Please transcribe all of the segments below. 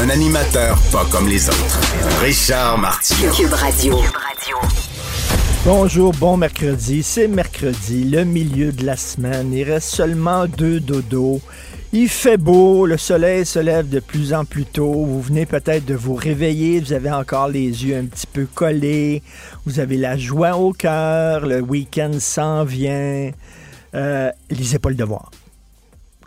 Un animateur pas comme les autres. Richard Martineau. Cube Radio. Bonjour, bon mercredi. C'est mercredi, le milieu de la semaine. Il reste seulement deux dodos. Il fait beau, le soleil se lève de plus en plus tôt. Vous venez peut-être de vous réveiller, vous avez encore les yeux un petit peu collés, vous avez la joie au cœur, le week-end s'en vient. Euh, lisez pas le devoir.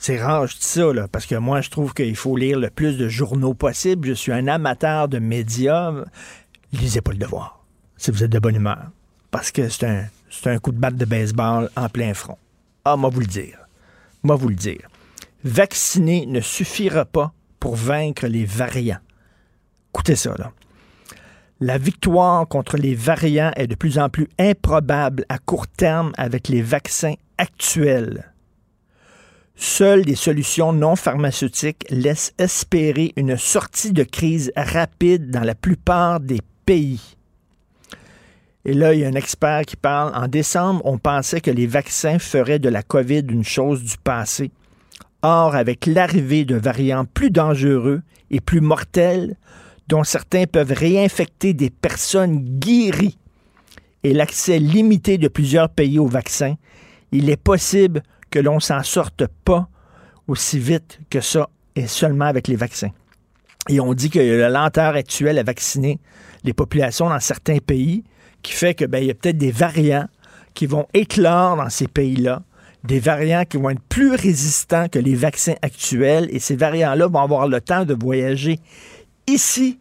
C'est rare, je dis ça, parce que moi, je trouve qu'il faut lire le plus de journaux possible. Je suis un amateur de médias. Lisez pas le devoir, si vous êtes de bonne humeur. Parce que c'est un, c'est un coup de batte de baseball en plein front. Ah, moi vous le dire. Moi vous le dire. Vacciner ne suffira pas pour vaincre les variants. Écoutez ça, là. La victoire contre les variants est de plus en plus improbable à court terme avec les vaccins actuels. Seules des solutions non pharmaceutiques laissent espérer une sortie de crise rapide dans la plupart des pays. Et là, il y a un expert qui parle. En décembre, on pensait que les vaccins feraient de la COVID une chose du passé. Or, avec l'arrivée de variants plus dangereux et plus mortels, dont certains peuvent réinfecter des personnes guéries, et l'accès limité de plusieurs pays au vaccin, il est possible que l'on s'en sorte pas aussi vite que ça, et seulement avec les vaccins. Et on dit que la lenteur actuelle à vacciner les populations dans certains pays, qui fait que ben, il y a peut-être des variants qui vont éclore dans ces pays-là, des variants qui vont être plus résistants que les vaccins actuels, et ces variants-là vont avoir le temps de voyager ici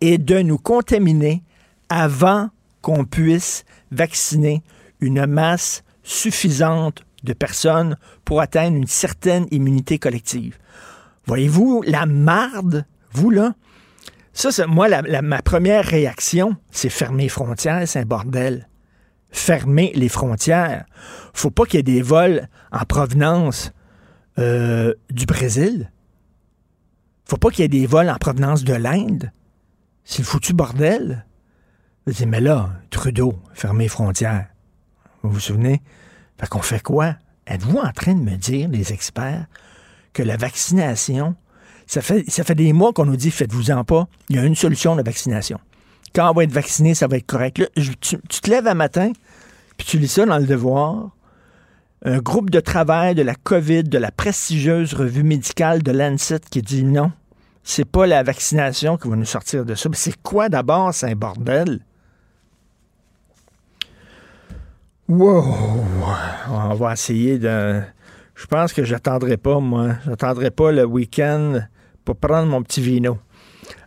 et de nous contaminer avant qu'on puisse vacciner une masse suffisante de personnes pour atteindre une certaine immunité collective. Voyez-vous, la marde, vous là, ça, c'est moi, ma première réaction, c'est fermer les frontières, c'est un bordel. Fermer les frontières. Faut pas qu'il y ait des vols en provenance euh, du Brésil. Faut pas qu'il y ait des vols en provenance de l'Inde. C'est le foutu bordel. Je dis, mais là, Trudeau, fermer les frontières. Vous vous souvenez? Fait qu'on fait quoi? Êtes-vous en train de me dire, les experts, que la vaccination, ça fait, des mois qu'on nous dit, faites-vous-en pas, il y a une solution, la vaccination. Quand on va être vacciné, ça va être correct. Tu te lèves un matin, puis tu lis ça dans le devoir. Un groupe de travail de la COVID, de la prestigieuse revue médicale de Lancet qui dit non, c'est pas la vaccination qui va nous sortir de ça. Mais c'est quoi d'abord? C'est un bordel? Wow! On va essayer de. Je pense que j'attendrai pas, moi. J'attendrai pas le week-end pour prendre mon petit vino.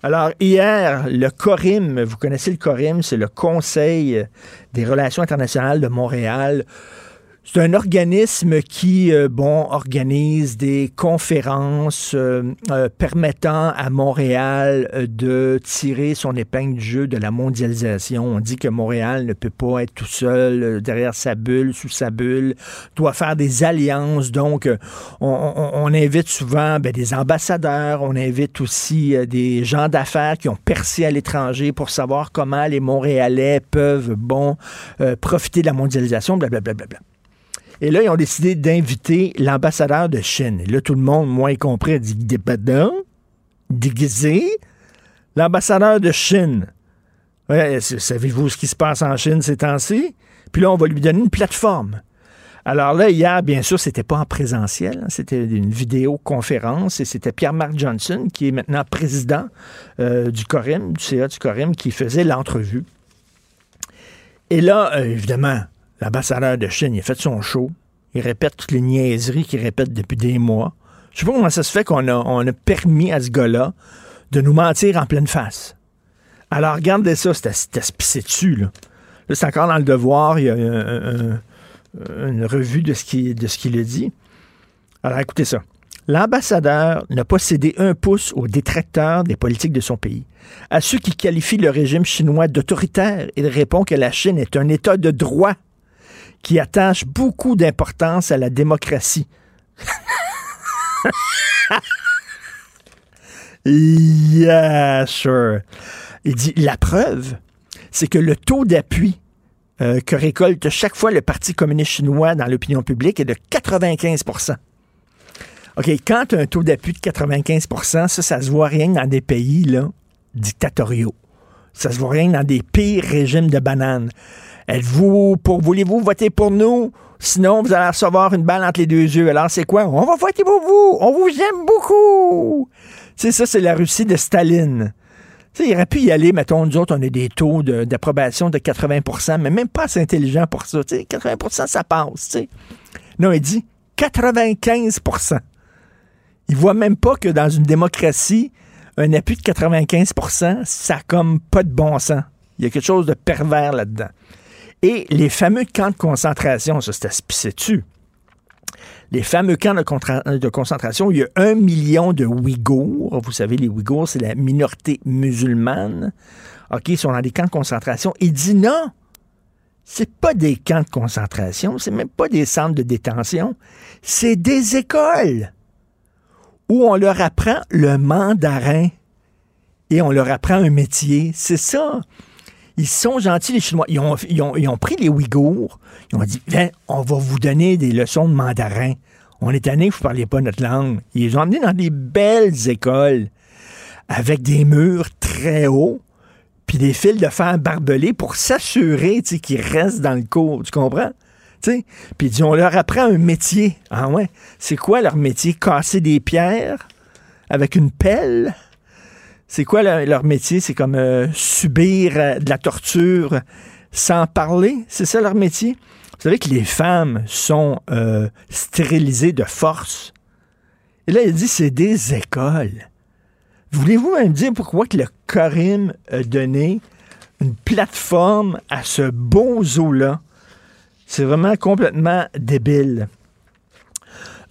Alors, hier, le CORIM, vous connaissez le CORIM, c'est le Conseil des relations internationales de Montréal. C'est un organisme qui, euh, bon, organise des conférences euh, euh, permettant à Montréal euh, de tirer son épingle du jeu de la mondialisation. On dit que Montréal ne peut pas être tout seul euh, derrière sa bulle, sous sa bulle, doit faire des alliances. Donc, on, on- on invite souvent ben, des ambassadeurs, on invite aussi des gens d'affaires qui ont percé à l'étranger pour savoir comment les Montréalais peuvent, bon, profiter de la mondialisation, blablabla. Bla, bla, bla. Et là, ils ont décidé d'inviter l'ambassadeur de Chine. Et là, tout le monde, moi y compris, dit pardon? Déguisé? L'ambassadeur de Chine. Savez-vous ce qui se passe en Chine ces temps-ci? Puis là, on va lui donner une plateforme. Alors là, hier, bien sûr, c'était pas en présentiel, hein, c'était une vidéoconférence et c'était Pierre-Marc Johnson, qui est maintenant président euh, du Corim, du CA du Corim, qui faisait l'entrevue. Et là, euh, évidemment, l'ambassadeur de Chine, il a fait son show. Il répète toutes les niaiseries qu'il répète depuis des mois. Je sais pas comment ça se fait qu'on a, permis à ce gars-là de nous mentir en pleine face. Alors, regardez ça, pissé dessus, là. Là, c'est encore dans le devoir. Il y a un- un- une revue de ce qu'il de ce qu'il a dit. Alors, écoutez ça. L'ambassadeur n'a pas cédé un pouce aux détracteurs des politiques de son pays. À ceux qui qualifient le régime chinois d'autoritaire, il répond que la Chine est un État de droit qui attache beaucoup d'importance à la démocratie. yeah, sure. Il dit la preuve, c'est que le taux d'appui euh, que récolte chaque fois le Parti communiste chinois dans l'opinion publique est de 95% OK, quand tu as un taux d'appui de 95% ça, ça se voit rien dans des pays là, dictatoriaux. Ça se voit rien dans des pires régimes de bananes. Êtes-vous pour voulez-vous voter pour nous? Sinon, vous allez recevoir une balle entre les deux yeux. Alors, c'est quoi? On va voter pour vous! On vous aime beaucoup! Sais, ça, c'est la Russie de Staline. Tu sais, il aurait pu y aller, mettons, nous autres, on a des taux de- d'approbation de, 80% mais même pas assez intelligent pour ça. Tu sais, 80% ça passe, tu sais. Non, il dit 95% Il voit même pas que dans une démocratie, un appui de 95% ça comme pas de bon sens. Il y a quelque chose de pervers là-dedans. Et les fameux camps de concentration, ça, c'est dessus. Les fameux camps de, concentration, il y a un million de Ouïghours. Vous savez, les Ouïghours, c'est la minorité musulmane. OK, ils sont dans des camps de concentration. Il dit non, c'est pas des camps de concentration, c'est même pas des centres de détention, c'est des écoles où on leur apprend le mandarin et on leur apprend un métier. C'est ça. Ils sont gentils, les Chinois. Ils ont, ils ont- ils ont pris les Ouïghours. Ils ont dit, on va vous donner des leçons de mandarin. On est tanné que vous ne parliez pas notre langue. Ils les ont emmenés dans des belles écoles avec des murs très hauts puis des fils de fer barbelés pour s'assurer qu'ils restent dans le cours. Tu comprends? Puis on leur apprend un métier. Ah ouais? C'est quoi leur métier? Casser des pierres avec une pelle? C'est quoi leur, métier? C'est comme euh, subir euh, de la torture sans parler? C'est ça leur métier? Vous savez que les femmes sont euh, stérilisées de force. Et là, il dit, c'est des écoles. Voulez-vous même dire pourquoi que le Corim a donné une plateforme à ce beau zoo-là? C'est vraiment complètement débile.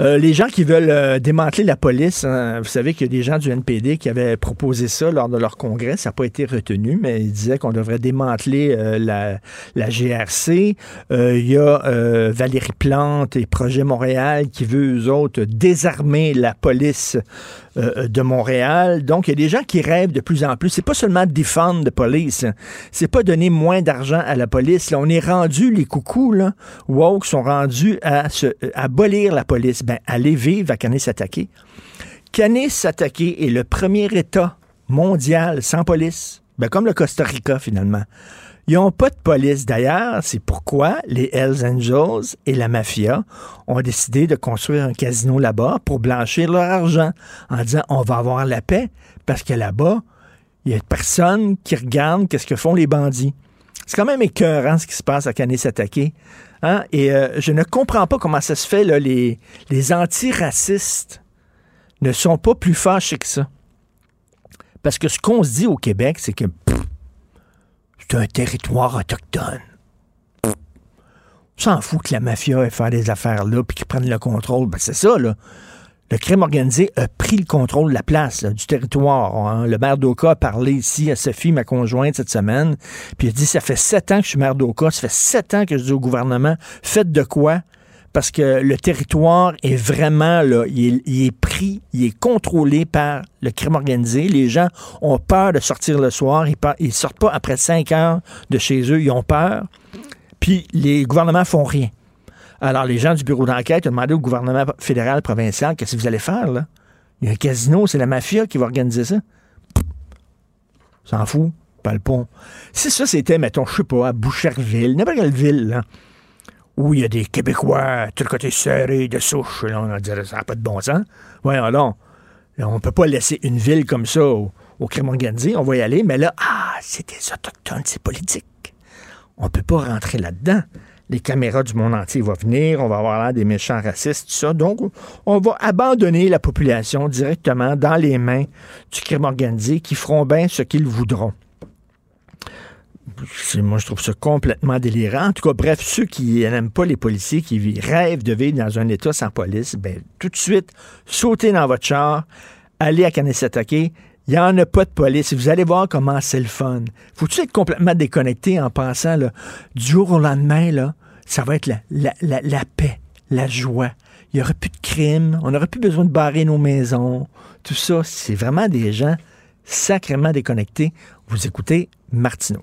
Euh, les gens qui veulent euh, démanteler la police, hein, vous savez qu'il y a des gens du NPD qui avaient proposé ça lors de leur congrès. Ça n'a pas été retenu, mais ils disaient qu'on devrait démanteler euh, la, GRC. Il y a Valérie Plante et Projet Montréal qui veut, eux autres, désarmer la police euh, de Montréal. Donc, il y a des gens qui rêvent de plus en plus. C'est pas seulement défendre la police. C'est pas donner moins d'argent à la police. Là, on est rendu, les coucous, là, woke, sont rendus à, se, à abolir la police. Ben, allez vivre à Canis-Attaqué. Canis-Attaqué est le premier État mondial sans police. Ben, comme le Costa Rica, finalement. Ils n'ont pas de police. D'ailleurs, c'est pourquoi les Hells Angels et la mafia ont décidé de construire un casino là-bas pour blanchir leur argent en disant on va avoir la paix parce que là-bas, il y a personne qui regarde qu'est-ce que font les bandits. C'est quand même écœurant ce qui se passe à Canis-Attaqué. Hein? Et euh, je ne comprends pas comment ça se fait, là, les, antiracistes ne sont pas plus fâchés que ça. Parce que ce qu'on se dit au Québec, c'est que c'est un territoire autochtone. On s'en fout que la mafia ait fait des affaires là puis qu'ils prennent le contrôle. Ben, c'est ça, là. Le crime organisé a pris le contrôle de la place, du territoire. hein. Le maire d'Oka a parlé ici à Sophie, ma conjointe, cette semaine. Puis il a dit Ça fait sept ans que je suis maire d'Oka, ça fait sept ans que je dis au gouvernement Faites de quoi parce que le territoire est vraiment là, il est, pris, il est contrôlé par le crime organisé. Les gens ont peur de sortir le soir, ils, ils sortent pas après cinq heures de chez eux, ils ont peur. Puis les gouvernements font rien. Alors les gens du bureau d'enquête ont demandé au gouvernement fédéral, provincial, qu'est-ce que vous allez faire là? Il y a un casino, c'est la mafia qui va organiser ça. S'en fout, pas le pont. Si ça c'était, mettons, je sais pas, à Boucherville, n'importe quelle ville, là, où il y a des Québécois, tout le côté serré, de souche. Là, on va dire, ça n'a pas de bon sens. Voyons alors, on ne peut pas laisser une ville comme ça au, au crime organisé. On va y aller, mais là, ah, c'est des Autochtones, c'est politique. On ne peut pas rentrer là-dedans. Les caméras du monde entier vont venir, on va avoir là des méchants racistes, tout ça. Donc, on va abandonner la population directement dans les mains du crime organisé qui feront bien ce qu'ils voudront. Moi, je trouve ça complètement délirant. En tout cas, bref, ceux qui n'aiment pas les policiers, qui rêvent de vivre dans un État sans police, ben, tout de suite, sautez dans votre char, allez à Kanesatake, il n'y en a pas de police. Vous allez voir comment c'est le fun. Faut-tu être complètement déconnecté en pensant, là, du jour au lendemain, là, ça va être la, la, la, la paix, la joie. Il n'y aurait plus de crimes. On n'aurait plus besoin de barrer nos maisons. Tout ça, c'est vraiment des gens sacrément déconnectés. Vous écoutez Martineau.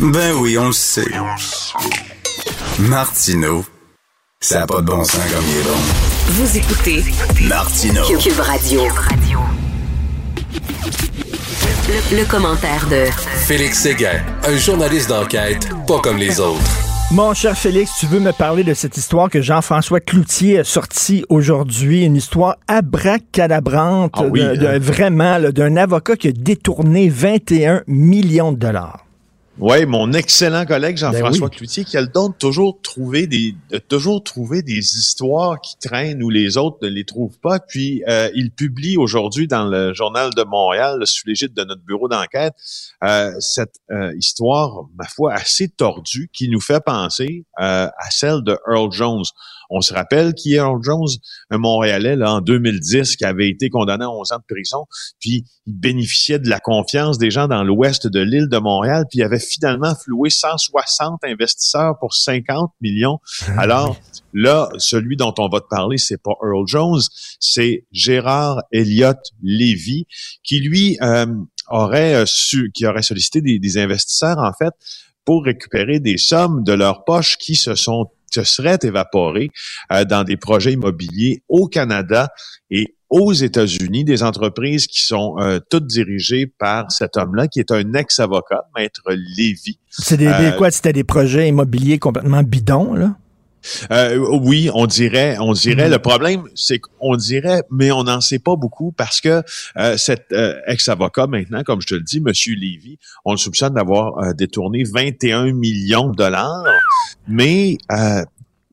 Ben oui, on le sait. Martineau, ça n'a pas de bon sens comme il est bon. Vous écoutez Martineau. Cube Radio. Le, le commentaire de Félix Séguin, un journaliste d'enquête pas comme les autres. Mon cher Félix, tu veux me parler de cette histoire que Jean-François Cloutier a sortie aujourd'hui, une histoire abracadabrante, Ah oui, de- de- hein? vraiment, d'un avocat qui a détourné 21 millions de dollars. Oui, mon excellent collègue Jean-François Ben oui. Cloutier qui a le don de toujours trouver des de toujours trouver des histoires qui traînent où les autres ne les trouvent pas. Puis euh, il publie aujourd'hui dans le journal de Montréal, sous l'égide de notre bureau d'enquête, euh, cette euh, histoire, ma foi, assez tordue qui nous fait penser euh, à celle de Earl Jones. On se rappelle qui est Earl Jones, un Montréalais là, en 2010 qui avait été condamné à 11 ans de prison, puis il bénéficiait de la confiance des gens dans l'ouest de l'île de Montréal, puis il avait finalement floué 160 investisseurs pour 50 millions. Alors là, celui dont on va te parler, c'est pas Earl Jones, c'est Gérard Elliott Lévy, qui lui euh, aurait euh, su, qui aurait sollicité des, des investisseurs en fait pour récupérer des sommes de leur poche qui se sont se seraient évaporées euh, dans des projets immobiliers au Canada et aux États-Unis, des entreprises qui sont euh, toutes dirigées par cet homme-là, qui est un ex-avocat, Maître Lévy. C'est des, des- Euh, quoi? C'était des projets immobiliers complètement bidons, là? Euh, oui, on dirait, on dirait. Mhm. Le problème, c'est qu'on dirait, mais on n'en sait pas beaucoup parce que euh, cet euh, ex-avocat maintenant, comme je te le dis, Monsieur Lévy, on le soupçonne d'avoir euh, détourné 21 millions de dollars, mais euh,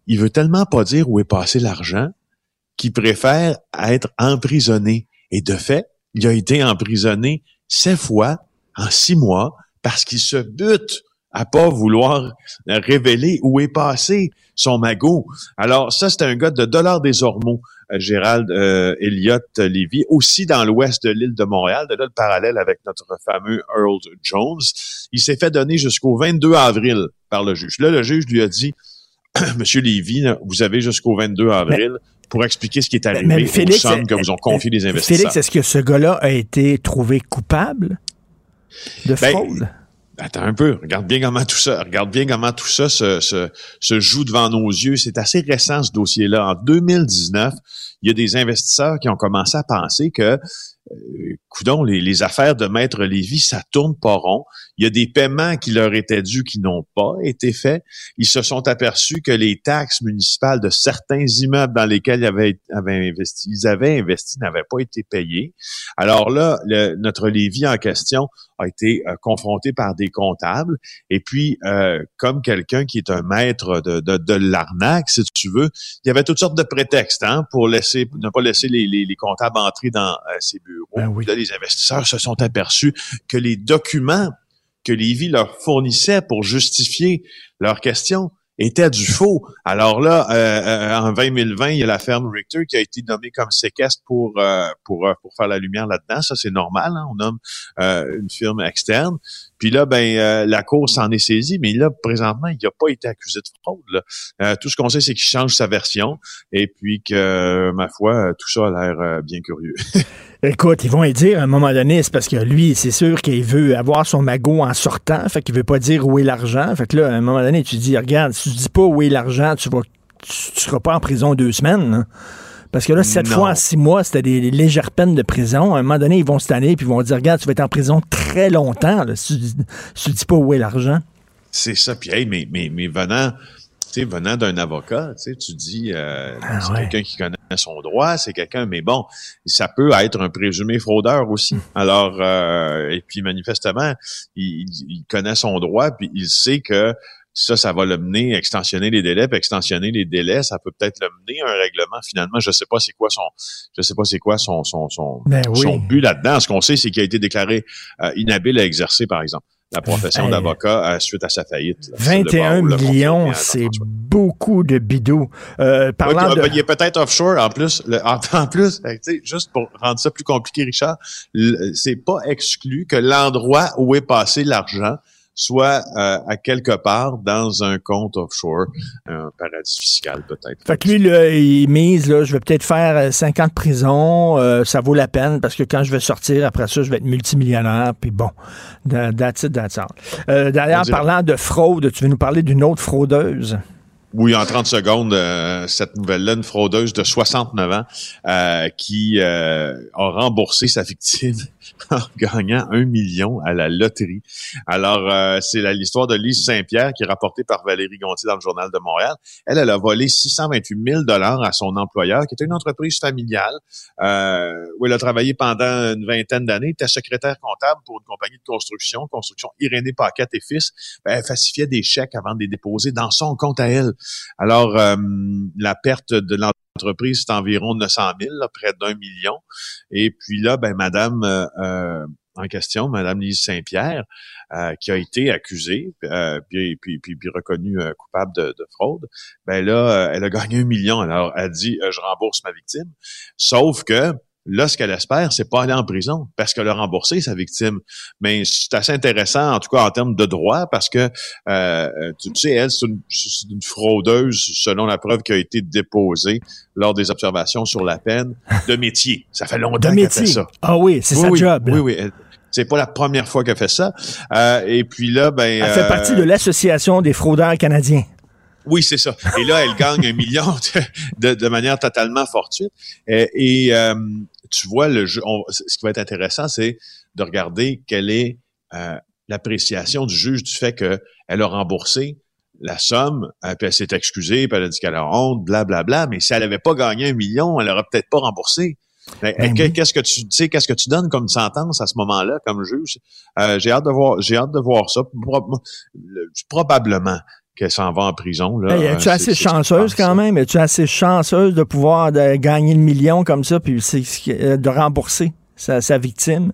il veut tellement pas dire où est passé l'argent qu'il préfère être emprisonné. Et de fait, il a été emprisonné sept fois en six mois parce qu'il se bute à pas vouloir révéler où est passé son magot. Alors ça, c'est un gars de Dollars des Ormeaux, euh, Gérald euh, Elliott Lévy, aussi dans l'ouest de l'île de Montréal, de là le parallèle avec notre fameux Earl Jones. Il s'est fait donner jusqu'au 22 avril par le juge. Là, le juge lui a dit, Monsieur Lévy, vous avez jusqu'au 22 avril pour expliquer ce qui est arrivé mais aux Félix, sommes que vous ont confiées les investisseurs. Félix, est-ce que ce gars-là a été trouvé coupable de Ben, fraude? Attends un peu, regarde bien comment tout ça, regarde bien comment tout ça se, se, se joue devant nos yeux. C'est assez récent ce dossier-là. En 2019, il y a des investisseurs qui ont commencé à penser que, coudon, les, les affaires de Maître Lévy, ça tourne pas rond. Il y a des paiements qui leur étaient dus qui n'ont pas été faits. Ils se sont aperçus que les taxes municipales de certains immeubles dans lesquels ils avaient, avaient investi, ils avaient investi n'avaient pas été payés. Alors là, le- notre Lévy en question a été euh, confronté par des comptables. Et puis, euh, comme quelqu'un qui est un maître de, de, de l'arnaque, si tu veux, il y avait toutes sortes de prétextes hein, pour laisser, ne pas laisser les, les, les comptables entrer dans euh, ses Ben oui. Là, les investisseurs se sont aperçus que les documents que Lévy leur fournissait pour justifier leurs questions était du faux. Alors là, euh, en 2020, il y a la ferme Richter qui a été nommée comme séquestre pour pour pour faire la lumière là-dedans. Ça, c'est normal. Hein? On nomme une firme externe. Puis là, ben la Cour s'en est saisie, mais là, présentement, il n'a pas été accusé de fraude. Là. tout ce qu'on sait, c'est qu'il change sa version et puis que, ma foi, tout ça a l'air bien curieux. Écoute, ils vont y dire à un moment donné, c'est parce que lui, c'est sûr qu'il veut avoir son magot en sortant, fait qu'il veut pas dire où est l'argent. Fait que là, à un moment donné, tu dis, regarde, si tu dis pas où est l'argent, tu vas, tu, seras pas en prison deux semaines. Hein. Parce que là, sept fois en six mois, c'était des légères peines de prison. À un moment donné, ils vont se tanner puis ils vont dire, regarde, tu vas être en prison très longtemps si, tu, dis pas où est l'argent. C'est ça. Puis, hey, mais, mais, mais venant venant d'un avocat, tu dis, euh, ah c'est quelqu'un qui connaît son droit, c'est quelqu'un, mais bon, ça peut être un présumé fraudeur aussi. Alors, euh, et puis manifestement, il, connaît son droit, puis il sait que ça, ça va le mener, extensionner les délais, puis extensionner les délais, ça peut peut-être le mener à un règlement. Finalement, je sais pas c'est quoi son, je sais pas c'est quoi son son son, ben son but là-dedans. Ce qu'on sait, c'est qu'il a été déclaré euh, inhabile à exercer, par exemple la profession d'avocat suite à sa faillite. 21 millions, c'est beaucoup de bidou. Euh, parlant Il y a peut-être offshore en plus. en, plus, juste pour rendre ça plus compliqué, Richard, c'est pas exclu que l'endroit où est passé l'argent soit euh, à quelque part dans un compte offshore, un paradis fiscal peut-être. Fait que lui, là, il mise, là, je vais peut-être faire 5 euh, ans de prison, euh, ça vaut la peine parce que quand je vais sortir, après ça, je vais être multimillionnaire, puis bon, that's it, that's all. D'ailleurs, parlant de fraude, tu veux nous parler d'une autre fraudeuse? Oui, en 30 secondes, euh, cette nouvelle-là, une fraudeuse de 69 ans euh, qui euh, a remboursé sa victime en gagnant un million à la loterie. Alors, c'est l'histoire de Lise Saint-Pierre qui est rapportée par Valérie Gontier dans le Journal de Montréal. Elle, elle a volé 628 000 dollars à son employeur, qui était une entreprise familiale où elle a travaillé pendant une vingtaine d'années, était secrétaire comptable pour une compagnie de construction, construction Irénée Paquette et Fils. Ben, elle falsifiait des chèques avant de les déposer dans son compte à elle. Alors, euh, la perte de l'entreprise, c'est environ 900 000, près d'un million. Et puis là, ben, Madame euh, euh, en question, Madame Lise Saint-Pierre, qui a été accusée, puis, puis, puis, reconnue coupable de, de, fraude, ben là, elle a gagné un million. Alors, elle dit, je rembourse ma victime. Sauf que Là, ce qu'elle espère, c'est pas aller en prison parce qu'elle a remboursé sa victime. Mais c'est assez intéressant, en tout cas en termes de droit, parce que euh, tu sais, elle, c'est une, fraudeuse selon la preuve qui a été déposée lors des observations sur la peine de métier. Ça fait longtemps qu'elle fait ça. Ah oui, c'est sa job. Oui, oui. C'est pas la première fois qu'elle fait ça. Euh, et puis là, ben. Elle fait partie de euh, l'association des fraudeurs canadiens. Oui, c'est ça. Et là, elle gagne un million de, manière totalement fortuite. Et, et tu vois, le jeu, ce qui va être intéressant, c'est de regarder quelle est euh, l'appréciation du juge du fait qu'elle a remboursé la somme, euh, puis elle s'est excusée, puis elle a dit qu'elle a honte, blablabla, bla, bla, mais si elle n'avait pas gagné un million, elle aurait peut-être pas remboursé. Ben qu'est-ce que tu sais, qu'est-ce que tu donnes comme sentence à ce moment-là comme juge? Euh, J'ai hâte de voir, j'ai hâte de voir ça. Probablement qu'elle s'en va en prison. Là, hey, es-tu assez chanceuse quand même? Es-tu assez chanceuse de pouvoir gagner le million comme ça, puis euh, de rembourser sa, sa victime?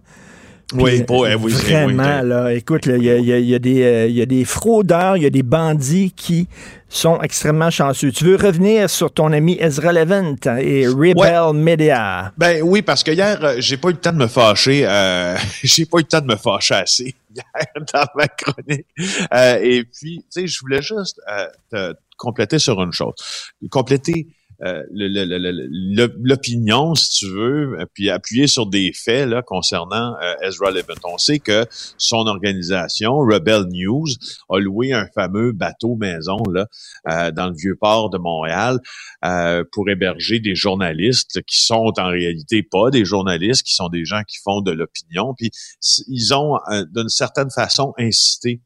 Oui, pour, oui, vraiment, là, écoute, il y, y, a des fraudeurs, il y a des bandits qui sont extrêmement chanceux. Tu veux revenir sur ton ami Ezra Levent et Rebel Media? Ben oui, parce que hier, euh, j'ai pas eu le temps de me fâcher. Euh, j'ai pas eu le temps de me fâcher assez hier dans ma chronique. Euh, et puis, tu sais, je voulais juste euh, te compléter sur une chose. Compléter euh, l'opinion, si tu veux, euh, puis appuyer sur des faits là, concernant euh, Ezra Levant. On sait que son organisation, Rebel News, a loué un fameux bateau maison là, dans le vieux port de Montréal pour héberger des journalistes qui sont en réalité pas des journalistes, qui sont des gens qui font de l'opinion. Puis ils ont, d'une certaine façon, incité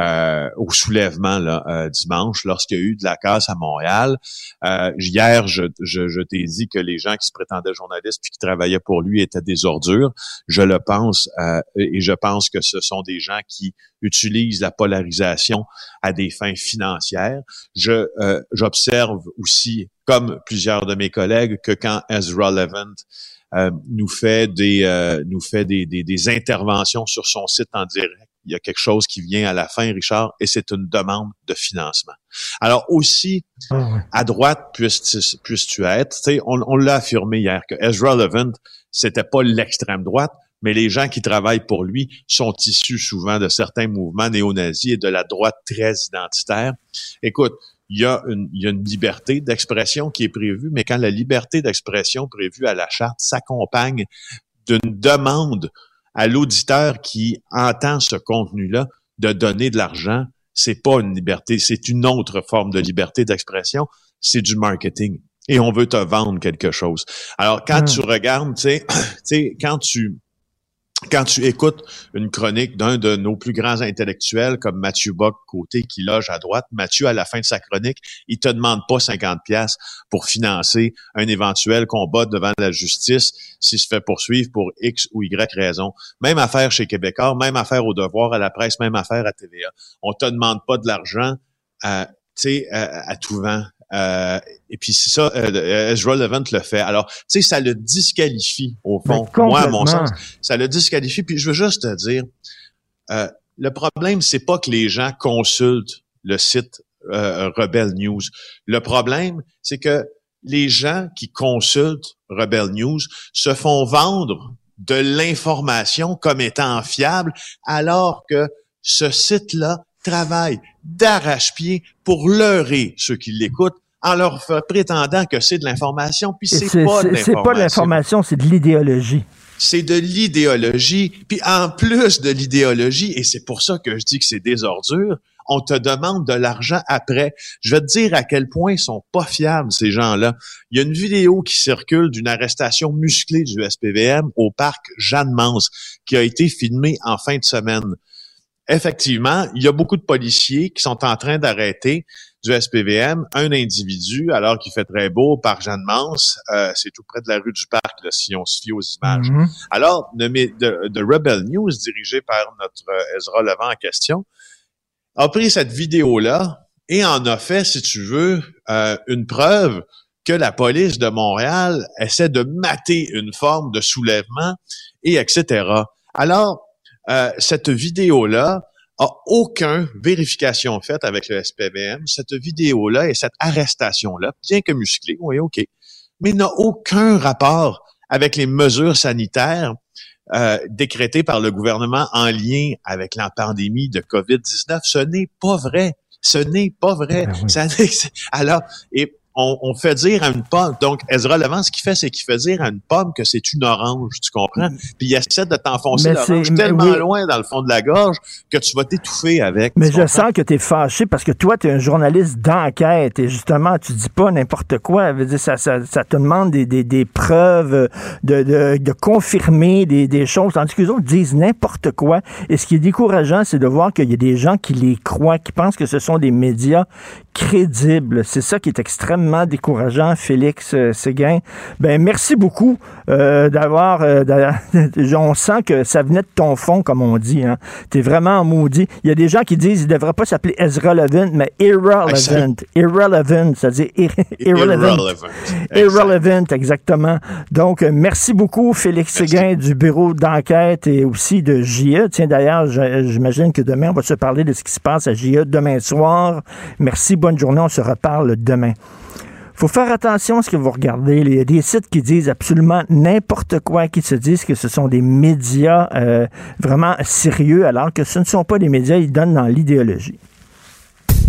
euh, au soulèvement là, euh, dimanche lorsqu'il y a eu de la casse à Montréal. Euh, hier, je, je, je t'ai dit que les gens qui se prétendaient journalistes puis qui travaillaient pour lui étaient des ordures. Je le pense et je pense que ce sont des gens qui utilisent la polarisation à des fins financières. Je j'observe aussi, comme plusieurs de mes collègues, que quand Ezra Levant nous fait des nous fait des, des, des interventions sur son site en direct il y a quelque chose qui vient à la fin, Richard, et c'est une demande de financement. Alors aussi, Ah à droite puisses-tu puisses-tu être, tu sais, on, on l'a affirmé hier que Ezra Levant, c'était pas l'extrême droite, mais les gens qui travaillent pour lui sont issus souvent de certains mouvements néo-nazis et de la droite très identitaire. Écoute, il y a une, il y a une liberté d'expression qui est prévue, mais quand la liberté d'expression prévue à la charte s'accompagne d'une demande à l'auditeur qui entend ce contenu-là de donner de l'argent, c'est pas une liberté, c'est une autre forme de liberté d'expression, c'est du marketing. Et on veut te vendre quelque chose. Alors, quand Hmm. tu regardes, tu sais, tu sais, quand tu quand tu écoutes une chronique d'un de nos plus grands intellectuels comme Mathieu Bock côté qui loge à droite, Mathieu à la fin de sa chronique, il te demande pas 50 pièces pour financer un éventuel combat devant la justice s'il se fait poursuivre pour X ou Y raison. Même affaire chez Québécois, même affaire au devoir à la presse, même affaire à TVA. On te demande pas de l'argent à, à, à tout vent. Euh, et puis c'est ça, euh, Ezra Levant le fait. Alors, tu sais, ça le disqualifie au fond. Moi, à mon sens, ça le disqualifie. Puis je veux juste te dire, euh, le problème, c'est pas que les gens consultent le site euh, Rebel News. Le problème, c'est que les gens qui consultent Rebel News se font vendre de l'information comme étant fiable, alors que ce site-là travaille d'arrache-pied pour leurrer ceux qui l'écoutent en leur prétendant que c'est de l'information, puis c'est pas de c'est- c'est pas de l'information l'information, c'est de l'idéologie. c'est de l'idéologie. Puis en plus de l'idéologie, et c'est pour ça que je dis que c'est des ordures, on te demande de l'argent après. Je vais te dire à quel point ils sont pas fiables, ces gens-là. Il y a une vidéo qui circule d'une arrestation musclée du SPVM au parc Jeanne-Mance qui a été filmée en fin de semaine. Effectivement, il y a beaucoup de policiers qui sont en train d'arrêter du SPVM un individu alors qu'il fait très beau au parc Jeanne-Mance. Euh, c'est tout près de la rue du Parc, là, si on se fie aux images. Mhm. Alors, de, de, de Rebel News, dirigé par notre euh, Ezra Levant en question, a pris cette vidéo-là et en a fait, si tu veux, euh, une preuve que la police de Montréal essaie de mater une forme de soulèvement et etc. Alors, euh, cette vidéo-là a aucune vérification faite avec le SPVM. Cette vidéo-là et cette arrestation-là, bien que musclée, oui, OK, mais n'a aucun rapport avec les mesures sanitaires euh, décrétées par le gouvernement en lien avec la pandémie de COVID-19. Ce n'est pas vrai. Ce n'est pas vrai. Ben oui. Ça alors, et on, on fait dire à une pomme, donc Ezra Levant, ce qu'il fait, c'est qu'il fait dire à une pomme que c'est une orange, tu comprends? Puis il essaie de t'enfoncer l'orange tellement oui. loin dans le fond de la gorge que tu vas t'étouffer avec. Mais je sens que tu es fâché parce que toi, tu es un journaliste d'enquête et justement, tu dis pas n'importe quoi. Ça veut dire, Ça, ça, ça te demande des, des, des preuves, de, de, de confirmer des, des choses, tandis que les autres disent n'importe quoi. Et ce qui est décourageant, c'est de voir qu'il y a des gens qui les croient, qui pensent que ce sont des médias C'est ça qui est extrêmement décourageant, Félix euh, Séguin. Ben, merci beaucoup euh, d'avoir... euh, on sent que ça venait de ton fond, comme on dit. Hein. Tu es vraiment maudit. Il y a des gens qui disent qu'il ne devrait pas s'appeler Ezra Levin, mais Irrelevant. Irrelevant, c'est-à-dire ir- irrelevant. Irrelevant. Irrelevant, exactement. Donc, merci beaucoup, Félix. Séguin du bureau d'enquête et aussi de JE. Tiens, d'ailleurs, j'imagine que demain, on va se parler de ce qui se passe à JE demain soir. Merci, bonne journée, on se reparle demain. faut faire attention à ce que vous regardez. Il y a des sites qui disent absolument n'importe quoi, qui se disent que ce sont des médias euh, vraiment sérieux, alors que ce ne sont pas des médias, ils donnent dans l'idéologie.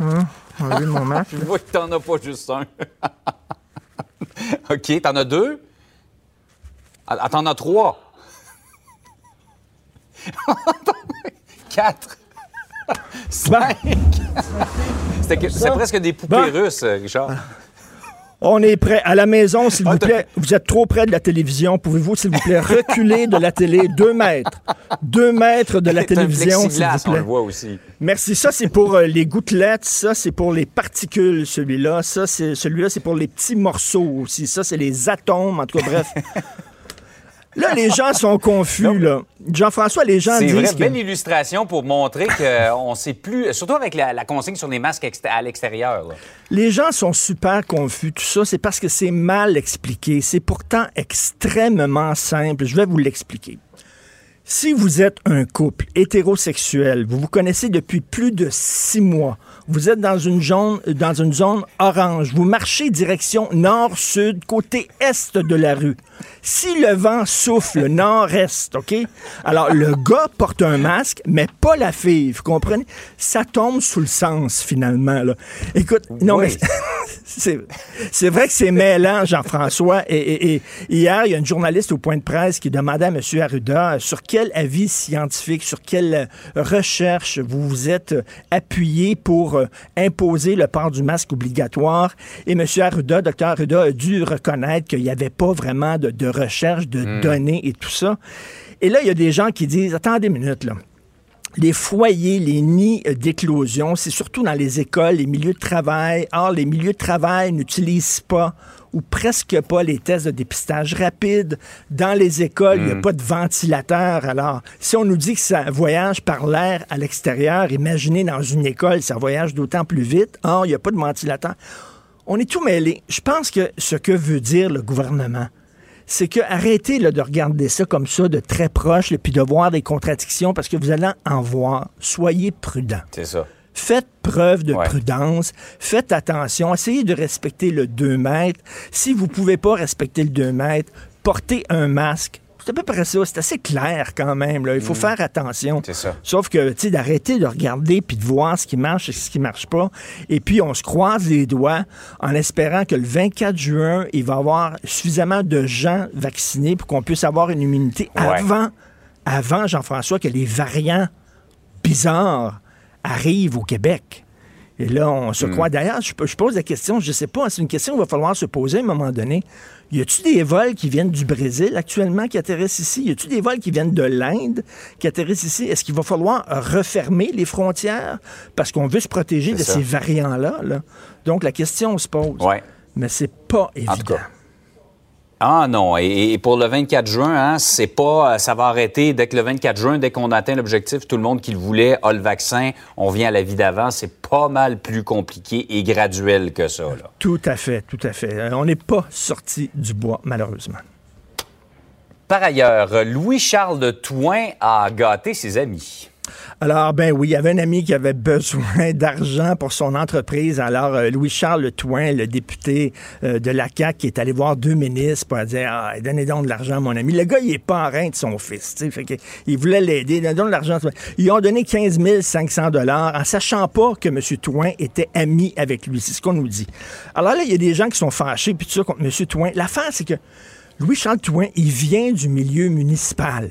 Hein? Enlever mon masque. Je vois que t'en as pas juste un. OK, t'en as deux? Ah, t'en as trois. Quatre. Cinq. C'était que- C'est presque des poupées Ben. russes, Richard. On est prêt. À la maison, s'il vous Ah, t'as- plaît, vous êtes trop près de la télévision. Pouvez-vous, s'il vous plaît, reculer de la télé deux mètres? Deux mètres de la télévision, s'il vous on le plaît. voit aussi. Merci. Ça, c'est pour euh, les gouttelettes. Ça, c'est pour les particules, celui-là. Ça, c'est celui-là, c'est pour les petits morceaux aussi. Ça, c'est les atomes. En tout cas, bref. Là, les gens sont confus, là. Jean-François, les gens C'est disent vrai, que... belle illustration pour montrer qu'on sait plus, surtout avec la, la consigne sur les masques à l'extérieur. Les gens sont super confus. Tout ça, c'est parce que c'est mal expliqué. C'est pourtant extrêmement simple. Je vais vous l'expliquer. Si vous êtes un couple hétérosexuel, vous vous connaissez depuis plus de six mois, vous êtes dans une zone, dans une zone orange, vous marchez direction nord-sud, côté est de la rue. Si le vent souffle nord-est, OK? Alors, le gars porte un masque, mais pas la fille, vous comprenez? Ça tombe sous le sens, finalement, là. Écoute, non, Oui. mais c'est vrai que c'est mêlant, Jean-François. Et, et- et hier, il y a une journaliste au point de presse qui demandait à M. Arruda sur quel avis scientifique, sur quelle euh, recherche vous vous êtes euh, appuyé pour euh, imposer le port du masque obligatoire? Et M. Arruda, Dr. Arruda, a dû reconnaître qu'il n'y avait pas vraiment de, de recherche, de données et tout ça. Et là, il y a des gens qui disent, attendez une minute, là les foyers, les nids d'éclosion, c'est surtout dans les écoles, les milieux de travail. Or, les milieux de travail n'utilisent pas ou presque pas les tests de dépistage rapide. Dans les écoles, il n'y a pas de ventilateur. Alors, si on nous dit que ça voyage par l'air à l'extérieur, imaginez dans une école, ça voyage d'autant plus vite. Or, il n'y a pas de ventilateur. On est tout mêlé. Je pense que ce que veut dire le gouvernement, c'est que arrêtez là, de regarder ça comme ça, de très proche, et puis de voir des contradictions, parce que vous allez en voir. Soyez prudents. C'est ça. Faites preuve de Ouais. prudence, faites attention, essayez de respecter le 2 mètres. Si vous ne pouvez pas respecter le 2 mètres, portez un masque. C'est à peu près ça, c'est assez clair quand même. là. Il faut faire attention. Mm. C'est ça. Sauf que, tu sais, d'arrêter de regarder puis de voir ce qui marche et ce qui marche pas. Et puis, on se croise les doigts en espérant que le 24 juin, il va y avoir suffisamment de gens vaccinés pour qu'on puisse avoir une immunité Ouais. avant, avant, Jean-François, que les variants bizarres arrivent au Québec. Et là, on Hmm. se croit. D'ailleurs, je, je pose la question, je ne sais pas, c'est une question qu'il va falloir se poser à un moment donné. Y a-tu des vols qui viennent du Brésil actuellement qui atterrissent ici? Y a-tu des vols qui viennent de l'Inde qui atterrissent ici? Est-ce qu'il va falloir refermer les frontières? Parce qu'on veut se protéger de ça. ces variants-là? là? Donc, la question se pose. Ouais. Mais c'est pas évident. En tout cas. Ah non, et, et pour le 24 juin, hein, c'est pas, ça va arrêter dès que le 24 juin, dès qu'on atteint l'objectif, tout le monde qui le voulait a le vaccin, on vient à la vie d'avant, c'est pas mal plus compliqué et graduel que ça. Là. Tout à fait, tout à fait. Euh, on n'est pas sorti du bois, malheureusement. Par ailleurs, Louis-Charles de Touin a gâté ses amis. Alors, ben oui, il y avait un ami qui avait besoin d'argent pour son entreprise. Alors, euh, Louis-Charles Touin, le député euh, de la CAQ, est allé voir deux ministres pour dire Ah, donnez donc de l'argent à mon ami. Le gars, il est parrain de son fils. il voulait l'aider. Donnez donc de l'argent. Ils ont donné 15 500 en sachant pas que M. Touin était ami avec lui. C'est ce qu'on nous dit. Alors là, il y a des gens qui sont fâchés puis tout ça contre M. Touin. L'affaire, c'est que Louis-Charles Touin, il vient du milieu municipal.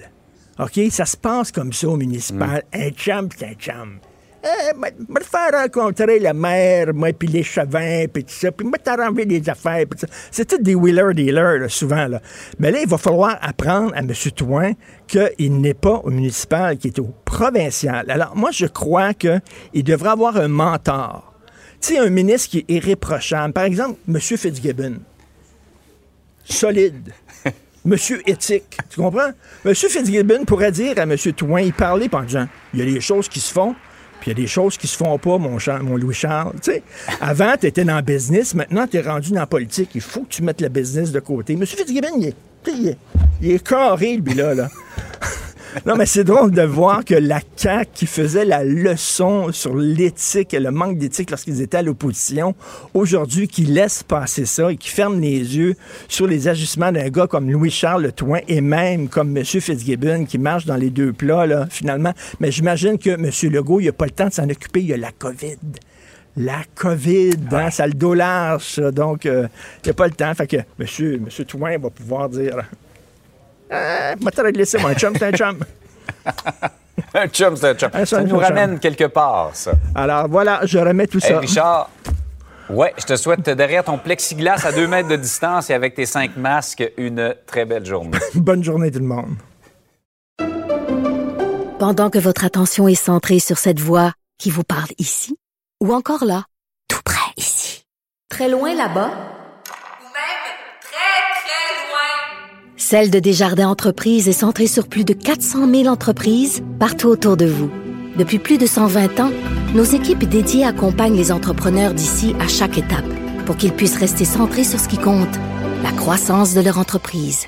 OK? Ça se passe comme ça au municipal. Un chum, c'est un chum. Eh, m'a faire rencontrer la mère, moi, puis les chevins, puis tout ça, puis m'a t'arranger des affaires, puis tout ça. C'est tout des wheeler-dealers, là, souvent, là. Mais là, il va falloir apprendre à M. Touin qu'il n'est pas au municipal, qu'il est au provincial. Alors, moi, je crois qu'il devrait avoir un mentor. Tu sais, un ministre qui est irréprochable. Par exemple, M. Fitzgibbon. Solide. Monsieur éthique. Tu comprends? Monsieur Fitzgibbon pourrait dire à M. Touin, il parlait en disant il y a des choses qui se font, puis il y a des choses qui se font pas, mon, mon Louis-Charles. Avant, tu étais dans le business, maintenant, tu es rendu dans la politique. Il faut que tu mettes le business de côté. Monsieur Fitzgibbon, il est, il est, il est carré, lui, là. là. Non, mais c'est drôle de voir que la CAQ, qui faisait la leçon sur l'éthique et le manque d'éthique lorsqu'ils étaient à l'opposition, aujourd'hui, qui laisse passer ça et qui ferme les yeux sur les agissements d'un gars comme Louis-Charles Le Touin et même comme M. Fitzgibbon qui marche dans les deux plats, là, finalement. Mais j'imagine que M. Legault, il n'a pas le temps de s'en occuper. Il y a la COVID. La COVID, hein, ça le dollar, ça. Donc, euh, il n'y a pas le temps. Fait que M. Monsieur Touin va pouvoir dire ah, m'a te régler ça, mon chum, c'est un chum. Un chum, c'est un chum. Un Ça chum, nous un chum. ramène quelque part, ça. Alors voilà, je remets tout Hey, ça. Richard, Ouais, je te souhaite derrière ton plexiglas à deux mètres de distance et avec tes cinq masques, une très belle journée. Bonne journée tout le monde. Pendant que votre attention est centrée sur cette voix qui vous parle ici, ou encore là, tout près ici, très loin là-bas, Ou même très, très loin. Celle de Desjardins Entreprises est centrée sur plus de 400 000 entreprises partout autour de vous. Depuis plus de 120 ans, nos équipes dédiées accompagnent les entrepreneurs d'ici à chaque étape pour qu'ils puissent rester centrés sur ce qui compte, la croissance de leur entreprise.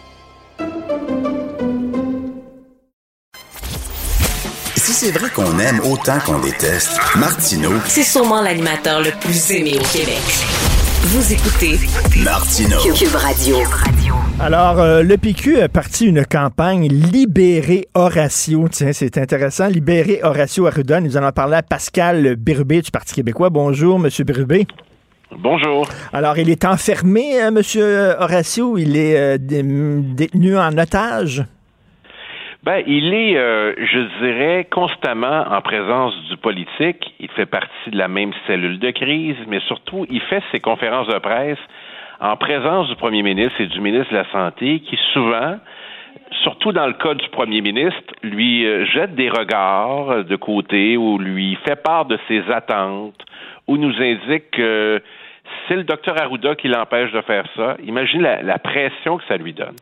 Si c'est vrai qu'on aime autant qu'on déteste, Martineau, C'est sûrement l'animateur le plus aimé au Québec. Vous écoutez Martineau. Cube Radio. Alors, euh, le PQ a parti une campagne Libérer Horatio. Tiens, c'est intéressant. Libérer Horatio Arruda. Nous allons parler à Pascal Birubé du Parti québécois. Bonjour, Monsieur Birubé. Bonjour. Alors, il est enfermé, hein, Monsieur Horatio? Il est euh, dé- détenu en otage? Ben, il est, euh, je dirais, constamment en présence du politique. Il fait partie de la même cellule de crise, mais surtout, il fait ses conférences de presse en présence du premier ministre et du ministre de la Santé, qui souvent, surtout dans le cas du premier ministre, lui euh, jette des regards de côté ou lui fait part de ses attentes ou nous indique que c'est le docteur Arruda qui l'empêche de faire ça. Imagine la, la pression que ça lui donne.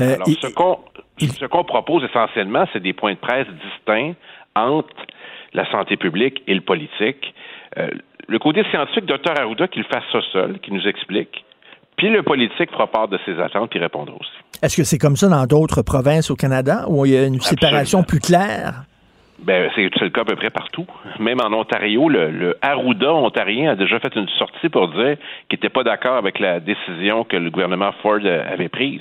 Euh, Alors, ce qu'on propose essentiellement, c'est des points de presse distincts entre la santé publique et le politique. Euh, le côté scientifique, Dr Arruda, qu'il fasse ça seul, qu'il nous explique, puis le politique fera part de ses attentes puis répondra aussi. Est-ce que c'est comme ça dans d'autres provinces au Canada où il y a une séparation plus claire? Ben, c'est le cas à peu près partout. Même en Ontario, le, le Arruda ontarien a déjà fait une sortie pour dire qu'il n'était pas d'accord avec la décision que le gouvernement Ford avait prise.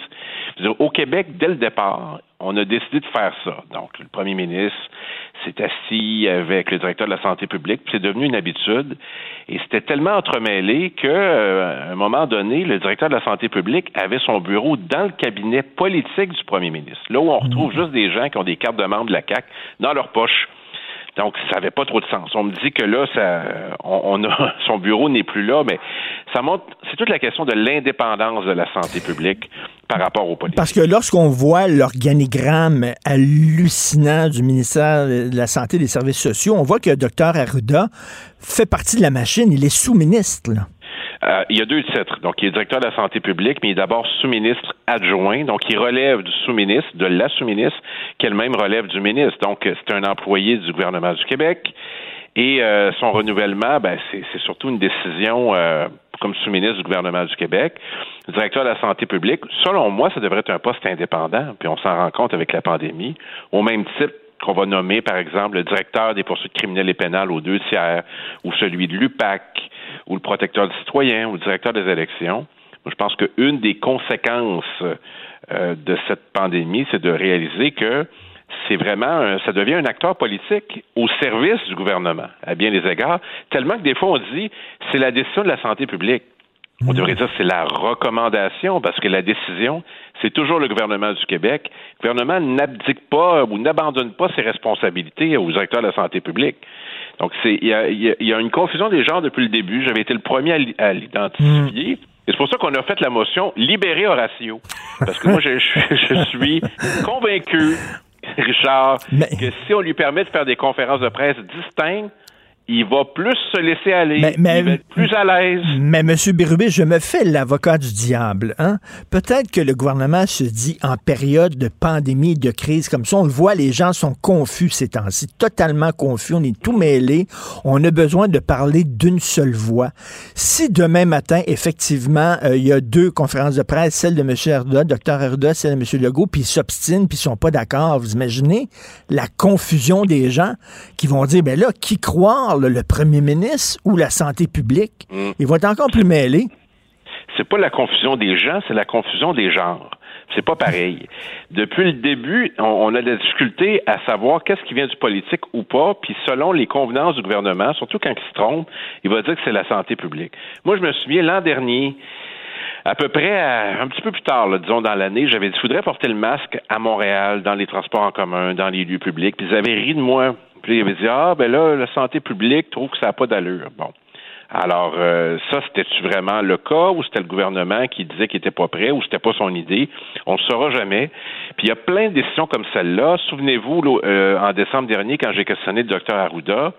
Dire, Au Québec, dès le départ, on a décidé de faire ça. Donc, le premier ministre s'est assis avec le directeur de la santé publique, puis c'est devenu une habitude. Et c'était tellement entremêlé que, euh, à un moment donné, le directeur de la santé publique avait son bureau dans le cabinet politique du premier ministre, là où on retrouve juste des gens qui ont des cartes de membres de la CAC dans leur poche. Donc, ça n'avait pas trop de sens. On me dit que là, ça, on, on a, son bureau n'est plus là, mais ça montre, c'est toute la question de l'indépendance de la santé publique par rapport aux politiques. Parce que lorsqu'on voit l'organigramme hallucinant du ministère de la Santé et des Services sociaux, on voit que le docteur Arruda fait partie de la machine. Il est sous-ministre. là. Euh, il y a deux titres. Donc, il est directeur de la santé publique, mais il est d'abord sous-ministre adjoint. Donc, il relève du sous-ministre, de la sous-ministre, qui elle-même relève du ministre. Donc, euh, c'est un employé du gouvernement du Québec. Et euh, son renouvellement, ben, c'est c'est surtout une décision euh, comme sous-ministre du gouvernement du Québec. Directeur de la santé publique, selon moi, ça devrait être un poste indépendant, puis on s'en rend compte avec la pandémie, au même titre qu'on va nommer, par exemple, le directeur des poursuites criminelles et pénales aux deux tiers, ou celui de l'UPAC, ou le protecteur du citoyen, ou le directeur des élections. Moi, je pense qu'une des conséquences euh, de cette pandémie, c'est de réaliser que c'est vraiment, un- ça devient un acteur politique au service du gouvernement, à bien des égards, tellement que des fois on dit c'est la décision de la santé publique. On devrait dire c'est la recommandation parce que la décision, c'est toujours le gouvernement du Québec. Le gouvernement n'abdique pas ou n'abandonne pas ses responsabilités aux directeurs de la santé publique. Donc, c'est il y a, y a- il y a une confusion des genres depuis le début. J'avais été le premier à l'i- à l'identifier. Et c'est pour ça qu'on a fait la motion libérer Horatio. Parce que moi, je, je- je suis convaincu, Richard, que si on lui permet de faire des conférences de presse distinctes, il va plus se laisser aller, Mais- mais- il va être plus à l'aise. Mais M. Bérubé, je me fais l'avocat du diable. Hein? Peut-être que le gouvernement se dit en période de pandémie, de crise comme ça, on le voit, les gens sont confus ces temps-ci, totalement confus, on est tout mêlés, on a besoin de parler d'une seule voix. Si demain matin, effectivement, euh, il y a deux conférences de presse, celle de M. Arruda, Dr Arruda, celle de M. Legault, puis ils s'obstinent, puis ils sont pas d'accord, vous imaginez la confusion des gens qui vont dire, ben là, qui croire, le premier ministre ou la santé publique? Mm. Ils vont être encore plus mêlés. c'est pas la confusion des gens, c'est la confusion des genres. C'est pas pareil. Depuis le début, on, on a de la difficulté à savoir qu'est-ce qui vient du politique ou pas, puis selon les convenances du gouvernement, surtout quand il se trompe, il va dire que c'est la santé publique. Moi, je me souviens l'an dernier, à peu près à- un petit peu plus tard, là, disons dans l'année, j'avais dit il faudrait porter le masque à Montréal, dans les transports en commun, dans les lieux publics, puis ils avaient ri de moi. Puis ils avaient dit Ah ben là, la santé publique trouve que ça n'a pas d'allure. Bon. Alors, euh, ça, c'était-tu vraiment le cas ou c'était le gouvernement qui disait qu'il n'était pas prêt ou c'était pas son idée? On ne saura jamais. Puis il y a plein de décisions comme celle-là. Souvenez-vous, euh, en décembre dernier, quand j'ai questionné le docteur Arruda,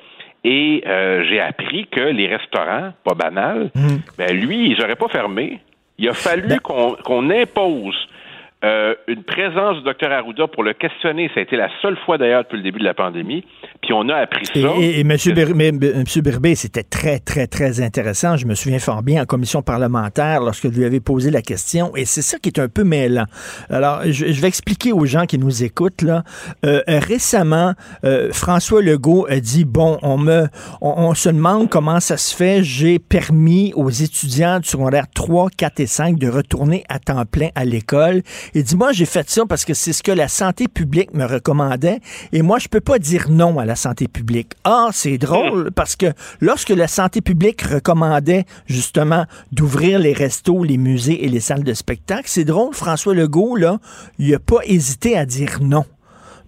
et euh, j'ai appris que les restaurants, pas banal, ben lui, ils n'auraient pas fermé. Il a fallu qu'on qu'on impose euh, une présence du docteur Arruda pour le questionner. Ça a été la seule fois d'ailleurs depuis le début de la pandémie. Puis on a appris Et, ça. et, et M. Birbé, c'était très, très, très intéressant. Je me souviens fort bien en commission parlementaire lorsque je lui avais posé la question. Et c'est ça qui est un peu mêlant. Alors, je, je vais expliquer aux gens qui nous écoutent. Là. Euh, récemment, euh, François Legault a dit, bon, on, me, on, on se demande comment ça se fait. J'ai permis aux étudiants du secondaire 3, 4 et 5 de retourner à temps plein à l'école. Il dit, moi, j'ai fait ça parce que c'est ce que la santé publique me recommandait. Et moi, je peux pas dire non à la santé publique. Ah, c'est drôle parce que lorsque la santé publique recommandait justement d'ouvrir les restos, les musées et les salles de spectacle, c'est drôle, François Legault, là, il a pas hésité à dire non.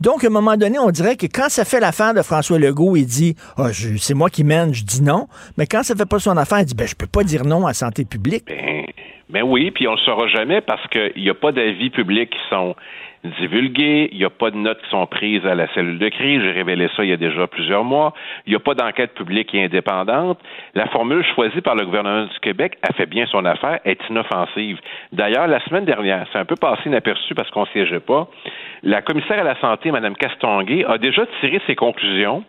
Donc, à un moment donné, on dirait que quand ça fait l'affaire de François Legault, il dit ah, je- c'est moi qui mène, je dis non. Mais quand ça fait pas son affaire, il dit ben, je peux pas dire non à santé publique. Ben, ben oui, puis on ne le saura jamais parce qu'il n'y a pas d'avis publics qui sont divulgués, il n'y a pas de notes qui sont prises à la cellule de crise, j'ai révélé ça il y a déjà plusieurs mois, il n'y a pas d'enquête publique et indépendante. La formule choisie par le gouvernement du Québec a fait bien son affaire, est inoffensive. D'ailleurs, la semaine dernière, c'est un peu passé inaperçu parce qu'on ne siégeait pas, la commissaire à la santé, Mme Castonguay, a déjà tiré ses conclusions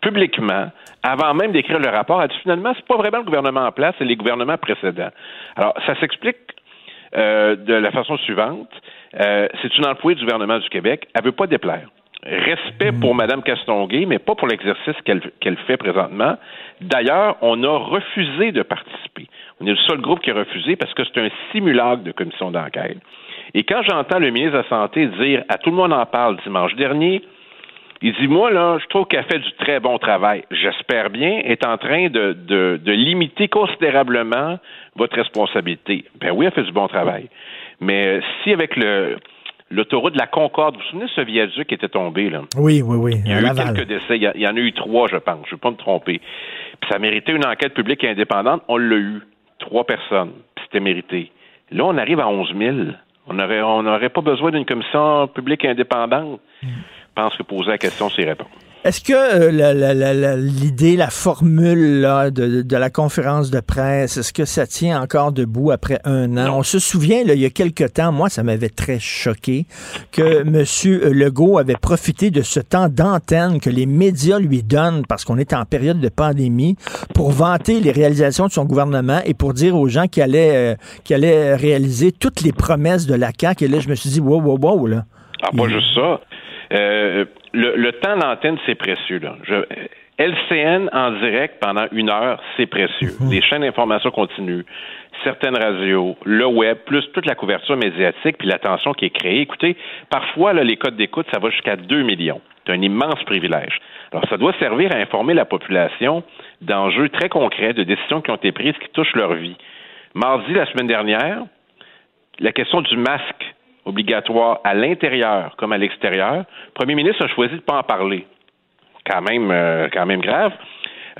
publiquement, avant même d'écrire le rapport, a dit finalement, c'est pas vraiment le gouvernement en place, c'est les gouvernements précédents. Alors, ça s'explique euh, de la façon suivante. Euh, c'est une employée du gouvernement du Québec. Elle veut pas déplaire. Respect pour Mme Castonguay, mais pas pour l'exercice qu'elle qu'elle fait présentement. D'ailleurs, on a refusé de participer. On est le seul groupe qui a refusé parce que c'est un simulacre de commission d'enquête. Et quand j'entends le ministre de la Santé dire à tout le monde en parle dimanche dernier, il dit Moi, là, je trouve qu'elle fait du très bon travail. J'espère bien, est en train de, de, de limiter considérablement votre responsabilité. Ben oui, elle fait du bon travail. Mais euh, si avec le l'autoroute de la Concorde, vous vous souvenez de ce viaduc qui était tombé, là? Oui, oui, oui. Il y a eu Laval. quelques décès. Il y, a- il y en a eu trois, je pense. Je ne veux pas me tromper. Puis ça méritait une enquête publique et indépendante. On l'a eu. Trois personnes. Puis c'était mérité. Là, on arrive à 11 000. On n'aurait on pas besoin d'une commission publique et indépendante. Je pense que poser la question, c'est répondre. Est-ce que euh, la- la- la- la- l'idée, la formule là, de, de la conférence de presse, est-ce que ça tient encore debout après un an? On se souvient, là, il y a quelque temps, moi, ça m'avait très choqué, que M. Legault avait profité de ce temps d'antenne que les médias lui donnent parce qu'on est en période de pandémie pour vanter les réalisations de son gouvernement et pour dire aux gens qu'il allait, euh, allait réaliser toutes les promesses de la CAQ. Et là, je me suis dit, wow, wow, wow, là. Ah, pas juste ça. Euh, le, le temps d'antenne, c'est précieux. Là. Je- LCN en direct pendant une heure, c'est précieux. Les chaînes d'information continuent, certaines radios, le web, plus toute la couverture médiatique, puis l'attention qui est créée. Écoutez, parfois, là, les codes d'écoute, ça va jusqu'à 2 millions. C'est un immense privilège. Alors, ça doit servir à informer la population d'enjeux très concrets, de décisions qui ont été prises qui touchent leur vie. Mardi, la semaine dernière, la question du masque obligatoire à l'intérieur comme à l'extérieur, le premier ministre a choisi de ne pas en parler. Quand même, euh, quand même grave.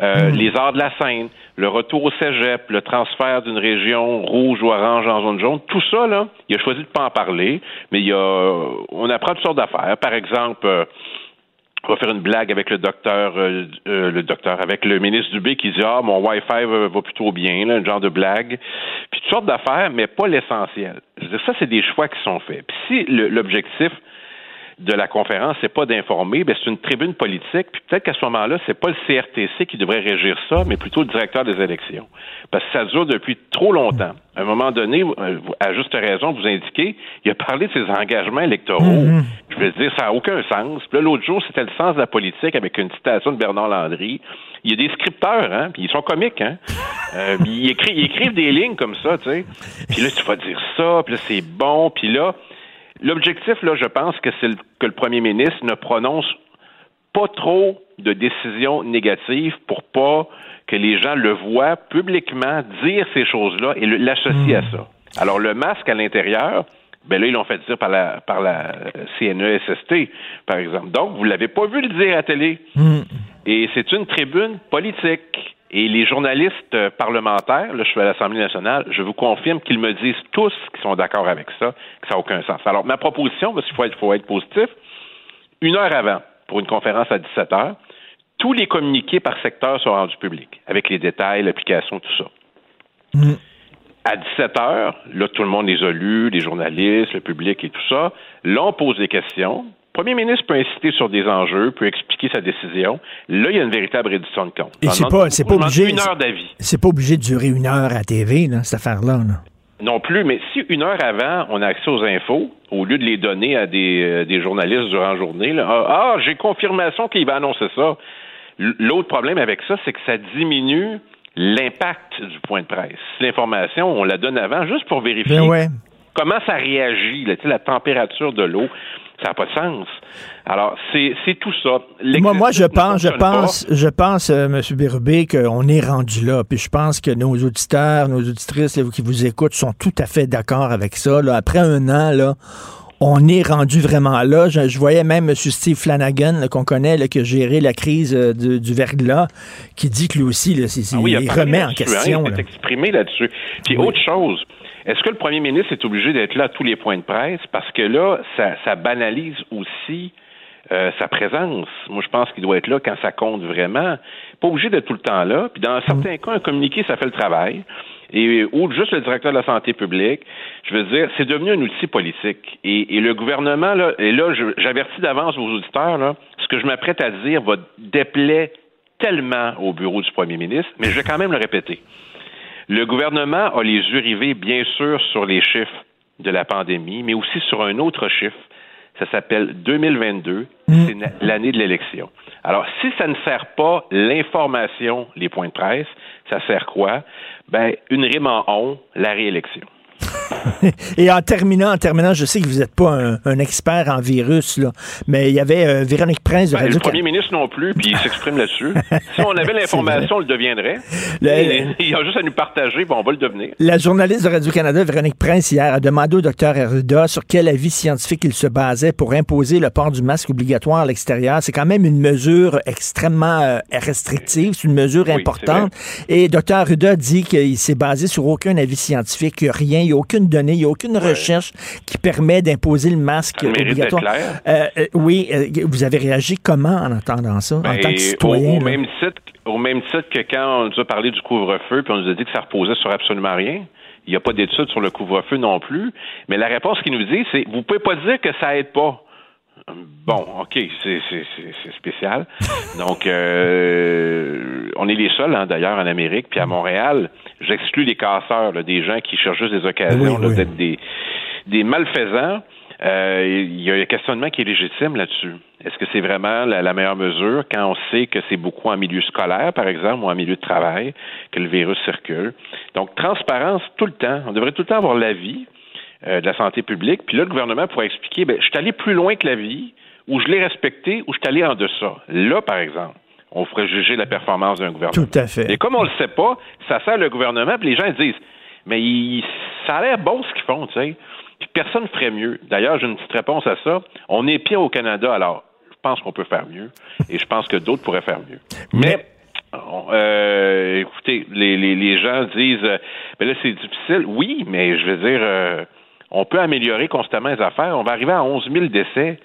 Euh, Les arts de la scène, le retour au cégep, le transfert d'une région rouge ou orange en zone jaune, tout ça, là, il a choisi de ne pas en parler, mais il y a, on apprend toutes sortes d'affaires. Par exemple, euh, on va faire une blague avec le docteur, euh, euh, le docteur, avec le ministre Dubé qui dit ah mon Wi-Fi va, plutôt bien, là, un genre de blague, puis toutes sortes d'affaires, mais pas l'essentiel. Je veux dire, ça c'est des choix qui sont faits. Puis si l'objectif de la conférence, c'est pas d'informer, ben c'est une tribune politique, puis peut-être qu'à ce moment-là, c'est pas le CRTC qui devrait régir ça, mais plutôt le directeur des élections. Parce que ça dure depuis trop longtemps. À un moment donné, euh, à juste raison, vous indiquez, il a parlé de ses engagements électoraux. Je veux dire, ça n'a aucun sens. Puis là, l'autre jour, c'était le sens de la politique avec une citation de Bernard Landry. Il y a des scripteurs, hein, puis ils sont comiques, hein. Euh, ils, écri- ils écrivent des lignes comme ça, tu sais. Puis là, tu vas dire ça, puis là, c'est bon, puis là, L'objectif, là, je pense que c'est que le premier ministre ne prononce pas trop de décisions négatives pour pas que les gens le voient publiquement dire ces choses-là et l'associent à ça. Alors, le masque à l'intérieur, ben là, ils l'ont fait dire par la, par la CNESST, par exemple. Donc, vous l'avez pas vu le dire à la télé. Et c'est une tribune politique. Et les journalistes euh, parlementaires, là, je suis à l'Assemblée nationale, je vous confirme qu'ils me disent tous qu'ils sont d'accord avec ça, que ça n'a aucun sens. Alors, ma proposition, parce qu'il faut être, faut être positif, une heure avant, pour une conférence à 17 heures, tous les communiqués par secteur sont rendus publics, avec les détails, l'application, tout ça. Mm. À 17 heures, là, tout le monde les a lus, les journalistes, le public et tout ça. Là, on pose des questions. Le premier ministre peut inciter sur des enjeux, peut expliquer sa décision. Là, il y a une véritable réduction de compte. Et c'est pas, c'est pas obligé. Une heure d'avis. C'est pas obligé de durer une heure à TV, là, cette affaire-là. là. Non plus, mais si une heure avant, on a accès aux infos, au lieu de les donner à des, euh, des journalistes durant la journée, là, ah, ah, j'ai confirmation qu'il va annoncer ça. L'autre problème avec ça, c'est que ça diminue l'impact du point de presse. L'information, on la donne avant juste pour vérifier Ben ouais. comment ça réagit, là, la température de l'eau. Ça n'a pas de sens. Alors, c'est c'est tout ça. Moi, moi, je pense, je pas. pense, je pense, euh, M. Bérubé, qu'on est rendu là. Puis je pense que nos auditeurs, nos auditrices là, qui vous écoutent sont tout à fait d'accord avec ça. là. Après un an, là, on est rendu vraiment là. Je, je voyais même M. Steve Flanagan, qu'on connaît, là, qui a géré la crise euh, du, du verglas, qui dit que lui aussi, là, Ah oui, il remet en là-dessus, question. hein, il s'est exprimé là-dessus. Puis autre chose, est-ce que le premier ministre est obligé d'être là à tous les points de presse? Parce que là, ça, ça banalise aussi euh, sa présence. Moi, je pense qu'il doit être là quand ça compte vraiment. Pas obligé d'être tout le temps là. Puis dans certains cas, un communiqué, ça fait le travail. Et ou juste le directeur de la santé publique, je veux dire, c'est devenu un outil politique. Et, et le gouvernement, là, et là, j'avertis d'avance vos auditeurs, là, ce que je m'apprête à dire va déplaire tellement au bureau du premier ministre, mais je vais quand même le répéter. Le gouvernement a les yeux rivés, bien sûr, sur les chiffres de la pandémie, mais aussi sur un autre chiffre. Ça s'appelle 2022, c'est na- l'année de l'élection. Alors, si ça ne sert pas l'information, les points de presse, ça sert quoi? Ben, une rime en on, la réélection. Et en terminant, en terminant, je sais que vous n'êtes pas un, un expert en virus, là, mais il y avait euh, Véronique Prince de Ben, le radio premier ministre non plus, puis il s'exprime là-dessus. Si on avait l'information, on le deviendrait. Le- il y a juste à nous partager, bon, on va le devenir. La journaliste de Radio-Canada, Véronique Prince, hier, a demandé au docteur Arruda sur quel avis scientifique il se basait pour imposer le port du masque obligatoire à l'extérieur. C'est quand même une mesure extrêmement euh, restrictive, c'est une mesure Oui, importante. Et docteur Arruda dit qu'il s'est basé sur aucun avis scientifique, rien, il n'y a aucune donnée, il n'y a aucune recherche qui permet d'imposer le masque obligatoire. clair. Euh, euh, oui, euh, vous avez réagi comment en entendant ça, en tant que au, citoyen? au là? même titre, au même titre que quand on nous a parlé du couvre-feu, puis on nous a dit que ça reposait sur absolument rien. Il n'y a pas d'études sur le couvre-feu non plus. Mais la réponse qu'il nous dit, c'est vous pouvez pas dire que ça aide pas. Bon, OK, c'est spécial. Donc, euh, on est les seuls, hein, d'ailleurs, en Amérique. Puis à Montréal, j'exclus les casseurs, là, des gens qui cherchent juste des occasions Oui, là, oui. d'être des, des malfaisants. Euh, Il y a un questionnement qui est légitime là-dessus. Est-ce que c'est vraiment la, la meilleure mesure quand on sait que c'est beaucoup en milieu scolaire, par exemple, ou en milieu de travail, que le virus circule? Donc, transparence tout le temps. On devrait tout le temps avoir l'avis de la santé publique. Puis là, le gouvernement pourrait expliquer, ben, je suis allé plus loin que l'avis, ou je l'ai respecté, ou je suis allé en deçà. Là, par exemple, on ferait juger la performance d'un gouvernement. Tout à fait. Et comme on le sait pas, ça sert le gouvernement, puis les gens disent, mais il- ça a l'air bon ce qu'ils font, tu sais. Puis personne ne ferait mieux. D'ailleurs, j'ai une petite réponse à ça. On est pire au Canada, alors je pense qu'on peut faire mieux, et je pense que d'autres pourraient faire mieux. Mais euh, écoutez, les, les, les gens disent, euh, mais là c'est difficile. Oui, mais je veux dire, euh, on peut améliorer constamment les affaires. On va arriver à 11 000 décès.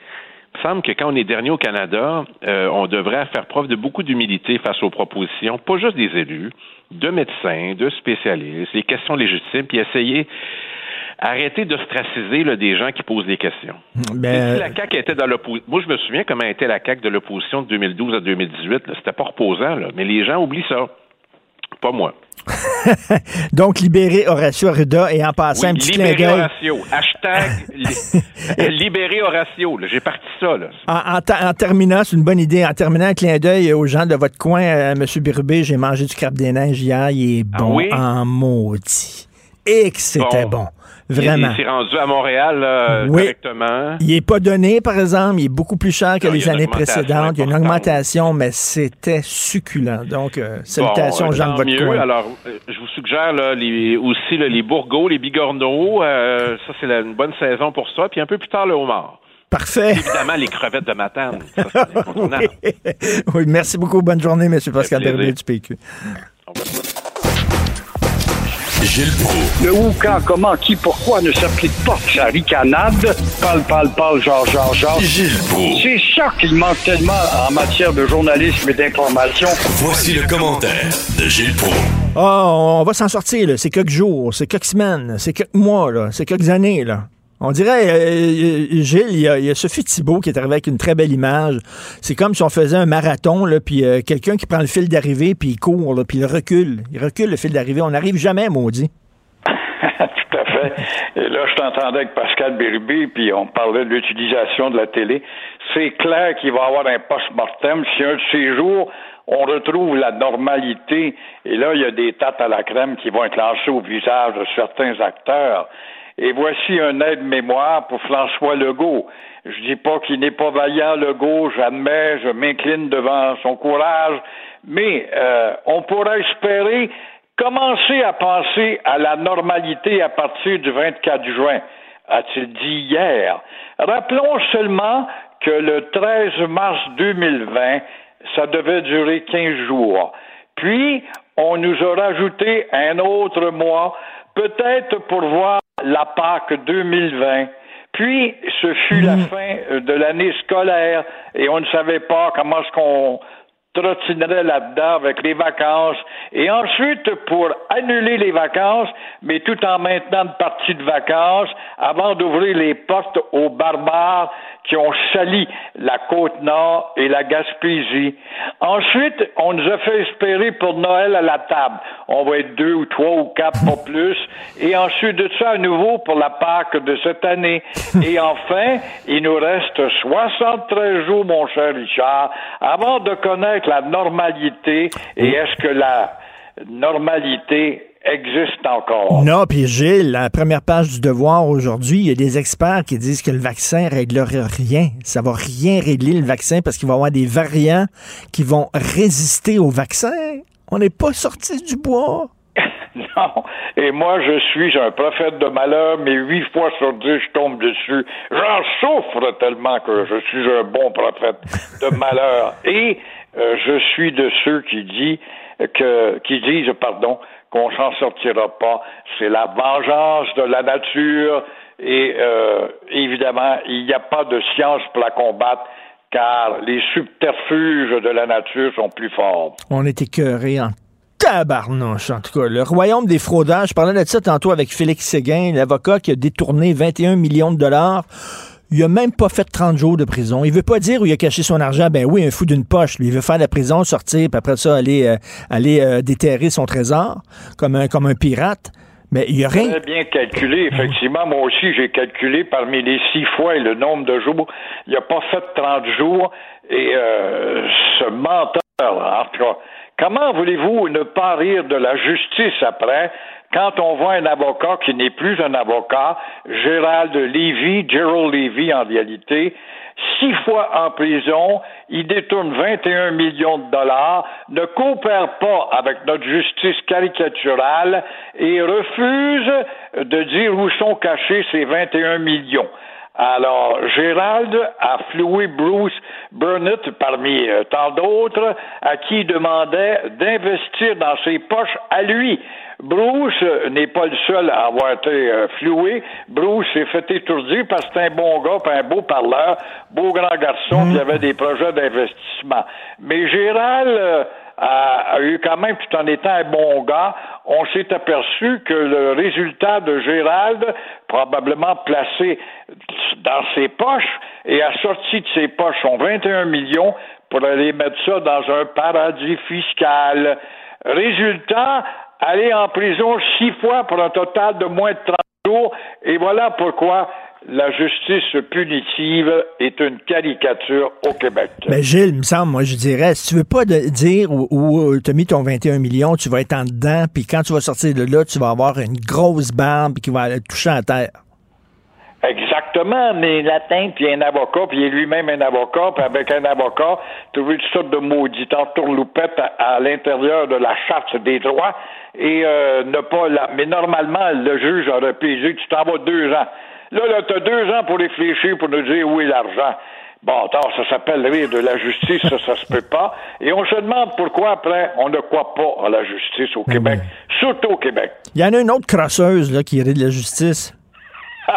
Il me semble que quand on est dernier au Canada, euh, on devrait faire preuve de beaucoup d'humilité face aux propositions, pas juste des élus, de médecins, de spécialistes, les questions légitimes, puis essayer arrêter d'ostraciser là, des gens qui posent des questions. Ben, Si la CAQ était dans l'opposition, moi je me souviens comment était la CAQ de l'opposition de 2012 à 2018, là. c'était pas reposant, là. mais les gens oublient ça. Pas moi. donc, libérer Horacio Arruda et en passant un petit clin libérer. Hashtag li- libérer Horatio. là. J'ai parti ça. Là. En, en ta- en terminant, c'est une bonne idée. En terminant, un clin d'œil aux gens de votre coin, euh, M. Birubé, j'ai mangé du crabe des neiges hier. Il est Ah bon oui? en maudit. Et que c'était bon. Vraiment. Il, il s'est rendu à Montréal là, Oui. correctement. Il n'est pas donné, par exemple. Il est beaucoup plus cher que Non, les années précédentes. Il y a une augmentation, mais c'était succulent. Donc, euh, salutations Bon, aux gens de tant votre mieux. coin. Alors, euh, je vous suggère là, les, aussi là, les bourgots, les bigorneaux. euh, ça, c'est une bonne saison pour ça. Puis un peu plus tard, le homard. Parfait. Évidemment, les crevettes de matane. Ça, incontournable. oui, merci beaucoup. Bonne journée, M. Pascal. Bernier du PQ. Gilles Proulx. Le où, quand, comment, qui, pourquoi ne s'applique pas sa ricanade? Parle, parle, parle, genre, genre, genre. Gilles Proulx. C'est ça qu'il manque tellement en matière de journalisme et d'information. Voici le commentaire de Gilles Proulx. Ah, on va s'en sortir, là. C'est quelques jours, c'est quelques semaines, c'est quelques mois, là. C'est quelques années, là. On dirait, euh, euh, Gilles, il y, a, Sophie Thibault qui est arrivée avec une très belle image. C'est comme si on faisait un marathon, là, puis euh, quelqu'un qui prend le fil d'arrivée, puis il court, puis il recule. Il recule le fil d'arrivée. On n'arrive jamais, maudit. Tout à fait. Et là, je t'entendais avec Pascal Bérubé, puis on parlait de l'utilisation de la télé. C'est clair qu'il va y avoir un post-mortem si un de ces jours, on retrouve la normalité. Et là, il y a des tates à la crème qui vont être lancées au visage de certains acteurs. Et voici un aide-mémoire pour François Legault. Je dis pas qu'il n'est pas vaillant, Legault, j'admets, je m'incline devant son courage, mais euh, on pourrait espérer commencer à penser à la normalité à partir du 24 juin, a-t-il dit hier. Rappelons seulement que le 13 mars 2020, ça devait durer 15 jours. Puis, on nous a rajouté un autre mois, peut-être pour voir la Pâque 2020. Puis, ce fut la fin de l'année scolaire et on ne savait pas comment est-ce qu'on trottinerait là-dedans avec les vacances. Et ensuite, pour annuler les vacances, mais tout en maintenant une partie de vacances, avant d'ouvrir les portes aux barbares qui ont sali la côte nord et la Gaspésie. Ensuite, on nous a fait espérer pour Noël à la table. On va être deux ou trois ou quatre, pas plus. Et ensuite de ça, à nouveau pour la Pâque de cette année. Et enfin, il nous reste 73 jours, mon cher Richard, avant de connaître la normalité. Et est-ce que la normalité existe encore. Non, puis Gilles, la première page du Devoir aujourd'hui, il y a des experts qui disent que le vaccin réglerait rien. Ça va rien régler le vaccin parce qu'il va y avoir des variants qui vont résister au vaccin. On n'est pas sorti du bois. non. Et moi, je suis un prophète de malheur, mais huit fois sur dix, je tombe dessus. J'en souffre tellement que je suis un bon prophète de malheur. Et euh, je suis de ceux qui disent que, qui disent, pardon, qu'on s'en sortira pas. C'est la vengeance de la nature et euh, évidemment, il n'y a pas de science pour la combattre car les subterfuges de la nature sont plus forts. On est écœuré en tabarnouche, en tout cas. Le royaume des fraudages, je parlais de ça tantôt avec Félix Séguin, l'avocat qui a détourné 21 millions de dollars il a même pas fait 30 jours de prison. Il veut pas dire où il a caché son argent. Ben oui, un fou d'une poche. Lui, il veut faire la prison, sortir, puis après ça, aller, euh, aller euh, déterrer son trésor comme un, comme un pirate. Mais il y a rien. Très bien calculé, effectivement. Moi aussi, j'ai calculé parmi les six fois et le nombre de jours. Il n'a pas fait 30 jours. Et euh, ce menteur, en tout cas, comment voulez-vous ne pas rire de la justice après? Quand on voit un avocat qui n'est plus un avocat, Gérald Levy, Gerald Levy en réalité, six fois en prison, il détourne 21 millions de dollars, ne coopère pas avec notre justice caricaturale et refuse de dire où sont cachés ces 21 millions. Alors, Gérald a floué Bruce Burnett parmi euh, tant d'autres à qui il demandait d'investir dans ses poches à lui. Bruce n'est pas le seul à avoir été euh, floué. Bruce s'est fait étourdir parce que c'est un bon gars, puis un beau parleur, beau grand garçon, qui avait des projets d'investissement. Mais Gérald euh, a, a, eu quand même, tout en étant un bon gars, on s'est aperçu que le résultat de Gérald, probablement placé dans ses poches, et a sorti de ses poches son 21 millions pour aller mettre ça dans un paradis fiscal. Résultat, aller en prison six fois pour un total de moins de 30 jours. Et voilà pourquoi la justice punitive est une caricature au Québec. Mais ben, Gilles, il me semble, moi je dirais, si tu veux pas de dire où, tu as mis ton 21 millions, tu vas être en dedans, puis quand tu vas sortir de là, tu vas avoir une grosse barbe qui va toucher à terre. Exactement, mais latin, puis un avocat, puis il est lui-même un avocat, puis avec un avocat, trouver toutes sortes de maudits tourloupettes à, à l'intérieur de la charte des droits et euh, ne pas la... Mais normalement, le juge aurait pu dire tu t'en vas deux ans. Là, là, tu as deux ans pour réfléchir, pour nous dire où est l'argent. Bon, attends, ça s'appelle rire de la justice, ça, ça se peut pas. Et on se demande pourquoi après on ne croit pas à la justice au Québec, surtout au Québec. Il y en a une autre crosseuse là, qui rit de la justice.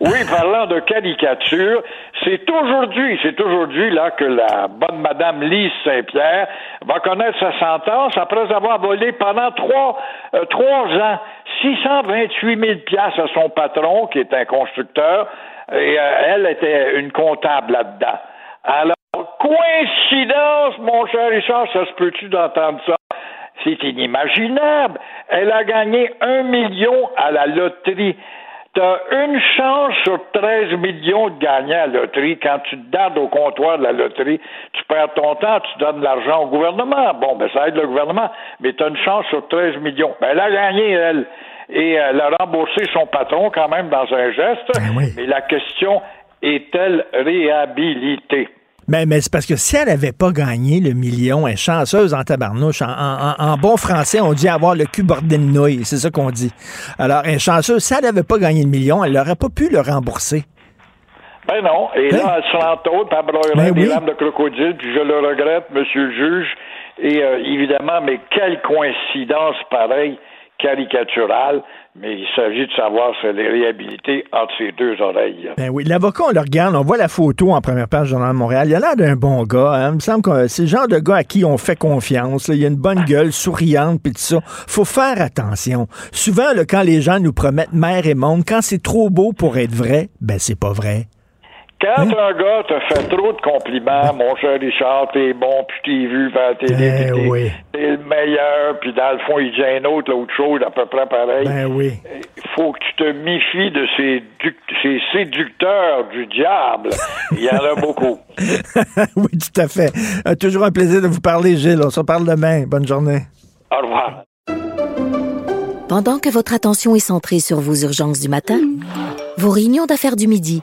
Oui, parlant de caricature, c'est aujourd'hui, c'est aujourd'hui là que la bonne Madame Lise Saint-Pierre va connaître sa sentence après avoir volé pendant trois, euh, trois ans 628 000 piastres à son patron, qui est un constructeur, et euh, elle était une comptable là-dedans. Alors, coïncidence, mon cher Richard, ça se peut-tu d'entendre ça? C'est inimaginable. Elle a gagné un million à la loterie. T'as une chance sur 13 millions de gagner à la loterie. Quand tu te dardes au comptoir de la loterie, tu perds ton temps, tu donnes de l'argent au gouvernement. Bon, ben ça aide le gouvernement, mais tu as une chance sur 13 millions. Ben, elle a gagné, elle. Et elle a remboursé son patron quand même dans un geste. Mais la question est-elle réhabilitée? Mais, mais c'est parce que si elle n'avait pas gagné le million, elle est chanceuse en tabarnouche. En, en- en bon français, on dit avoir le cul bordé de nouilles. C'est ça qu'on dit. Alors, elle est chanceuse. Si elle n'avait pas gagné le million, elle n'aurait pas pu le rembourser. Ben non. Et là, elle se l'entaude, puis elle broyerait Ben des oui. lames de crocodile, puis je le regrette, monsieur le juge. Et euh, évidemment, mais quelle coïncidence pareille, caricaturale. Mais il s'agit de savoir si elle est entre ses deux oreilles. Ben oui, l'avocat, on le regarde, on voit la photo en première page du Journal de Montréal. Il a l'air d'un bon gars. hein. Il me semble que c'est le genre de gars à qui on fait confiance. là. Il a une bonne gueule, souriante, puis tout ça. Faut faire attention. Souvent, là, quand les gens nous promettent mer et monde, quand c'est trop beau pour être vrai, ben c'est pas vrai. Quand Hein? un gars te fait trop de compliments, mon cher Richard, t'es bon, puis t'es vu vers la télé, Ben puis t'es, oui. le meilleur, puis dans le fond, il dit un autre, l'autre chose, à peu près pareil. Ben oui. Il faut que tu te méfies de ces, ces séducteurs du diable. Il y en a beaucoup. oui, tout à fait. Euh, toujours un plaisir de vous parler, Gilles. On se reparle demain. Bonne journée. Au revoir. Pendant que votre attention est centrée sur vos urgences du matin, vos réunions d'affaires du midi,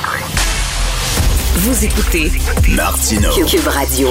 Vous écoutez Martino. Cube Radio.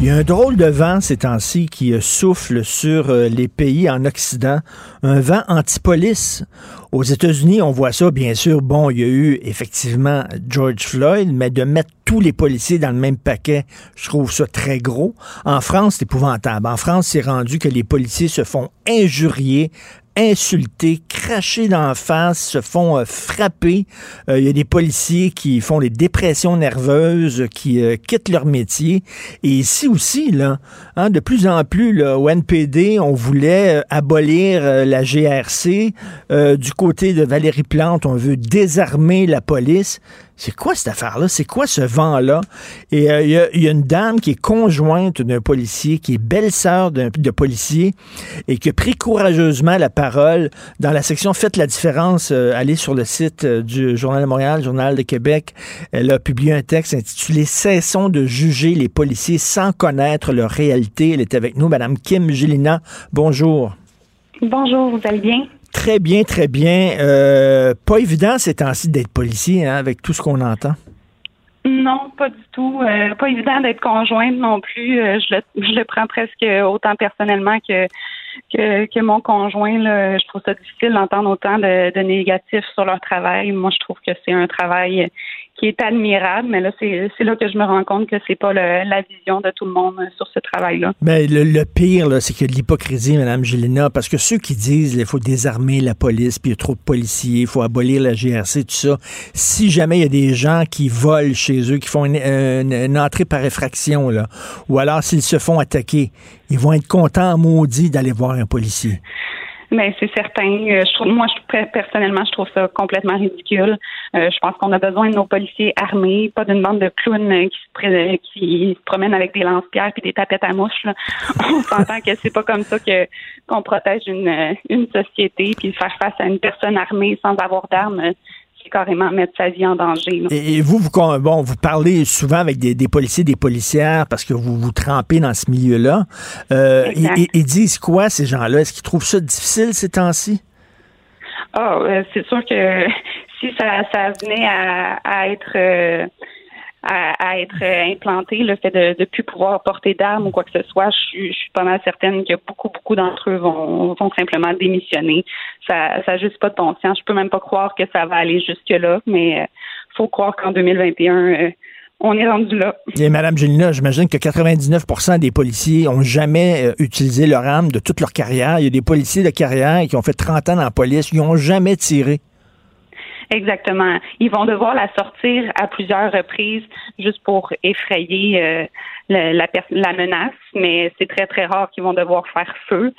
Il y a un drôle de vent ces temps-ci qui euh, souffle sur euh, les pays en Occident, un vent anti-police. Aux États-Unis, on voit ça, bien sûr. Bon, il y a eu effectivement George Floyd, mais de mettre tous les policiers dans le même paquet, je trouve ça très gros. En France, c'est épouvantable. En France, c'est rendu que les policiers se font injurier, insulter, cracher d'en face, se font euh, frapper. Euh, Il y a des policiers qui font des dépressions nerveuses, qui euh, quittent leur métier. Et ici aussi, là, hein, de plus en plus, là, au NPD, on voulait abolir la GRC. Du côté de Valérie Plante, on veut désarmer la police. C'est quoi cette affaire-là? C'est quoi ce vent-là? Et euh, il y, a- une dame qui est conjointe d'un policier, qui est belle-sœur d'un de policier, et qui a pris courageusement la parole dans la section Faites la différence. euh, allez sur le site euh, du Journal de Montréal, Journal de Québec. Elle a publié un texte intitulé Cessons de juger les policiers sans connaître leur réalité. Elle est avec nous, Madame Kim Gélina. Bonjour. Bonjour, vous allez bien? Très bien, très bien. Euh, pas évident ces temps-ci d'être policier, hein, avec tout ce qu'on entend. Non, pas du tout. Euh, pas évident d'être conjointe non plus. Euh, je, le, je le prends presque autant personnellement que que, mon conjoint. Je trouve ça difficile d'entendre autant de, de négatifs sur leur travail. Moi, je trouve que c'est un travail qui est admirable, mais là, c'est là que je me rends compte que c'est pas le- la vision de tout le monde sur ce travail-là. Mais le, le pire, c'est de l'hypocrisie, Mme Gélina, parce que ceux qui disent qu'il faut désarmer la police, puis il y a trop de policiers, il faut abolir la GRC, tout ça, si jamais il y a des gens qui volent chez eux, qui font une, une- une entrée par effraction, là, ou alors s'ils se font attaquer, ils vont être contents, maudits, d'aller voir un policier. Mais c'est certain. Euh, Je trouve, moi, je, personnellement, je trouve ça complètement ridicule. Euh, je pense qu'on a besoin de nos policiers armés, pas d'une bande de clowns euh, qui se, pré- qui se promènent avec des lance-pierres et des tapettes à mouches. On s'entend que c'est pas comme ça que qu'on protège une, euh, une société. Puis faire face à une personne armée sans avoir d'armes, euh, carrément mettre sa vie en danger. là. Et, vous, vous, bon, vous parlez souvent avec des, des policiers, des policières, parce que vous vous trempez dans ce milieu-là. Euh, et- et- ils disent quoi, ces gens-là? Est-ce qu'ils trouvent ça difficile ces temps-ci? Ah, euh, c'est sûr que si ça, ça venait à, à être euh, à, être euh, implanté, le fait de ne plus pouvoir porter d'armes ou quoi que ce soit, je suis, pas mal certaine que beaucoup, beaucoup d'entre eux vont, vont simplement démissionner. Ça ça a juste pas de bon sens. Je peux même pas croire que ça va aller jusque-là, mais euh, faut croire qu'en 2021, euh, on est rendu là. Et Madame Gélina, j'imagine que 99% des policiers ont jamais utilisé leur arme de toute leur carrière. Il y a des policiers de carrière qui ont fait 30 ans dans la police, ils n'ont jamais tiré. Exactement. Ils vont devoir la sortir à plusieurs reprises juste pour effrayer euh, la, pers- la menace, mais c'est très, très rare qu'ils vont devoir faire feu.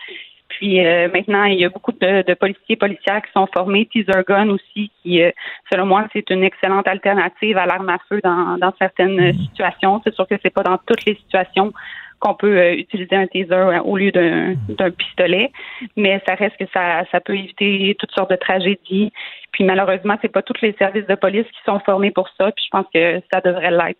Puis euh, maintenant, il y a beaucoup de, de policiers et policières qui sont formés, teaser gun aussi, qui, euh, selon moi, c'est une excellente alternative à l'arme à feu dans, dans certaines euh, situations. C'est sûr que c'est pas dans toutes les situations qu'on peut euh, utiliser un taser euh, au lieu d'un d'un pistolet, mais ça reste que ça, ça peut éviter toutes sortes de tragédies. Puis malheureusement, c'est pas tous les services de police qui sont formés pour ça. Puis je pense que ça devrait l'être.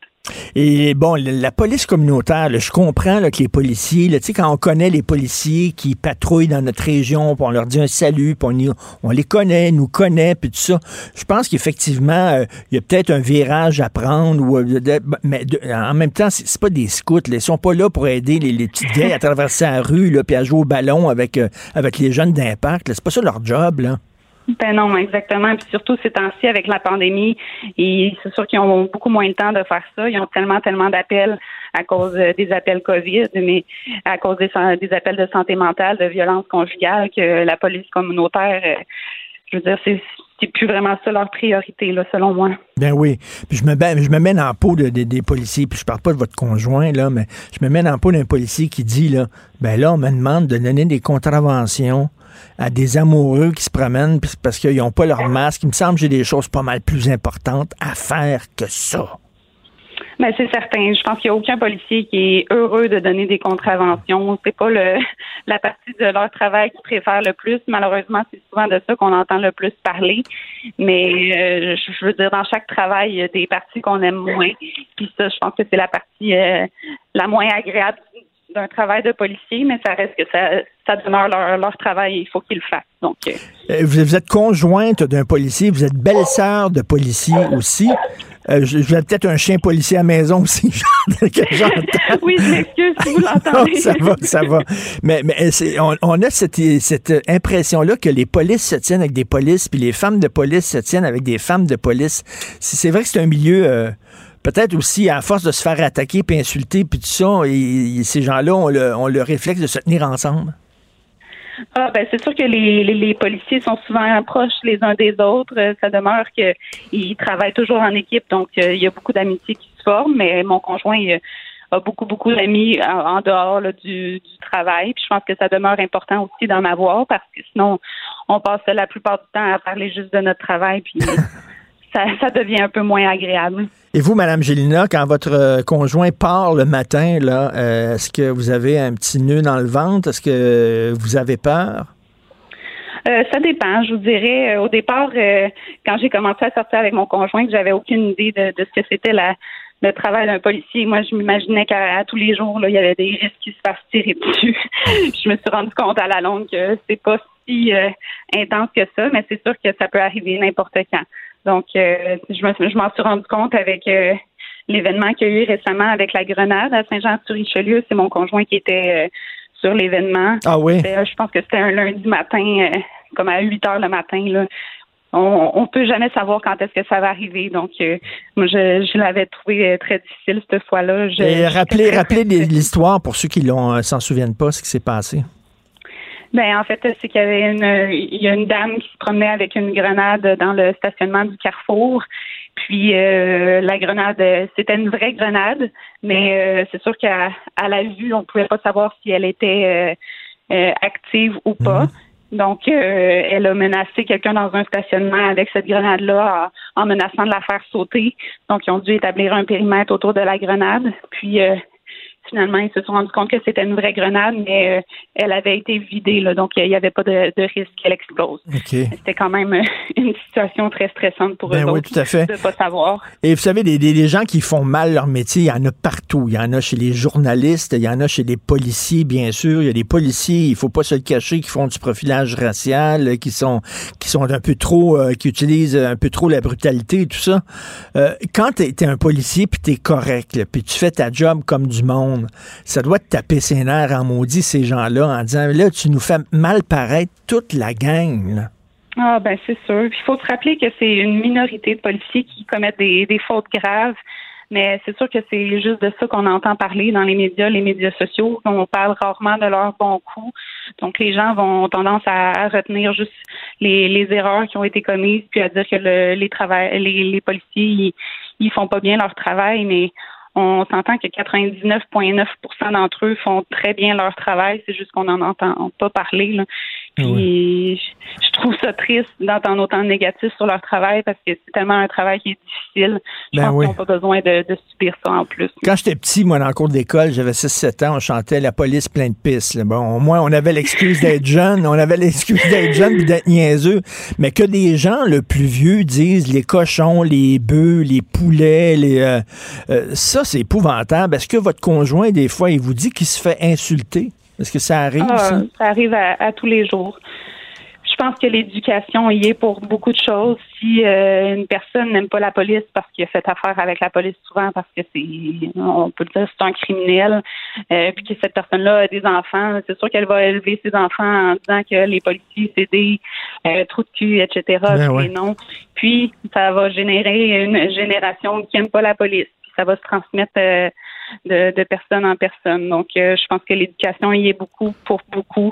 Et bon, la police communautaire, je comprends que les policiers, là, quand on connaît les policiers qui patrouillent dans notre région, puis on leur dit un salut, puis on, les connaît, nous connaît, puis tout ça, je pense qu'effectivement, euh, il y a peut-être un virage à prendre, ou, euh, mais de- en même temps, c'est pas des scouts, ils sont pas là pour aider les, les petites à traverser la rue, puis à jouer au ballon avec, euh, avec les jeunes d'impact, c'est pas ça leur job, là. Ben non, exactement. Puis surtout ces temps-ci avec la pandémie, et c'est sûr qu'ils ont beaucoup moins de temps de faire ça. Ils ont tellement, tellement d'appels à cause euh, des appels COVID, mais à cause des, des appels de santé mentale, de violence conjugale, que la police communautaire, euh, je veux dire, c'est plus vraiment ça leur priorité, là, selon moi. Ben oui. Puis je me, je me mets dans la peau de- des policiers, puis je parle pas de votre conjoint, là, mais je me mets dans la peau d'un policier qui dit, là, ben là, on me demande de donner des contraventions à des amoureux qui se promènent parce qu'ils n'ont pas leur masque. Il me semble que j'ai des choses pas mal plus importantes à faire que ça. Ben c'est certain. Je pense qu'il n'y a aucun policier qui est heureux de donner des contraventions. C'est pas le la partie de leur travail qu'ils préfèrent le plus. Malheureusement, c'est souvent de ça qu'on entend le plus parler. Mais euh, je je veux dire, dans chaque travail, il y a des parties qu'on aime moins. Puis ça, je pense que c'est la partie euh, la moins agréable d'un travail de policier, mais ça reste que ça, ça demeure leur, leur travail et il faut qu'ils le fassent. Donc, euh, Euh, Vous, êtes conjointe d'un policier, vous êtes belle-sœur de policier aussi. Euh, avez peut-être un chien policier à la maison aussi, genre, que j'entends. oui, je m'excuse si vous l'entendez. ça va, ça va. Mais, mais c'est- on, on a cette, cette impression-là que les polices se tiennent avec des polices, puis les femmes de police se tiennent avec des femmes de police. C'est c'est vrai que c'est un milieu, euh, peut-être aussi, à force de se faire attaquer, puis insulter, puis tout ça, et, et ces gens-là ont le, ont le réflexe de se tenir ensemble. Ah, ben c'est sûr que les, les, les policiers sont souvent proches les uns des autres. Euh, Ça demeure qu'ils travaillent toujours en équipe, donc euh, il y a beaucoup d'amitiés qui se forment. Mais mon conjoint il a beaucoup, beaucoup d'amis en, en dehors là, du, du travail. Puis je pense que ça demeure important aussi d'en avoir parce que sinon, on passe la plupart du temps à parler juste de notre travail, puis ça, ça devient un peu moins agréable. Et vous, Madame Gélina, quand votre euh, conjoint part le matin, là, euh, est-ce que vous avez un petit nœud dans le ventre? Est-ce que vous avez peur? Euh, ça dépend. Je vous dirais, au départ, euh, quand j'ai commencé à sortir avec mon conjoint, que j'avais aucune idée de, de ce que c'était la, le travail d'un policier. Moi, je m'imaginais qu'à tous les jours, là, il y avait des risques qui se fassent tirer dessus. je me suis rendu compte à la longue que c'est pas si euh, intense que ça, mais c'est sûr que ça peut arriver n'importe quand. Donc, euh, je me- je m'en suis rendu compte avec euh, l'événement qu'il y a eu récemment avec la grenade à Saint-Jean-sur-Richelieu. C'est mon conjoint qui était euh, sur l'événement. Ah oui? Euh, je pense que c'était un lundi matin, comme à 8 heures le matin. Là. On, on peut jamais savoir quand est-ce que ça va arriver. Donc, moi, je, je l'avais trouvé très difficile cette fois-là. Et rappelez, rappelez l'histoire pour ceux qui l'ont, euh, s'en souviennent pas, ce qui s'est passé. Ben en fait, c'est qu'il y avait une il y a une dame qui se promenait avec une grenade dans le stationnement du Carrefour. Puis euh, la grenade, c'était une vraie grenade, mais euh, c'est sûr qu'à à la vue, on pouvait pas savoir si elle était euh, euh, active ou pas. Donc, euh, elle a menacé quelqu'un dans un stationnement avec cette grenade-là en, en menaçant de la faire sauter. Donc, ils ont dû établir un périmètre autour de la grenade. Puis, euh, finalement, ils se sont rendus compte que c'était une vraie grenade, mais euh, elle avait été vidée, là, donc il n'y avait pas de, de risque qu'elle explose. C'était quand même euh, une situation très stressante pour Ben eux oui, autres tout à fait. de pas savoir. Et vous savez, des gens qui font mal leur métier, il y en a partout. Il y en a chez les journalistes, il y en a chez les policiers, bien sûr. Il y a des policiers, il faut pas se le cacher, qui font du profilage racial, qui sont qui sont un peu trop, euh, qui utilisent un peu trop la brutalité et tout ça. Euh, quand tu es, un policier puis tu es correct, puis tu fais ta job comme du monde, ça doit te taper ses nerfs en maudit ces gens-là en disant là, tu nous fais mal paraître toute la gang. Ah ben c'est sûr. Il faut se rappeler que c'est une minorité de policiers qui commettent des, fautes graves. Mais c'est sûr que c'est juste de ça qu'on entend parler dans les médias, les médias sociaux. On parle rarement de leurs bons coups. Donc les gens vont tendance à, retenir juste les, erreurs qui ont été commises, puis à dire que les, les policiers ils, ils font pas bien leur travail, mais on s'entend que 99,9% d'entre eux font très bien leur travail. C'est juste qu'on n'en entend pas parler. Là. Puis je- je trouve ça triste d'entendre autant de négatifs sur leur travail parce que c'est tellement un travail qui est difficile. Je Ben pense oui. qu'ils n'ont pas besoin de, de subir ça en plus. Quand j'étais petit, moi, dans le cours d'école, j'avais 6-7 ans, on chantait La police plein de pistes. Bon, au moins, on avait l'excuse d'être jeune, on avait l'excuse d'être jeune puis d'être niaiseux. Mais que des gens, le plus vieux, disent les cochons, les bœufs, les poulets, les, euh, euh, ça, c'est épouvantable. Est-ce que votre conjoint, des fois, il vous dit qu'il se fait insulter? Est-ce que ça arrive, Ah, ça? ça arrive à, à tous les jours. Je pense que l'éducation y est pour beaucoup de choses. Si euh, une personne n'aime pas la police parce qu'il a fait affaire avec la police souvent parce que c'est, on peut le dire, c'est un criminel, euh, puis que cette personne-là a des enfants, c'est sûr qu'elle va élever ses enfants en disant que les policiers c'est des euh, trous de cul, etc. Ben ouais. noms. Puis ça va générer une génération qui n'aime pas la police. Puis ça va se transmettre de, de personne en personne. Donc, euh, je pense que l'éducation y est beaucoup pour beaucoup.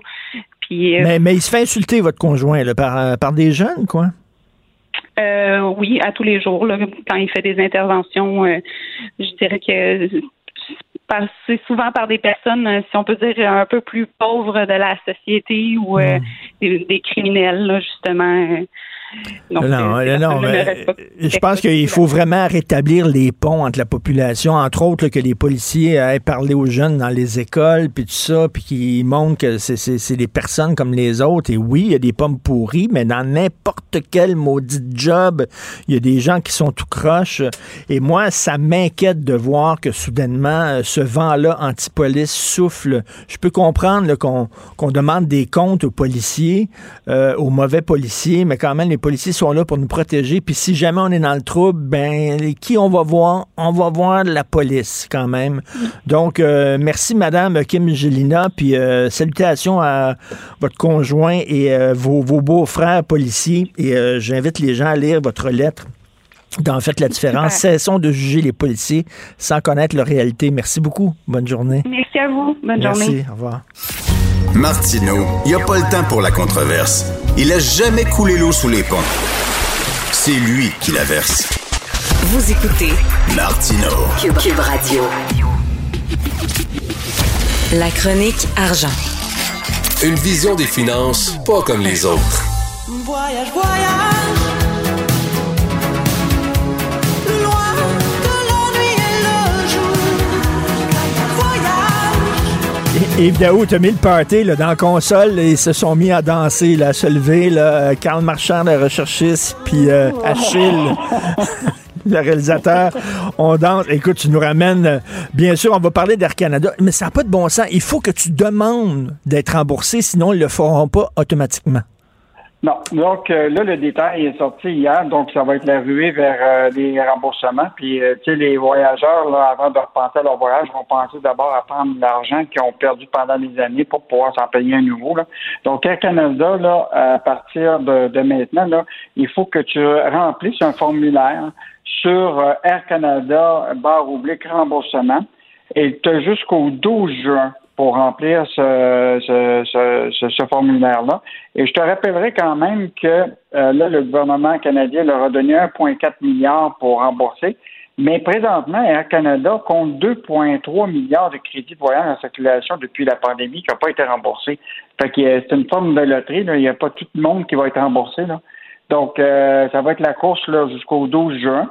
Puis, euh, Mais, mais il se fait insulter, votre conjoint, là, par, euh, par des jeunes, quoi? euh, oui, à tous les jours, là, quand il fait des interventions, je dirais que c'est souvent par des personnes, si on peut dire, un peu plus pauvres de la société ou euh, des, des criminels, là, justement. Donc, non, euh, non, mais, je pense qu'il faut vraiment rétablir les ponts entre la population, entre autres là, que les policiers aient parlé aux jeunes dans les écoles, puis tout ça, puis qu'ils montrent que c'est- des personnes comme les autres. Et oui, il y a des pommes pourries, mais dans n'importe quel maudit job, il y a des gens qui sont tout croches. Et moi, ça m'inquiète de voir que soudainement, euh, ce vent-là anti-police souffle. Je peux comprendre qu'on demande des comptes aux policiers, euh, aux mauvais policiers, mais quand même, les policiers sont là pour nous protéger. Puis si jamais on est dans le trouble, ben, qui on va voir? On va voir la police quand même. Donc, euh, merci, Madame Kim Gelina, puis euh, salutations à votre conjoint et euh, vos, vos beaux-frères policiers. Et euh, j'invite les gens à lire votre lettre dans Faites la différence. Cessons de juger les policiers sans connaître leur réalité. Merci beaucoup. Bonne journée. Merci à vous. Bonne Merci. journée. Au revoir. Martineau, il n'y a pas le temps pour la controverse. Il a jamais coulé l'eau sous les ponts. C'est lui qui la verse. Vous écoutez Martineau. Cube, Cube Radio. La chronique argent. Une vision des finances pas comme les autres. Voyage, voyage. Yves Daou, t'as mis le party là, dans la console et ils se sont mis à danser, là, à se lever. Là, Karl Marchand, le recherchiste, puis euh, Achille, le réalisateur. On danse. Écoute, tu nous ramènes. euh, Bien sûr, on va parler d'Air Canada, mais ça n'a pas de bon sens. Il faut que tu demandes d'être remboursé, sinon ils ne le feront pas automatiquement. Non. Donc euh, là, le détail est sorti hier, donc ça va être la ruée vers euh, les remboursements. Puis, euh, tu sais, les voyageurs, là, avant de repenser à leur voyage, vont penser d'abord à prendre l'argent qu'ils ont perdu pendant des années pour pouvoir s'en payer un nouveau. Là. Donc, Air Canada, là, à partir de, de maintenant, là, il faut que tu remplisses un formulaire sur euh, Air Canada, barre oblique remboursement, et tu as jusqu'au 12 juin pour remplir ce, ce, ce, ce- formulaire-là. Et je te rappellerai quand même que euh, là, le gouvernement canadien leur a donné 1,4 milliard pour rembourser. Mais présentement, Air Canada compte 2,3 milliards de crédits de voyage en circulation depuis la pandémie qui n'ont pas été remboursés. Fait que euh, c'est une forme de loterie. là. Il n'y a pas tout le monde qui va être remboursé. Là. Donc, euh, ça va être la course jusqu'au 12 juin.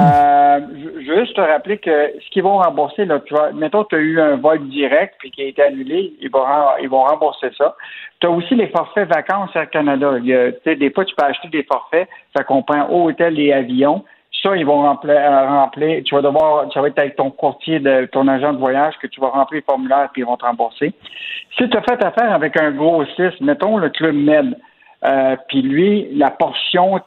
Euh, je, veux juste te rappeler que ce qu'ils vont rembourser, là, tu vois, mettons, tu as eu un vol direct puis qui a été annulé, ils vont, ils vont rembourser ça. Tu as aussi les forfaits vacances Air Canada. Il y des fois, tu peux acheter des forfaits, ça comprend hôtel et avion. Ça, ils vont remplir. Tu vas devoir, ça va être avec ton courtier, de ton agent de voyage que tu vas remplir le formulaire puis ils vont te rembourser. Si tu as fait affaire avec un gros 6, mettons le Club Med, euh, puis lui, la portion euh,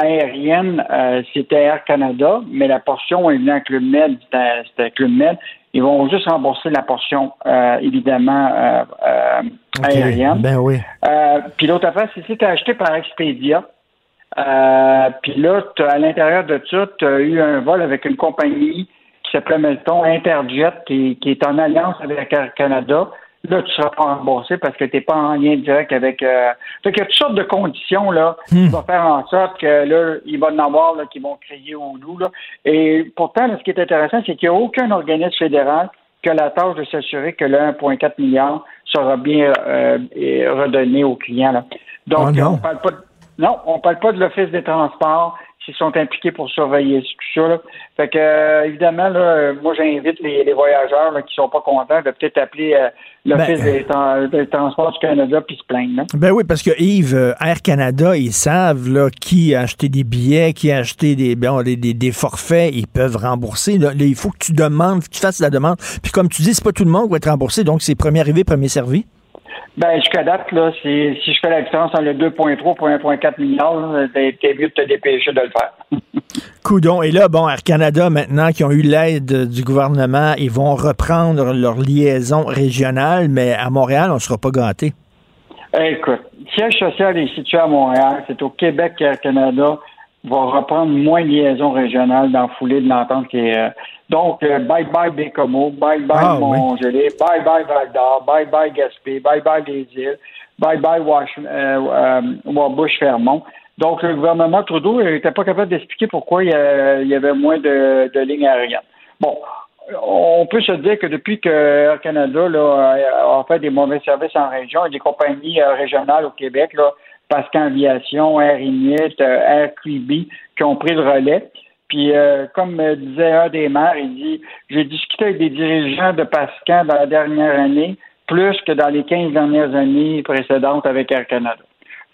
aérienne, euh, c'était Air Canada, mais la portion est venue à Club Med, c'était Club Med. Ils vont juste rembourser la portion, euh, évidemment, euh, euh, aérienne. Ben oui. Euh, puis l'autre affaire, c'est as acheté par Expedia, euh, puis là, à l'intérieur de ça, tu as eu un vol avec une compagnie qui s'appelait, mettons, Interjet, qui, qui est en alliance avec Air Canada. Là, tu seras pas remboursé parce que tu n'es pas en lien direct avec... Euh... Fait qu'il y a toutes sortes de conditions là, qui vont faire en sorte que là, il va y en avoir là, qui vont crier au loup. Là. Et pourtant, là, ce qui est intéressant, c'est qu'il n'y a aucun organisme fédéral qui a la tâche de s'assurer que le 1,4 milliard sera bien euh, redonné aux clients. Là. Donc, Oh non. on parle pas de, non, on parle pas de l'Office des transports s'ils sont impliqués pour surveiller tout ça. Là. Fait que euh, évidemment, là, euh, moi j'invite les, les voyageurs là, qui sont pas contents de peut-être appeler euh, l'Office Ben, des, Tra- des transports du Canada puis se plaindre. Là. Ben oui, parce que Yves, Air Canada, ils savent là, qui a acheté des billets, qui a acheté des, bon, des, des- des forfaits, ils peuvent rembourser. Là, il faut que tu demandes, que tu fasses la demande. Puis comme tu dis, c'est pas tout le monde qui va être remboursé, donc c'est premier arrivé, premier servi. Ben, jusqu'à date, là, si je fais la différence entre le 2,3 et 1,4 milliard, t'es, mieux de te dépêcher de le faire. Coudon. Et là, bon, Air Canada, maintenant, qui ont eu l'aide du gouvernement, ils vont reprendre leur liaison régionale, mais à Montréal, on ne sera pas gâtés. Écoute, le siège social est situé à Montréal. C'est au Québec qu'Air Canada va reprendre moins de liaisons régionales dans la foulée de l'entente qui est. euh, donc, euh, bye bye Bécomo, bye bye Ah, Montgelé, bye bye Val d'Or, bye bye Gaspé, bye bye les îles, bye bye Wash, euh, euh, Wabush Fermont. Donc, le gouvernement Trudeau n'était pas capable d'expliquer pourquoi il y, avait moins de, de lignes aériennes. Bon, on peut se dire que depuis que Air Canada là, a fait des mauvais services en région, a des compagnies euh, régionales au Québec, là, Pascan Aviation, Air Inuit, euh, Air Quibi, qui ont pris le relais. Puis, euh, comme disait un des maires, il dit J'ai discuté avec des dirigeants de Pascan dans la dernière année, plus que dans les 15 dernières années précédentes avec Air Canada.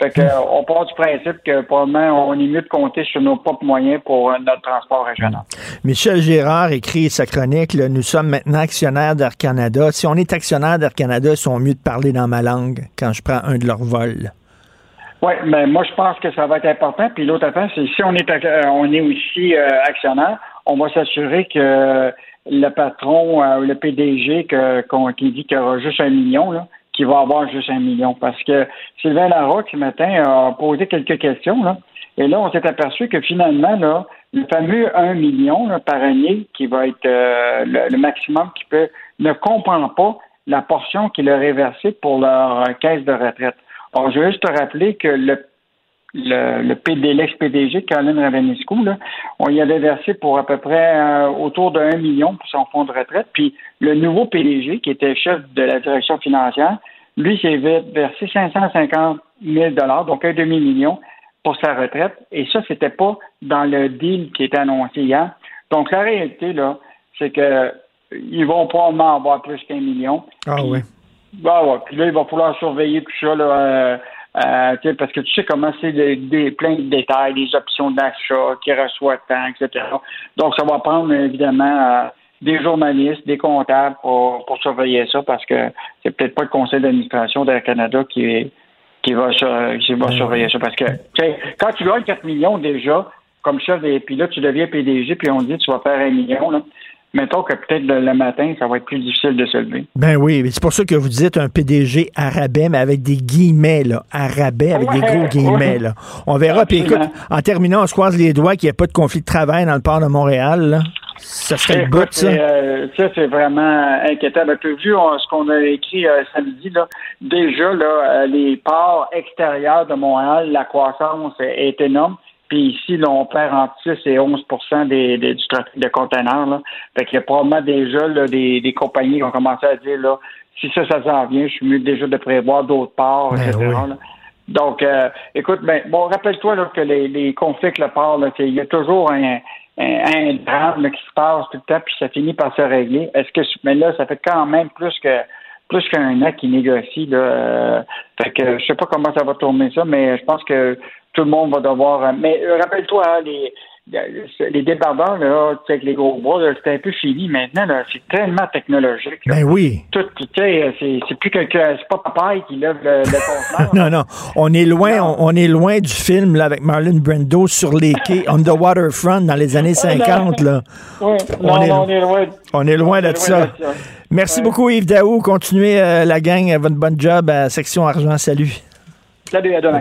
Fait que, on part du principe que probablement on est mieux de compter sur nos propres moyens pour euh, notre transport régional. Michel Gérard écrit sa chronique, là, nous sommes maintenant actionnaires d'Air Canada. Si on est actionnaire d'Air Canada, ils sont mieux de parler dans ma langue quand je prends un de leurs vols. Oui, mais moi je pense que ça va être important. Puis l'autre affaire, c'est si on est euh, on est aussi euh, actionnaire, on va s'assurer que le patron euh, ou le PDG que, qui dit qu'il y aura juste un million, là, qu'il va avoir juste un million. Parce que Sylvain Larocque, ce matin, a posé quelques questions. Là, et là, on s'est aperçu que finalement, là, le fameux 1 million là, par année, qui va être euh, le, le maximum qui peut, ne comprend pas la portion qui leur est versée pour leur euh, caisse de retraite. Alors, je veux juste te rappeler que le, le, le PD, l'ex-PDG, Caroline Ravenescu, là, on y avait versé pour à peu près euh, autour de 1 million pour son fonds de retraite. Puis le nouveau PDG, qui était chef de la direction financière, lui, s'est versé 550 000 donc un demi-million pour sa retraite. Et ça, c'était pas dans le deal qui était annoncé hier. Donc, la réalité, là, c'est que ils vont probablement avoir plus qu'un million. Ah oui. Bah ouais. Puis là, il va falloir surveiller tout ça, là, euh, euh, tu sais, parce que tu sais comment c'est des, des- plein de détails, des options d'achat, qui reçoit tant, etc. Donc, ça va prendre, évidemment, euh, des journalistes, des comptables pour, pour surveiller ça, parce que c'est peut-être pas le conseil d'administration d'Air Canada qui, est- qui va, qui va surveiller ça. Parce que, tu sais, quand tu gagnes 4 millions déjà, comme chef, des, puis là, tu deviens PDG, puis on dit tu vas faire un million, là. Mettons que peut-être le, matin, ça va être plus difficile de se lever. Ben oui, mais c'est pour ça que vous dites un PDG arabais, mais avec des guillemets, là. Arabais, avec des gros guillemets, ouais. là. On verra. Puis écoute, en terminant, on se croise les doigts qu'il n'y ait pas de conflit de travail dans le port de Montréal, là. Ça serait le bout, ça. c'est, euh, ça, c'est vraiment inquiétant. Ben, tu as vu on- ce qu'on a écrit euh, samedi, là. Déjà, là, euh, les ports extérieurs de Montréal, la croissance est, est énorme. Puis ici, là, on perd entre 6 et 11 des, des- du trafic de conteneurs. Là. Fait qu'il y a probablement déjà là, des, des compagnies qui ont commencé à dire là, si ça, ça s'en vient, je suis mieux déjà de prévoir d'autres ports, Ben etc. oui. là. Donc, euh, écoute, ben, bon, rappelle-toi là, que les, les conflits avec le port, qu'il y a toujours un, un, un drame là, qui se passe tout le temps, puis ça finit par se régler. Est-ce que mais là, ça fait quand même plus que plus qu'un an qui négocie. Là, fait que je sais pas comment ça va tourner ça, mais je pense que tout le monde va devoir. euh, Mais euh, rappelle-toi, hein, les, les débardeurs, là, avec les gros bois, c'était un peu fini. Maintenant, là, c'est tellement technologique. là. Ben oui. Tout, tu sais, c'est, c'est plus quelqu'un, c'est pas papaye qui lève le, le conteneur. Non, non. On est loin, on, on est loin du film là, avec Marlon Brando sur les quais, on the waterfront dans les années 50. Là. Oui, On est- non, on est loin. On est loin On de est ça. loin de ça. Merci Ouais. beaucoup Yves Daou. Continuez euh, la gang, euh, votre bonne job à Section Argent. Salut. Salut, à demain.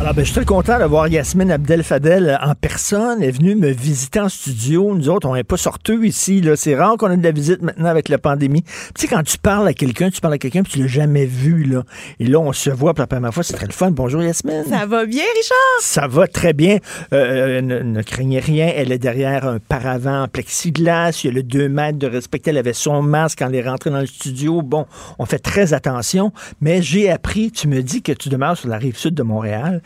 Alors, ben, je suis très content de voir Yasmine Abdel Fadel en personne. Elle est venue me visiter en studio. Nous autres, on n'est pas sorteux ici. Là. C'est rare qu'on ait de la visite maintenant avec la pandémie. Tu sais, quand tu parles à quelqu'un, tu parles à quelqu'un puis tu l'as jamais vu. Là. Et là, on se voit pour la première fois. C'est très le fun. Bonjour Yasmine. Ça va bien, Richard? Ça va très bien. Euh, ne, ne craignez rien. Elle est derrière un paravent en plexiglas. Il y a le 2 mètres de respecter. Elle avait son masque quand elle est rentrée dans le studio. Bon, on fait très attention. Mais j'ai appris, tu me dis que tu demeures sur la rive sud de Montréal.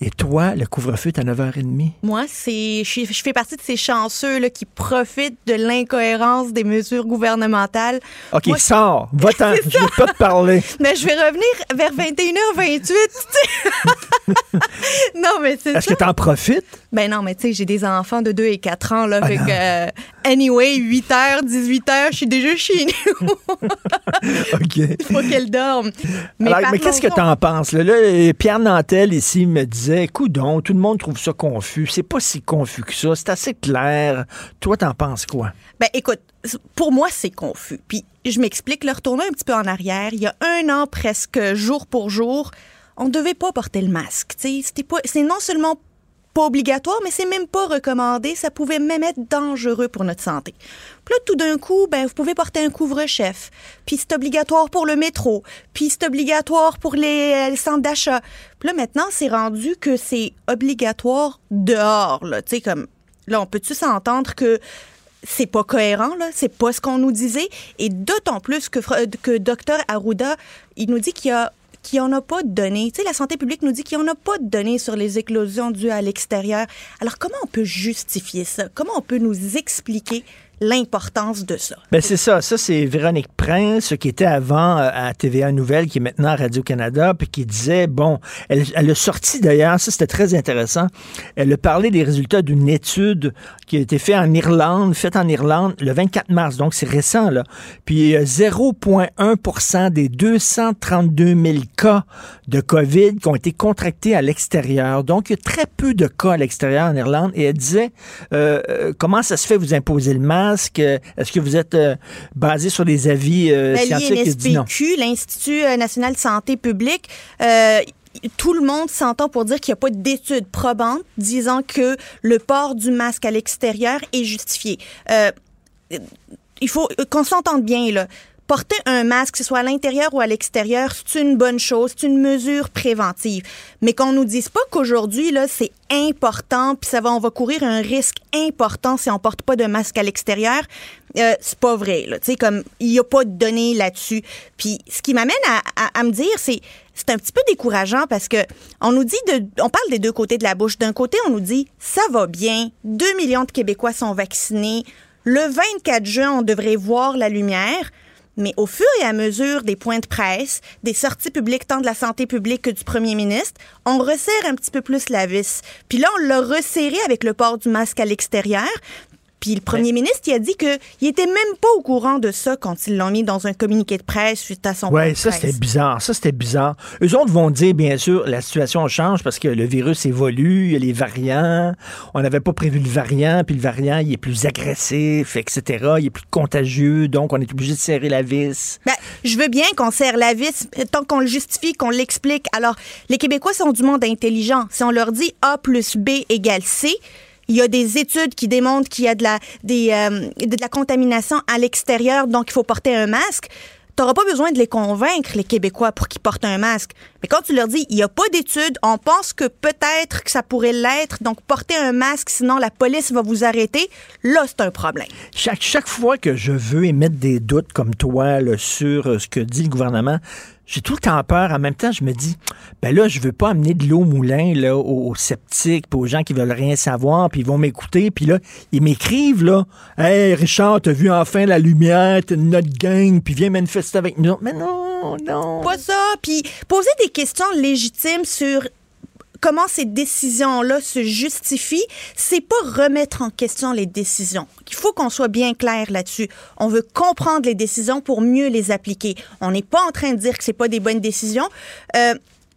Et toi, le couvre-feu est à 9h30. Moi, c'est, je, fais partie de ces chanceux là, qui profitent de l'incohérence des mesures gouvernementales. OK, Moi, sors. Va-t'en. Je veux pas te parler. Mais je vais revenir vers 21h28. tu sais. non, mais c'est Est-ce que tu en profites? Ben non, mais tu sais, j'ai des enfants de 2 et 4 ans. Là, Ah fait non. que, euh, anyway, 8h, 18h, je suis déjà chez nous. OK. Il faut qu'elle dorme. Mais, qu'est-ce que tu en penses? Là, Là, Pierre Nantel, ici, me coudon, tout le monde trouve ça confus. C'est pas si confus que ça. C'est assez clair. Toi, t'en penses quoi? Ben écoute, pour moi, c'est confus. Puis je m'explique, le retourner un petit peu en arrière, il y a un an presque, jour pour jour, on ne devait pas porter le masque. c'est non seulement pas obligatoire, mais c'est même pas recommandé. Ça pouvait même être dangereux pour notre santé. Puis là, tout d'un coup, ben, vous pouvez porter un couvre-chef. Puis c'est obligatoire pour le métro. Puis c'est obligatoire pour les, euh, centres d'achat. Puis là, maintenant, c'est rendu que c'est obligatoire dehors. Là, Tu sais, comme, là, on peut-tu s'entendre que c'est pas cohérent, là? C'est pas ce qu'on nous disait. Et d'autant plus que, que Dr Arruda, il nous dit qu'il y a qu'il n'y en a pas de données. Tu sais, la santé publique nous dit qu'il n'y en a pas de données sur les éclosions dues à l'extérieur. Alors, comment on peut justifier ça? Comment on peut nous expliquer l'importance de ça? Ben c'est ça. Ça, c'est Véronique Prince, qui était avant euh, à TVA Nouvelle, qui est maintenant à Radio-Canada, puis qui disait, bon, elle, elle a sorti d'ailleurs, ça c'était très intéressant, elle a parlé des résultats d'une étude qui a été faite en Irlande, faite en Irlande le 24 mars, donc c'est récent, là. Puis il y a 0,1 des 232 000 cas de COVID qui ont été contractés à l'extérieur. Donc, il y a très peu de cas à l'extérieur en Irlande. Et elle disait, euh, euh, comment ça se fait vous imposez le masque? Est-ce que vous êtes euh, basé sur des avis euh, Ben, scientifiques? L'Institut euh, national de santé publique, euh, tout le monde s'entend pour dire qu'il n'y a pas d'études probantes disant que le port du masque à l'extérieur est justifié. Euh, il faut qu'on s'entende bien, là. Porter un masque, que ce soit à l'intérieur ou à l'extérieur, c'est une bonne chose, c'est une mesure préventive. Mais qu'on nous dise pas qu'aujourd'hui, là, c'est important, puis ça va, on va courir un risque important si on porte pas de masque à l'extérieur, euh, c'est pas vrai, là. Tu sais, comme, il y a pas de données là-dessus. Puis, ce qui m'amène à, à- à me dire, c'est, c'est un petit peu décourageant parce que on nous dit de, on parle des deux côtés de la bouche. D'un côté, on nous dit, ça va bien, 2 millions de Québécois sont vaccinés, le 24 juin, on devrait voir la lumière. Mais au fur et à mesure des points de presse, des sorties publiques tant de la santé publique que du premier ministre, on resserre un petit peu plus la vis. Puis là, on l'a resserré avec le port du masque à l'extérieur. Puis le premier ministre, il a dit qu'il était même pas au courant de ça quand ils l'ont mis dans un communiqué de presse suite à son Oui, ça c'était bizarre. Ça c'était bizarre. Eux autres vont dire, bien sûr, la situation change parce que le virus évolue, il y a les variants. On n'avait pas prévu le variant, puis le variant, il est plus agressif, etc. Il est plus contagieux, donc on est obligé de serrer la vis. Ben, je veux bien qu'on serre la vis tant qu'on le justifie, qu'on l'explique. Alors, les Québécois sont du monde intelligent. Si on leur dit A plus B égale C, il y a des études qui démontrent qu'il y a de la, des, euh, de la contamination à l'extérieur, donc il faut porter un masque. Tu n'auras pas besoin de les convaincre, les Québécois, pour qu'ils portent un masque. Mais quand tu leur dis, il n'y a pas d'études, on pense que peut-être que ça pourrait l'être, donc portez un masque, sinon la police va vous arrêter, là, c'est un problème. Chaque, chaque fois que je veux émettre des doutes comme toi là, sur euh, ce que dit le gouvernement, j'ai tout le temps peur. En même temps, je me dis, ben là, je veux pas amener de l'eau au moulin là, aux, sceptiques, puis aux gens qui veulent rien savoir, puis ils vont m'écouter, puis là, ils m'écrivent, là, « Hey, Richard, t'as vu enfin la lumière, t'es notre gang, puis viens manifester avec nous. » Mais non, non. Pas ça. Puis poser des questions légitimes sur comment ces décisions-là se justifient, c'est pas remettre en question les décisions. Il faut qu'on soit bien clair là-dessus. On veut comprendre les décisions pour mieux les appliquer. On n'est pas en train de dire que c'est pas des bonnes décisions. Euh,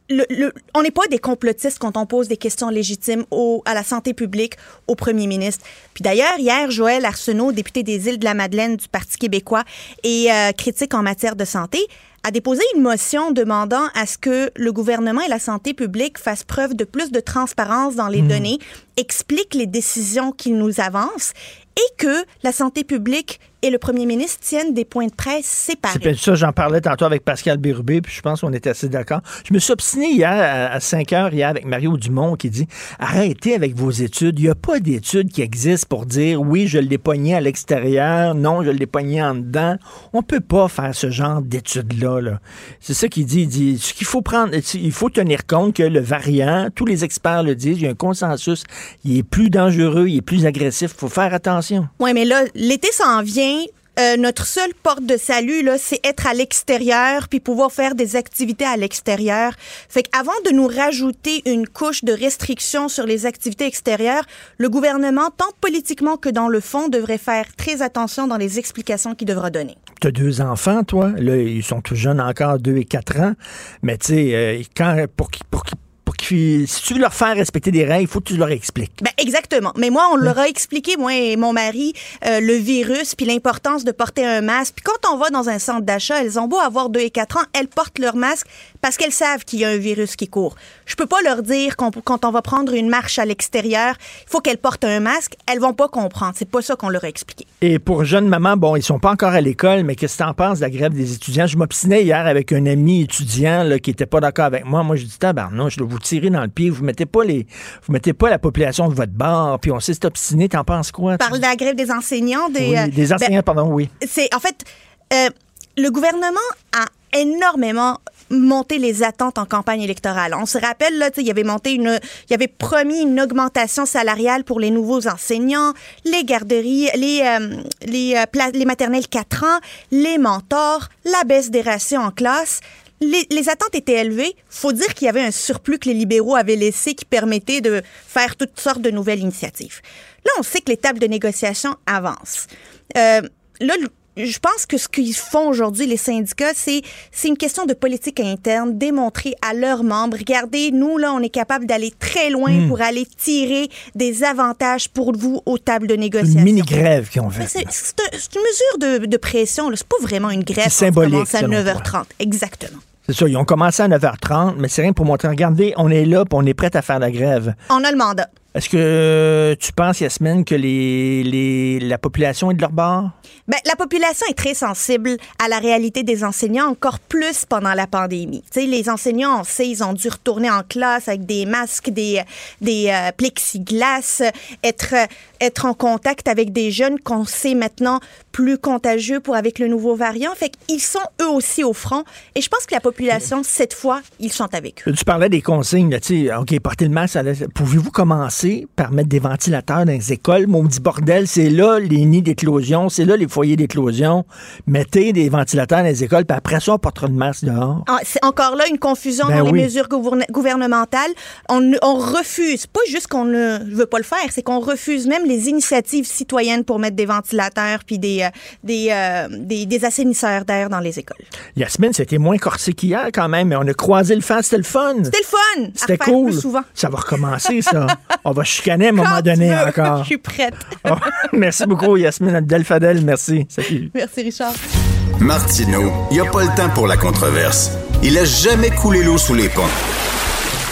le- le- on n'est pas des complotistes quand on pose des questions légitimes au, à la santé publique, au premier ministre. Puis d'ailleurs, hier, Joël Arsenault, député des îles de la Madeleine du Parti québécois et euh, critique en matière de santé, a déposé une motion demandant à ce que le gouvernement et la santé publique fassent preuve de plus de transparence dans les données, expliquent les décisions qu'ils nous avancent et que la santé publique et le premier ministre tiennent des points de presse séparés. C'est ça, j'en parlais tantôt avec Pascal Bérubé, puis je pense qu'on était assez d'accord. Je me suis obstiné hier à, à 5 heures, hier, avec Mario Dumont, qui dit Arrêtez avec vos études. Il n'y a pas d'études qui existent pour dire oui, je l'ai pogné à l'extérieur, non, je l'ai pogné en dedans. On peut pas faire ce genre d'études-là. là. C'est ça qu'il dit. Il dit ce qu'il faut prendre, il faut tenir compte que le variant, tous les experts le disent, il y a un consensus, il est plus dangereux, il est plus agressif. Il faut faire attention. Oui, mais là, l'été s'en vient. Euh, notre seule porte de salut, là, c'est être à l'extérieur puis pouvoir faire des activités à l'extérieur. Fait qu'avant de nous rajouter une couche de restrictions sur les activités extérieures, le gouvernement, tant politiquement que dans le fond, devrait faire très attention dans les explications qu'il devra donner. Tu as deux enfants, toi? Là, ils sont tout jeunes encore, deux et quatre ans. Mais tu sais, euh, quand, pour. Pour pour qu'ils- si tu veux leur faire respecter des règles, il faut que tu leur expliques. Ben exactement. Mais moi, on leur a expliqué, moi et mon mari, euh, le virus puis l'importance de porter un masque. Puis quand on va dans un centre d'achat, elles ont beau avoir 2 et 4 ans, elles portent leur masque parce qu'elles savent qu'il y a un virus qui court. Je peux pas leur dire qu'on- quand on va prendre une marche à l'extérieur, il faut qu'elles portent un masque. Elles vont pas comprendre. C'est pas ça qu'on leur a expliqué. Et pour jeunes mamans, bon, ils sont pas encore à l'école, mais qu'est-ce que tu en penses de la grève des étudiants? Je m'obstinais hier avec un ami étudiant là, qui était pas d'accord avec moi. Moi, je dis, tabarnak, je dois vous tirer dans le pied. Vous mettez pas les, vous mettez pas la population de votre bord. Puis on s'est obstiné. T'en penses quoi? Parle de la grève des enseignants. Des, Oui, euh, des ben, enseignants, pardon, oui. c'est en fait euh, le gouvernement a énormément monté les attentes en campagne électorale. On se rappelle là, il avait monté une, il avait promis une augmentation salariale pour les nouveaux enseignants, les garderies, les euh, les, euh, les maternelles 4 ans, les mentors, la baisse des rations en classe. Les, les attentes étaient élevées. Faut dire qu'il y avait un surplus que les libéraux avaient laissé qui permettait de faire toutes sortes de nouvelles initiatives. Là, on sait que les tables de négociation avancent. Euh, là, je pense que ce qu'ils font aujourd'hui, les syndicats, c'est c'est une question de politique interne, démontrer à leurs membres, regardez, nous, là, on est capable d'aller très loin Hmm. pour aller tirer des avantages pour vous aux tables de négociation. Une mini-grève qu'ils ont fait. C'est c'est un- c'est une mesure de, de pression. là. C'est pas vraiment une grève. C'est symbolique, commences à selon 9h30. Exactement. C'est ça, ils ont commencé à 9h30, mais c'est rien pour montrer. Regardez, on est là, puis on est prêt à faire la grève. On a le mandat. Est-ce que tu penses, Yasmine, que les, les, la population est de leur bord? Ben, la population est très sensible à la réalité des enseignants, encore plus pendant la pandémie. Tu sais, les enseignants, on sait, ils ont dû retourner en classe avec des masques, des, des euh, plexiglas, être, être en contact avec des jeunes qu'on sait maintenant plus contagieux pour avec le nouveau variant. Fait qu'ils sont eux aussi au front. Et je pense que la population, cette fois, ils sont avec eux. Tu parlais des consignes, là, tu sais, OK, portez le masque. Pouvez-vous commencer par mettre des ventilateurs dans les écoles? Maudit bordel, c'est là les nids d'éclosion, c'est là les foyers d'éclosion. Mettez des ventilateurs dans les écoles, puis après ça, on portera le masque dehors. Ah, C'est encore là une confusion Ben dans les mesures gouverne- gouvernementales. On, on refuse, pas juste qu'on ne veut pas le faire, c'est qu'on refuse même les initiatives citoyennes pour mettre des ventilateurs puis des, euh, des, euh, des, des assainisseurs d'air dans les écoles. Yasmine, c'était moins corsé qu'hier quand même, mais on a croisé le fan, c'était le fun. C'était le fun! C'était cool. plus souvent. Ça va recommencer, ça. on va chicaner à un moment donné encore. Je suis prête. Oh, merci beaucoup, Yasmine Abdel-Fadel. Merci. Salut. Merci, Richard. Martineau, il n'y a pas le temps pour la controverse. Il a jamais coulé l'eau sous les ponts.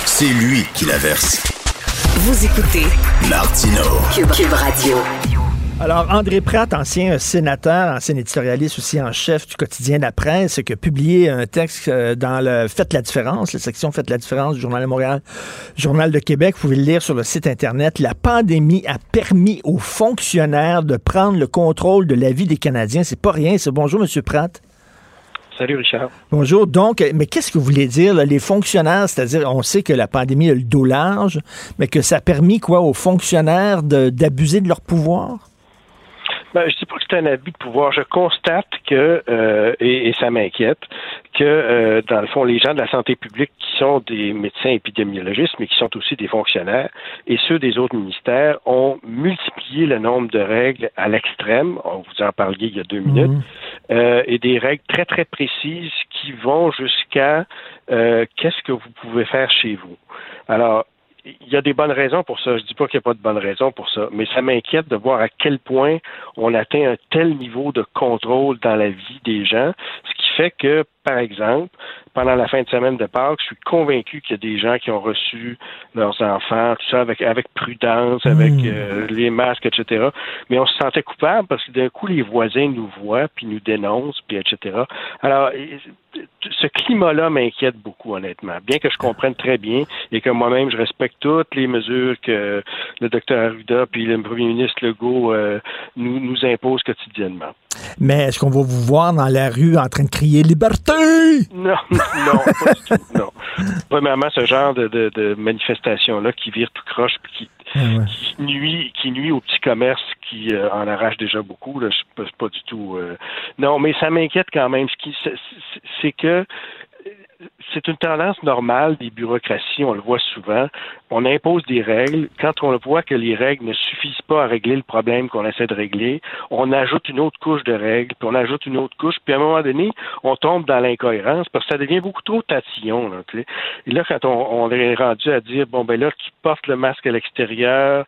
C'est lui qui la verse. Vous écoutez Martineau. Cube, Cube Radio. Alors, André Pratt, ancien sénateur, ancien éditorialiste aussi en chef du quotidien La Presse, qui a publié un texte euh, dans le Faites la différence, la section Faites la différence du Journal de Montréal, Journal de Québec. Vous pouvez le lire sur le site Internet. La pandémie a permis aux fonctionnaires de prendre le contrôle de la vie des Canadiens. C'est pas rien. C'est bonjour, Monsieur Pratt. Salut Richard. Bonjour. Donc, mais qu'est-ce que vous voulez dire, les fonctionnaires, c'est-à-dire, on sait que la pandémie a le dos large, mais que ça a permis, quoi, aux fonctionnaires d'abuser de leur pouvoir? Ben, je dis pas que c'est un abus de pouvoir. Je constate que, euh, et, et ça m'inquiète, que euh, dans le fond, les gens de la santé publique qui sont des médecins épidémiologistes, mais qui sont aussi des fonctionnaires, et ceux des autres ministères, ont multiplié le nombre de règles à l'extrême. On vous en parliez il y a deux minutes. euh, et des règles très, très précises qui vont jusqu'à euh, qu'est-ce que vous pouvez faire chez vous. Alors, il y a des bonnes raisons pour ça. Je dis pas qu'il n'y a pas de bonnes raisons pour ça, mais ça m'inquiète de voir à quel point on atteint un tel niveau de contrôle dans la vie des gens, fait que, par exemple, pendant la fin de semaine de Pâques, je suis convaincu qu'il y a des gens qui ont reçu leurs enfants, tout ça avec, avec prudence, avec euh, les masques, etc. Mais on se sentait coupable parce que d'un coup, les voisins nous voient, puis nous dénoncent, puis etc. Alors, ce climat-là m'inquiète beaucoup, honnêtement. Bien que je comprenne très bien et que moi-même, je respecte toutes les mesures que le docteur Arruda puis le premier ministre Legault euh, nous, nous imposent quotidiennement. Mais est-ce qu'on va vous voir dans la rue en train de crier liberté? Non, non, pas du tout, non. Premièrement, ce genre de, de, de manifestation-là qui vire tout croche qui, qui nuit, qui nuit au petit commerce qui euh, en arrache déjà beaucoup, là, je c'est pas du tout. euh, Non, mais ça m'inquiète quand même. Ce qui, c'est que c'est une tendance normale des bureaucraties, on le voit souvent. On impose des règles. Quand on voit que les règles ne suffisent pas à régler le problème qu'on essaie de régler, on ajoute une autre couche de règles, puis on ajoute une autre couche, puis à un moment donné, on tombe dans l'incohérence parce que ça devient beaucoup trop tatillon. Là. Et là, quand on, on est rendu à dire, bon, ben là, tu portes le masque à l'extérieur,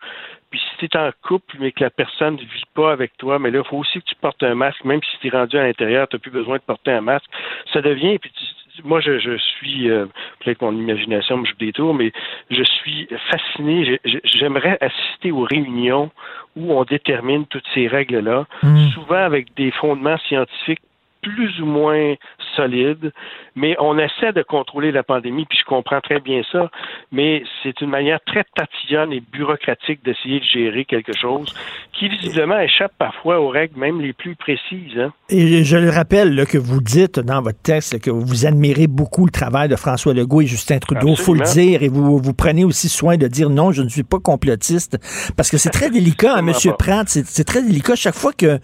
puis si tu es en couple, mais que la personne ne vit pas avec toi, mais là, il faut aussi que tu portes un masque, même si tu es rendu à l'intérieur, tu n'as plus besoin de porter un masque. Ça devient, puis tu- moi, je, je suis, euh, peut-être mon imagination me joue des tours, mais je suis fasciné. J'ai- j'ai- J'aimerais assister aux réunions où on détermine toutes ces règles-là, souvent avec des fondements scientifiques plus ou moins solides, mais on essaie de contrôler la pandémie, puis je comprends très bien ça, mais c'est une manière très tatillonne et bureaucratique d'essayer de gérer quelque chose qui visiblement échappe parfois aux règles même les plus précises. Hein. Et je le rappelle là, que vous dites dans votre texte là, que vous admirez beaucoup le travail de François Legault et Justin Trudeau, faut le dire, et vous, vous prenez aussi soin de dire non, je ne suis pas complotiste, parce que c'est très délicat, hein, Monsieur Pratt, c'est c'est très délicat. Chaque fois que, euh,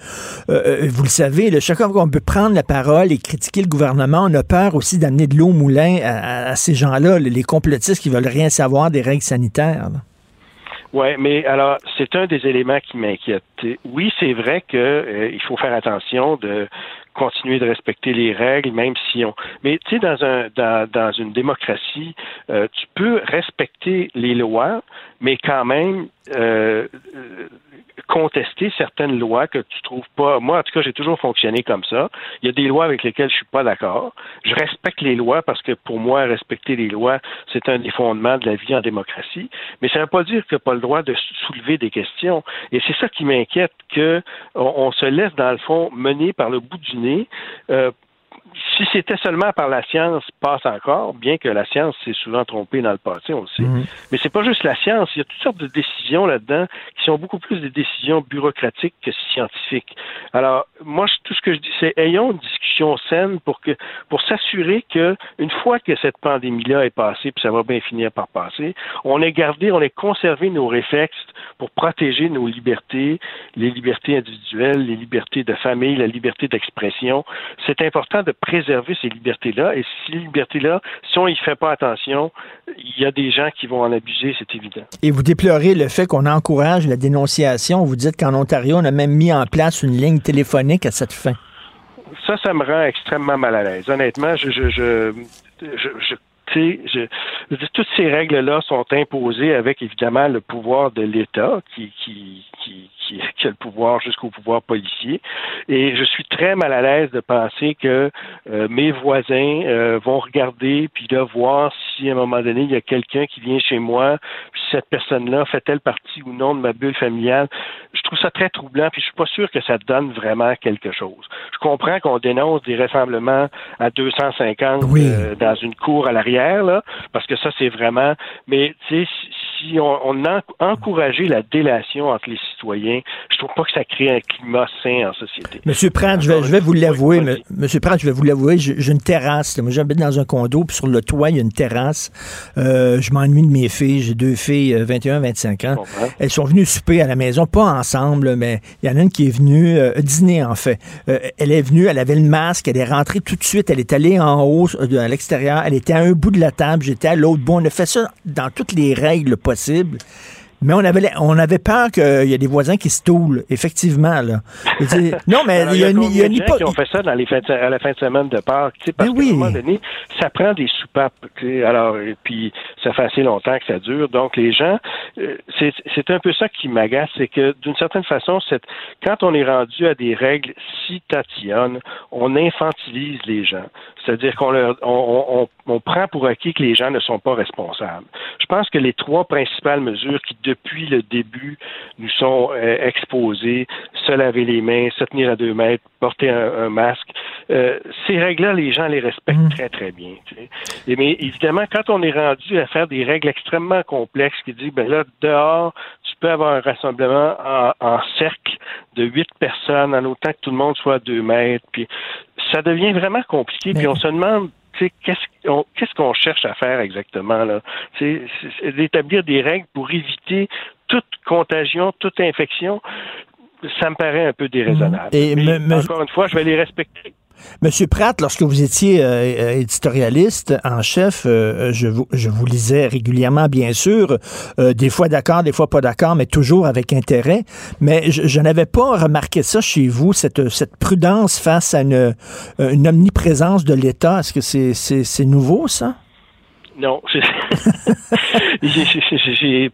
euh, vous le savez, là, chaque fois qu'on peut prendre la parole et critiquer le gouvernement, on a peur aussi d'amener de l'eau au moulin à, ces gens-là, les complotistes qui veulent rien savoir des règles sanitaires. Oui, mais alors, c'est un des éléments qui m'inquiète. Oui, c'est vrai que euh, faut faire attention de continuer de respecter les règles, même si on. Mais tu sais, dans un dans, dans une démocratie, euh, tu peux respecter les lois, mais quand même euh, contester certaines lois que tu trouves pas. Moi, en tout cas, j'ai toujours fonctionné comme ça. Il y a des lois avec lesquelles je suis pas d'accord. Je respecte les lois parce que pour moi, respecter les lois, c'est un des fondements de la vie en démocratie. Mais ça ne veut pas dire a pas le droit de soulever des questions. Et c'est ça qui m'inquiète, que on, on se laisse, dans le fond, mener par le bout du nez. euh, si c'était seulement par la science, passe encore, bien que la science s'est souvent trompée dans le passé, on le sait. Mais c'est pas juste la science, il y a toutes sortes de décisions là-dedans qui sont beaucoup plus des décisions bureaucratiques que scientifiques. Alors, moi, tout ce que je dis, c'est ayons une discussion saine pour que pour s'assurer que une fois que cette pandémie-là est passée, puis ça va bien finir par passer, on ait gardé, on ait conservé nos réflexes pour protéger nos libertés, les libertés individuelles, les libertés de famille, la liberté d'expression. C'est important de préserver ces libertés-là. Et ces libertés-là, si on y fait pas attention, il y a des gens qui vont en abuser, c'est évident. Et vous déplorez le fait qu'on encourage la dénonciation. Vous dites qu'en Ontario, on a même mis en place une ligne téléphonique à cette fin. Ça, ça me rend extrêmement mal à l'aise. Honnêtement, je, je, je, je, dis, toutes ces règles-là sont imposées avec évidemment le pouvoir de l'État qui, qui, qui, qui, qui a le pouvoir jusqu'au pouvoir policier. Et je suis très mal à l'aise de penser que euh, mes voisins euh, vont regarder puis là voir si à un moment donné il y a quelqu'un qui vient chez moi, puis cette personne-là fait-elle partie ou non de ma bulle familiale. Je trouve ça très troublant puis je suis pas sûr que ça donne vraiment quelque chose. Je comprends qu'on dénonce des rassemblements à 250 euh, dans une cour à l'arrière là, parce que ça c'est vraiment. Mais tu sais, si, si on, on a encouragé la délation entre les citoyens, je trouve pas que ça crée un climat sain en société. Monsieur Pratt, je vais, je vais vous l'avouer, Monsieur Pratt, je vais vous l'avouer, j'ai une terrasse. Moi, j'habite dans un condo, puis sur le toit, il y a une terrasse. Euh, je m'ennuie de mes filles. J'ai deux filles, euh, 21, 25 ans. Elles sont venues souper à la maison, pas ensemble, mais il y en a une qui est venue euh, dîner, en fait. Euh, elle est venue, elle avait le masque, elle est rentrée tout de suite, elle est allée en haut, euh, à l'extérieur, elle était à un bout de la table, j'étais à l'autre bout. On a fait ça dans toutes les règles possibles. Mais on avait, on avait peur qu'il y ait des voisins qui se toulent, effectivement. Là. Dire, non, mais Alors, il y a, une- y a une hypo- qui ont fait ça dans les fins de- à la fin de semaine de Pâques, tu sais, parce qu'à un moment donné, ça prend des soupapes, tu sais, alors, et puis ça fait assez longtemps que ça dure, donc les gens, euh, c'est un peu ça qui m'agace, c'est que d'une certaine façon, quand on est rendu à des règles si tatillonnes, on infantilise les gens, c'est-à-dire qu'on leur, on, on, on- prend pour acquis que les gens ne sont pas responsables. Je pense que les trois principales mesures qui, depuis le début, nous sont euh, exposées, se laver les mains, se tenir à deux mètres, porter un, un masque, euh, ces règles-là, les gens les respectent très, très bien. tu sais. Et, mais évidemment, quand on est rendu à faire des règles extrêmement complexes qui disent, ben là, dehors, tu peux avoir un rassemblement en, en cercle de huit personnes, en autant que tout le monde soit à deux mètres, puis ça devient vraiment compliqué, puis on se demande qu'est-ce qu'on qu'est-ce qu'on cherche à faire exactement là? C'est d'établir des règles pour éviter toute contagion, toute infection. Ça me paraît un peu déraisonnable. Et Mais me- me- encore une fois, je vais les respecter. Monsieur Pratt, lorsque vous étiez euh, éditorialiste en chef, euh, je, vous, je vous lisais régulièrement, bien sûr, euh, des fois d'accord, des fois pas d'accord, mais toujours avec intérêt. Mais je, je n'avais pas remarqué ça chez vous, cette, cette prudence face à une, euh, une omniprésence de l'État. Est-ce que c'est nouveau, ça? Non, j'ai-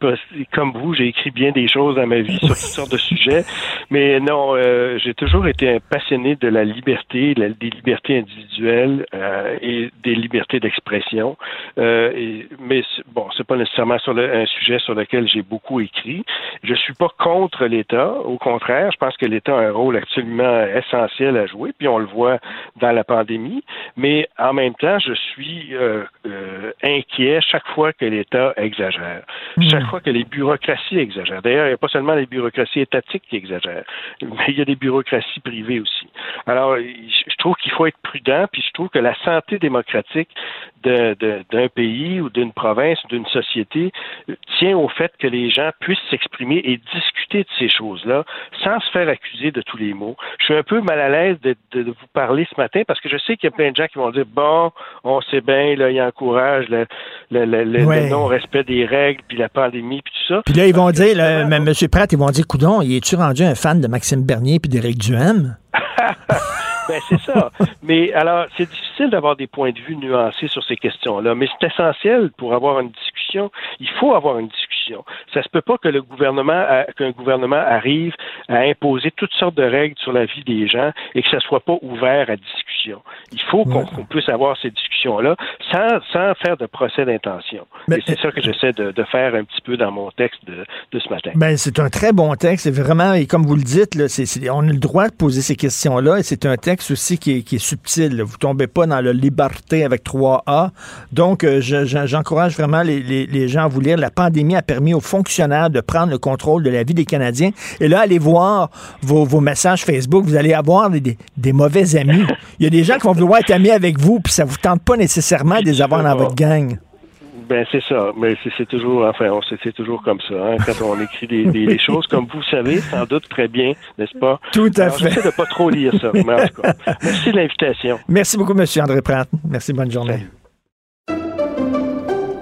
comme vous, j'ai écrit bien des choses dans ma vie sur toutes sortes de sujets, mais non, euh, j'ai toujours été un passionné de la liberté, des libertés individuelles euh, et des libertés d'expression. Euh, mais bon, c'est pas nécessairement un sujet sur lequel j'ai beaucoup écrit. Je suis pas contre l'État, au contraire, je pense que l'État a un rôle absolument essentiel à jouer, puis on le voit dans la pandémie. Mais en même temps, je suis euh, euh, inquiet chaque fois que l'État exagère, chaque fois que les bureaucraties exagèrent. D'ailleurs, il n'y a pas seulement les bureaucraties étatiques qui exagèrent, mais il y a des bureaucraties privées aussi. Alors, je trouve qu'il faut être prudent, puis je trouve que la santé démocratique de- de- d'un pays ou d'une province ou d'une société tient au fait que les gens puissent s'exprimer et discuter de ces choses-là sans se faire accuser de tous les mots. Je suis un peu mal à l'aise de, vous parler ce matin parce que je sais qu'il y a plein de gens qui vont dire bon, on sait bien, là, il encourage le, le, le- le- Ouais. le non-respect des règles, puis la pandémie, puis tout ça. Puis là, ils vont dire, là, mais Monsieur Pratt, ils vont dire, coudon, il est-tu rendu un fan de Maxime Bernier puis d'Éric Duhem? Ben, c'est ça. Mais alors, c'est difficile d'avoir des points de vue nuancés sur ces questions-là, mais c'est essentiel pour avoir une discussion. Il faut avoir une discussion. Ça se peut pas que le gouvernement, qu'un gouvernement arrive à imposer toutes sortes de règles sur la vie des gens et que ça soit pas ouvert à discussion. Il faut qu'on qu'on puisse avoir ces discussions-là sans, sans faire de procès d'intention. Et c'est ça que j'essaie de, de faire un petit peu dans mon texte de, de ce matin. Ben, c'est un très bon texte. C'est vraiment, et comme vous le dites, là, c'est- c'est- on a le droit de poser ces questions-là. Et c'est un texte aussi qui est, qui est subtil. là. Vous tombez pas dans la liberté avec 3A. Donc, euh, je- je- j'encourage vraiment les, les- les gens à vous lire. La pandémie a permis aux fonctionnaires de prendre le contrôle de la vie des Canadiens. Et là, allez voir vos, vos messages Facebook. Vous allez avoir des, des- mauvais amis. Il y a des gens qui vont vouloir être amis avec vous, puis ça vous tente pas nécessairement de les avoir dans votre gang. Ben c'est ça, mais c'est toujours, enfin, c'est toujours comme ça. hein, quand on écrit des, des- des choses, comme vous savez, sans doute très bien, n'est-ce pas? Tout à Alors, fait. De pas trop lire ça. Mais en tout cas, merci de l'invitation. Merci beaucoup, M. André Pratt. Merci, bonne journée.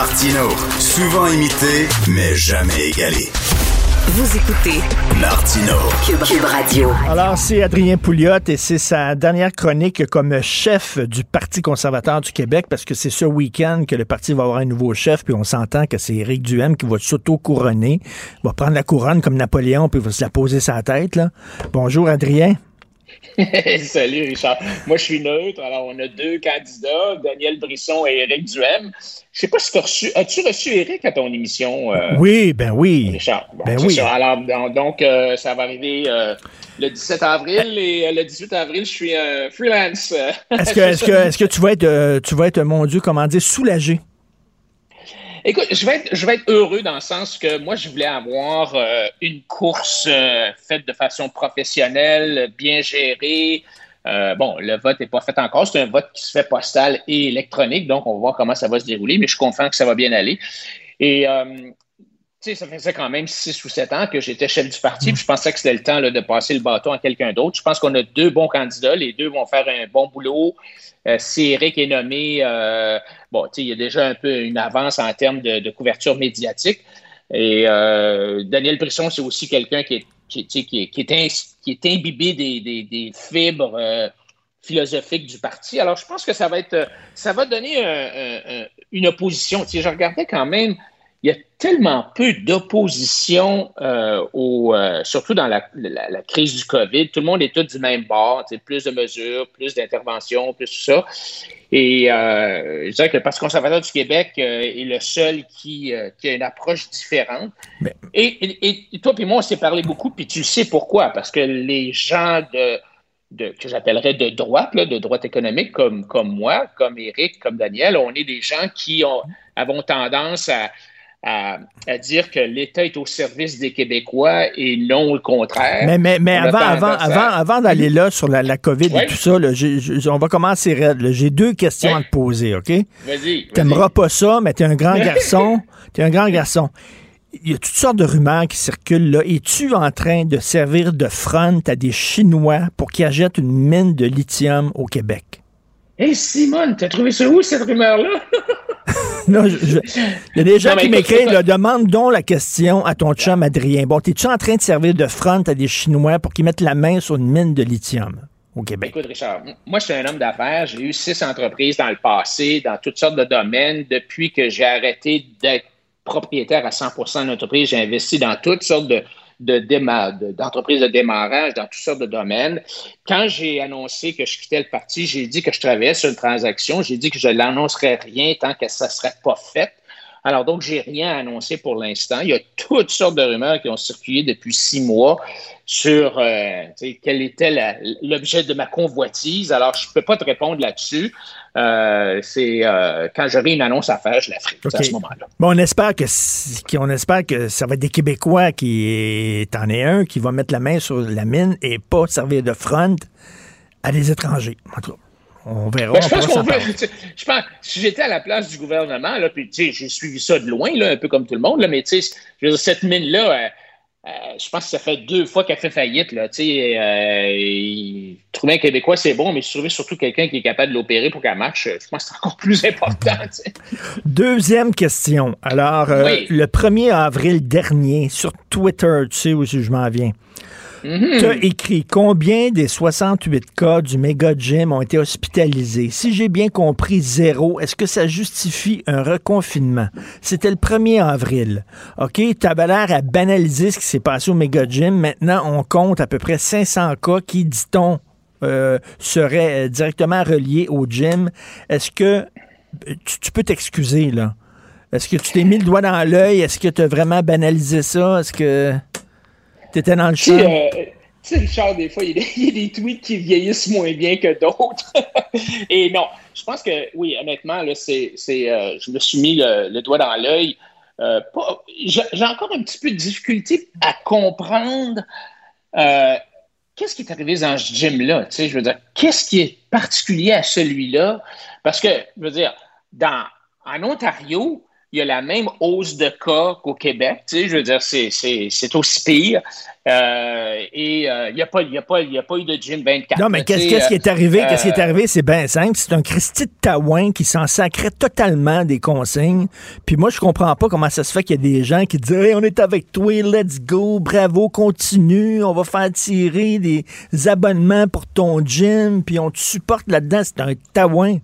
Martino, souvent imité, mais jamais égalé. Vous écoutez Martino, Cube, Cube Radio. Alors, c'est Adrien Pouliot et c'est sa dernière chronique comme chef du Parti conservateur du Québec parce que c'est ce week-end que le parti va avoir un nouveau chef puis on s'entend que c'est Éric Duhem qui va s'auto-couronner. Il va prendre la couronne comme Napoléon puis il va se la poser sa tête. Là. Bonjour, Adrien. Salut Richard. Moi je suis neutre. Alors on a deux candidats, Daniel Brisson et Éric Duhem. Je sais pas si tu as reçu. As-tu reçu Éric à ton émission? euh, Oui, ben oui. Richard? Bon, Ben oui. ça. Alors donc, euh, ça va arriver euh, le 17 avril et le 18 avril je suis un freelance. Est-ce que, est-ce que, est-ce que tu vas être, tu vas être, mon Dieu, comment dire, soulagé? Écoute, je vais, être, je vais être heureux dans le sens que moi, je voulais avoir euh, une course euh, faite de façon professionnelle, bien gérée. Euh, bon, le vote n'est pas fait encore. C'est un vote qui se fait postal et électronique, donc on va voir comment ça va se dérouler, mais je suis confiant que ça va bien aller. Et euh, sais, ça faisait quand même six ou sept ans que j'étais chef du parti, puis je pensais que c'était le temps de passer le bâton à quelqu'un d'autre. Je pense qu'on a deux bons candidats. Les deux vont faire un bon boulot. Euh, si Eric est nommé, euh, bon, il y a déjà un peu une avance en termes de, couverture médiatique. Et euh, Daniel Brisson, c'est aussi quelqu'un qui est, qui, est, qui est, imbibé des, des- fibres philosophiques du parti. Alors, je pense que ça va être, ça va donner un- un- un- une opposition. Je regardais quand même, il y a tellement peu d'opposition, euh, au, euh, surtout dans la, la- la crise du COVID. Tout le monde est tout du même bord. Plus de mesures, plus d'interventions, plus tout ça. Et euh, je dirais que le Parti conservateur du Québec euh, est le seul qui, qui a une approche différente. Et, et- et toi et moi, on s'est parlé beaucoup, puis tu sais pourquoi. Parce que les gens de, de- que j'appellerais de droite, là, de droite économique, comme, comme moi, comme Éric, comme Daniel, on est des gens qui ont, avons tendance à, à, à dire que l'État est au service des Québécois et non le contraire. Mais, mais, mais avant, avant, avant, avant d'aller là sur la, la COVID et tout ça, là, on va commencer raide. J'ai deux questions à te poser, OK? Vas-y. T'aimeras pas ça, mais t'es un grand garçon. T'es un grand garçon. Il y a toutes sortes de rumeurs qui circulent là. Es-tu en train de servir de front à des Chinois pour qu'ils achètent une mine de lithium au Québec? Hé Simone, t'as trouvé ça où cette rumeur-là? Non, je- je- Il y a des gens Non, qui m'écrivent, demande donc la question à ton chum Adrien. Bon, t'es-tu en train de servir de front à des Chinois pour qu'ils mettent la main sur une mine de lithium au Québec? Écoute, Richard, moi, je suis un homme d'affaires. J'ai eu six entreprises dans le passé, dans toutes sortes de domaines. Depuis que j'ai arrêté d'être propriétaire à 100 d'une entreprise, j'ai investi dans toutes sortes de, de de- démarrage, dans toutes sortes de domaines. Quand j'ai annoncé que je quittais le parti, j'ai dit que je travaillais sur une transaction. J'ai dit que je n'annoncerais rien tant que ça ne serait pas fait. Alors, donc, j'ai rien annoncé pour l'instant. Il y a toutes sortes de rumeurs qui ont circulé depuis six mois sur euh, quel était l'objet de ma convoitise. Alors, je ne peux pas te répondre là-dessus. Euh, c'est euh, quand j'aurai une annonce à faire, je la ferai à ce moment-là. Bon, on espère que qu'on espère que ça va être des Québécois qui t'en est un qui va mettre la main sur la mine et pas servir de front à des étrangers. En tout cas, on verra. Ben, je on pense qu'on sais, Je pense, si j'étais à la place du gouvernement, là, puis j'ai suivi ça de loin, là, un peu comme tout le monde, là, mais cette mine-là, euh, euh, je pense que ça fait deux fois qu'elle fait faillite. Là, euh, il- trouver un Québécois, c'est bon, mais trouver surtout quelqu'un qui est capable de l'opérer pour qu'elle marche, je pense que c'est encore plus important. Deuxième question. Alors, euh, Oui. le 1er avril dernier, sur Twitter, tu sais où je m'en viens, Mhm. tu as écrit combien des 68 cas du méga gym ont été hospitalisés? Si j'ai bien compris, zéro. Est-ce que ça justifie un reconfinement? C'était le 1er avril. OK? L'air à banaliser ce qui s'est passé au méga gym. Maintenant, on compte à peu près 500 cas qui, dit-on, euh, seraient euh, directement reliés au gym. Est-ce que tu, tu peux t'excuser, là? Est-ce que tu t'es mis le doigt dans l'œil? Est-ce que tu as vraiment banalisé ça? Est-ce que tu étais dans le Tu sais, champ? euh, tu sais, Richard, des fois, il y, a des, il y a des tweets qui vieillissent moins bien que d'autres. Et non, je pense que, oui, honnêtement, là, c'est, c'est, euh, je me suis mis le, le doigt dans l'œil. Euh, j'ai, j'ai encore un petit peu de difficulté à comprendre euh, qu'est-ce qui est arrivé dans ce gym-là. Tu sais, je veux dire, qu'est-ce qui est particulier à celui-là? Parce que, je veux dire, dans, en Ontario, il y a la même hausse de cas qu'au Québec. Tu sais, je veux dire, c'est, c'est, c'est aussi pire. Euh, et euh, il n'y a, pas- y a, pas- il y a pas eu de gym 24. Non, mais qu'est-ce qui est arrivé? euh, Qu'est-ce qui est arrivé? C'est bien simple. C'est un Christy de Taouin qui s'en sacrait totalement des consignes. Puis moi, je comprends pas comment ça se fait qu'il y a des gens qui disent Hey, on est avec toi, let's go, bravo, continue, on va faire tirer des abonnements pour ton gym, puis on te supporte là-dedans. C'est un Taouin.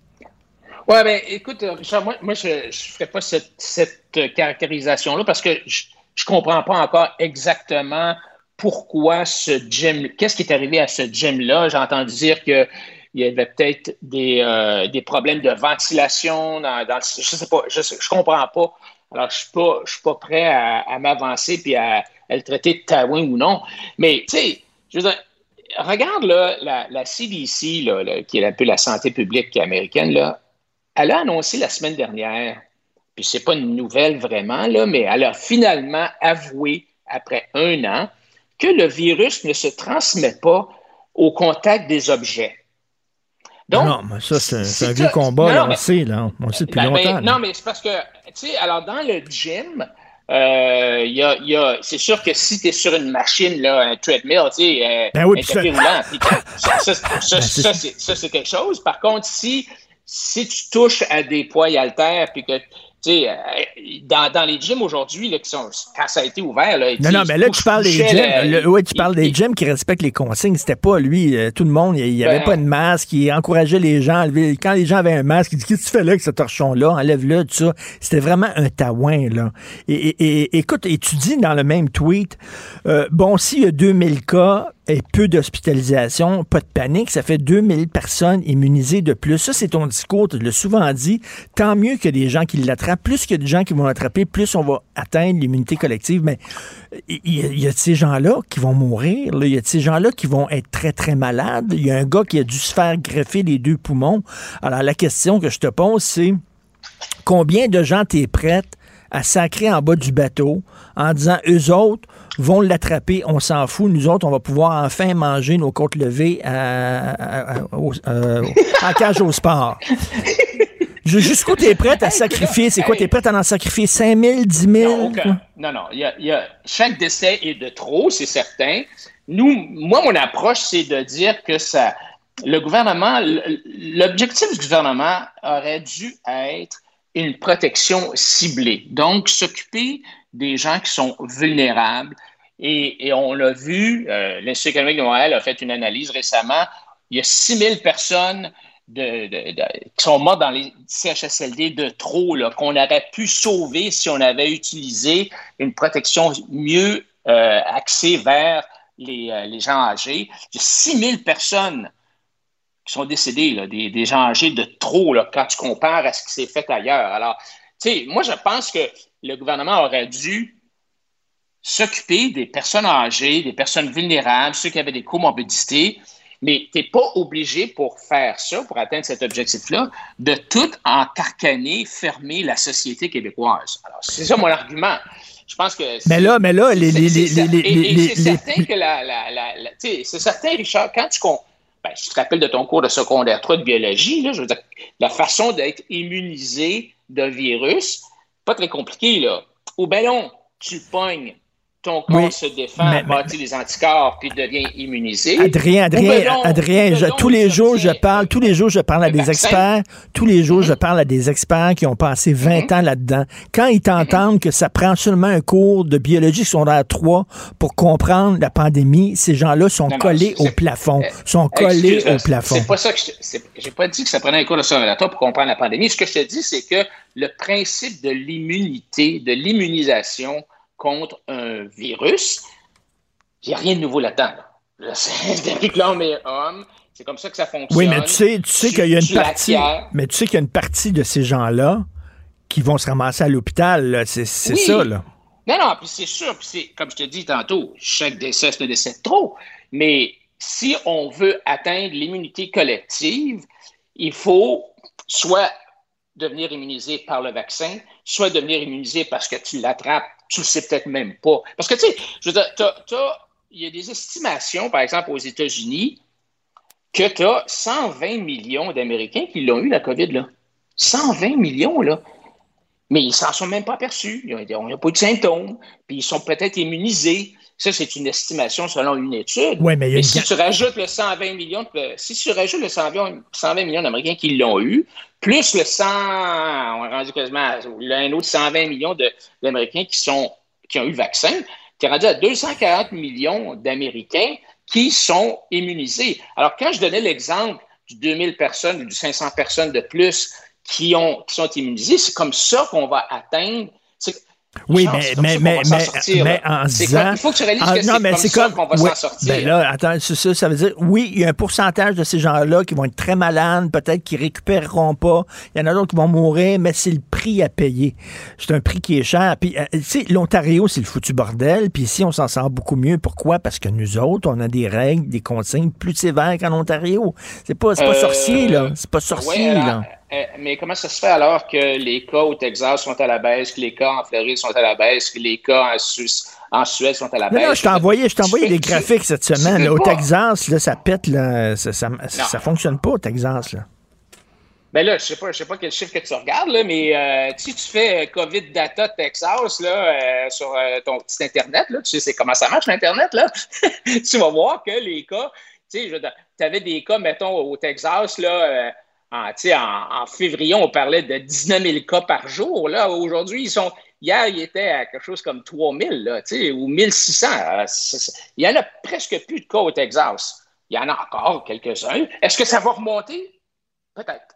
Ouais, ben, écoute, euh, Richard, moi, moi je ne ferai pas cette, cette euh, caractérisation-là parce que je ne comprends pas encore exactement pourquoi ce gym, qu'est-ce qui est arrivé à ce gym-là? J'ai entendu dire qu'il y avait peut-être des, euh, des problèmes de ventilation dans, dans je sais pas, je, sais- je comprends pas. Alors, je suis pas, je suis pas prêt à, à m'avancer puis à, à le traiter de taouin ou non. Mais, tu sais, je veux dire, regarde là, la, la CDC, là, là, qui est un peu la santé publique américaine, là, elle a annoncé la semaine dernière, puis c'est pas une nouvelle vraiment, là, mais elle a finalement avoué, après un an, que le virus ne se transmet pas au contact des objets. Donc, non, mais ça, c'est un vieux combat, Non, on mais- le sait, là. On le sait depuis ben, ben, longtemps. non, mais c'est parce que, tu sais, alors dans le gym, euh, il y a, il y a- c'est sûr que si tu es sur une machine, là, un treadmill, tu sais, euh, Ben oui, un puis tapis ça- roulant, puis que- ça, ça, ça, Ben, c'est- ça, c'est, ça, c'est quelque chose. Par contre, si, si tu touches à des poids et haltères, puis que, tu sais, euh, dans, dans les gyms aujourd'hui, là, qui sont, quand ça a été ouvert, là, Non, non, mais là, tu parles des gyms. le- le- ouais, tu parles des gyms qui respectent les consignes. C'était pas lui, euh, tout le monde. Il n'y avait Ben- pas de masque. Il encourageait les gens. à lever- Quand les gens avaient un masque, il dit Qu'est-ce que tu fais là avec ce torchon-là? Enlève-le, tout ça. C'était vraiment un taouin, là. Et, et- et- écoute, et tu dis dans le même tweet euh, Bon, s'il y a 2000 cas et peu d'hospitalisation, pas de panique, ça fait 2000 personnes immunisées de plus. Ça, c'est ton discours. Tu l'as souvent dit. Tant mieux a des gens qui l'attrapent. Plus a des gens qui vont l'attraper, plus on va atteindre l'immunité collective. Mais il y, a- il y a de ces gens-là qui vont mourir. Il y a de ces gens-là qui vont être très, très malades. Il y a un gars qui a dû se faire greffer les deux poumons. Alors, la question que je te pose, c'est combien de gens t'es prête à sacrer en bas du bateau en disant eux autres vont l'attraper, on s'en fout, nous autres, on va pouvoir enfin manger nos côtes levées à- à- à- au- euh, en cage au sport. Jusqu'où t'es prête à sacrifier? C'est quoi? T'es prête à en sacrifier 5 000, 10 000? Non, aucun. non, non. il y a- il y a- chaque décès est de trop, c'est certain. Nous, moi, mon approche, c'est de dire que ça, le gouvernement, l'objectif du gouvernement aurait dû être une protection ciblée. Donc, s'occuper des gens qui sont vulnérables. Et, on l'a vu, euh, l'Institut économique de Montréal a fait une analyse récemment. Il y a 6 000 personnes qui sont mortes dans les CHSLD de trop, qu'on aurait pu sauver si on avait utilisé une protection mieux euh, axée vers les, euh, les gens âgés. Il y a 6 000 personnes qui sont décédées, des, des gens âgés de trop, quand tu compares à ce qui s'est fait ailleurs. Alors, tu sais, moi, je pense que le gouvernement aurait dû s'occuper des personnes âgées, des personnes vulnérables, ceux qui avaient des comorbidités, mais tu n'es pas obligé pour faire ça, pour atteindre cet objectif-là, de tout encarcaner, fermer la société québécoise. Alors, c'est ça mon argument. Je pense que. Mais là, mais là, les. c'est- certain que la. la, la, la- tu sais, c'est certain, Richard, quand tu. Ben, je te rappelle de ton cours de secondaire 3 de biologie, là, je veux dire, la façon d'être immunisé d'un virus, pas très compliqué, là. Au ballon, tu le pognes, ton corps Oui, se défend, mais- bâtit les anticorps, puis devient immunisé. Adrien, Adrien, Adrien, je- tous les jours, je parle, tous les jours, je parle à des vaccin. experts, tous les jours, je parle à des experts qui ont passé 20 ans là-dedans. Quand ils t'entendent que ça prend seulement un cours de biologie secondaire 3 pour comprendre la pandémie, ces gens-là sont Non, collés au plafond, Euh, sont collés au plafond. C'est pas ça que J'ai pas dit que ça prenait un cours de secondaire pour comprendre la pandémie. Ce que je te dis, c'est que le principe de l'immunité, de l'immunisation contre un virus, il n'y a rien de nouveau là-dedans. là. Depuis que l'homme est homme, C'est comme ça que ça fonctionne. Oui, mais tu sais, tu sais qu'il y a une partie. Mais tu sais qu'il y a une partie de ces gens-là qui vont se ramasser à l'hôpital. C'est Oui. ça, là. Non, non, puis c'est sûr, puis c'est, comme je te dis tantôt, chaque décès, c'est un décès de trop. Mais si on veut atteindre l'immunité collective, il faut soit devenir immunisé par le vaccin, soit devenir immunisé parce que tu l'attrapes, tu le sais peut-être même pas. Parce que, tu sais, il y a des estimations, par exemple, aux États-Unis, que tu as 120 millions d'Américains qui l'ont eu, la COVID, là. 120 millions, là. Mais ils s'en sont même pas aperçus. Ils n'ont pas eu de symptômes. Puis ils sont peut-être immunisés. Ça, c'est une estimation selon une étude. Ouais, mais il y a une si tu rajoutes le 120 millions, de- si tu rajoutes le 120, 120 millions d'Américains qui l'ont eu, plus le 100, on est rendu quasiment à un autre 120 millions d'Américains qui, sont, qui ont eu le vaccin, tu es rendu à 240 millions d'Américains qui sont immunisés. Alors, quand je donnais l'exemple du 2000 personnes ou du 500 personnes de plus qui, ont, qui sont immunisées, c'est comme ça qu'on va atteindre. Oui, mais, mais, mais, mais, mais en disant. il faut que tu réalises Ah, que non, c'est mais comme ça qu'on va s'en sortir. Ben là, attends, c'est ça, ça veut dire, oui, il y a un pourcentage de ces gens-là qui vont être très malades, peut-être qui récupéreront pas. Il y en a d'autres qui vont mourir, mais c'est le prix à payer. C'est un prix qui est cher. Puis, euh, tu sais, l'Ontario, c'est le foutu bordel. Puis ici, on s'en sort beaucoup mieux. Pourquoi? Parce que nous autres, on a des règles, des consignes plus sévères qu'en Ontario. C'est pas, c'est pas Euh, sorcier, là. C'est pas sorcier, là. Euh, mais comment ça se fait alors que les cas au Texas sont à la baisse, que les cas en Floride sont à la baisse, que les cas en, Suisse- en Suède sont à la baisse? non, je t'ai envoyé, je des graphiques cette semaine. là. au. Texas, là, ça pète, là. Ça, ça, ça fonctionne pas au Texas, là. Ben là, je sais pas, je sais pas quel chiffre que tu regardes, là, mais euh, si tu fais euh, COVID Data Texas là, euh, sur euh, ton petit Internet, là, tu sais comment ça marche l'Internet, là, tu vas voir que les cas, tu sais, avais des cas, mettons, au Texas, là, en, février, on parlait de 19 000 cas par jour. Là, aujourd'hui, ils sont. Hier, ils étaient à quelque chose comme 3 000, là, ou 1600. Euh, c'est- c'est- Il y en a presque plus de cas au Texas. Il y en a encore quelques-uns. Est-ce que ça va remonter? Peut-être.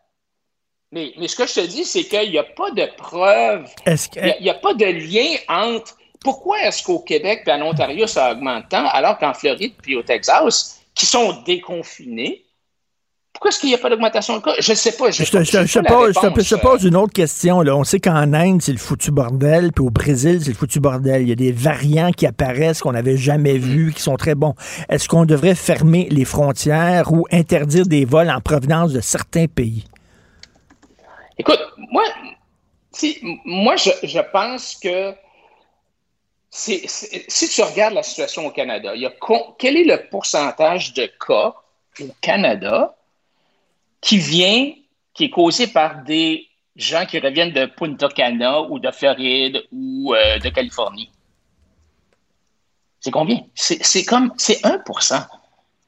Mais, mais ce que je te dis, c'est qu'il n'y a pas de preuve, que- il n'y a pas de lien entre pourquoi est-ce qu'au Québec et en Ontario, ça augmente tant, alors qu'en Floride puis au Texas, qui sont déconfinés, pourquoi est-ce qu'il n'y a pas d'augmentation de cas? Je ne sais pas. Je pas pose, te- réponse, je te euh. pose une autre question. Là. On sait qu'en Inde, c'est le foutu bordel, puis au Brésil, c'est le foutu bordel. Il y a des variants qui apparaissent qu'on n'avait jamais vus, qui sont très bons. Est-ce qu'on devrait fermer les frontières ou interdire des vols en provenance de certains pays? Écoute, moi, moi je, je pense que si tu regardes la situation au Canada, il y a quel est le pourcentage de cas au Canada qui vient, qui est causé par des gens qui reviennent de Punta Cana ou de Floride ou euh, de Californie? C'est combien? C'est comme, c'est 1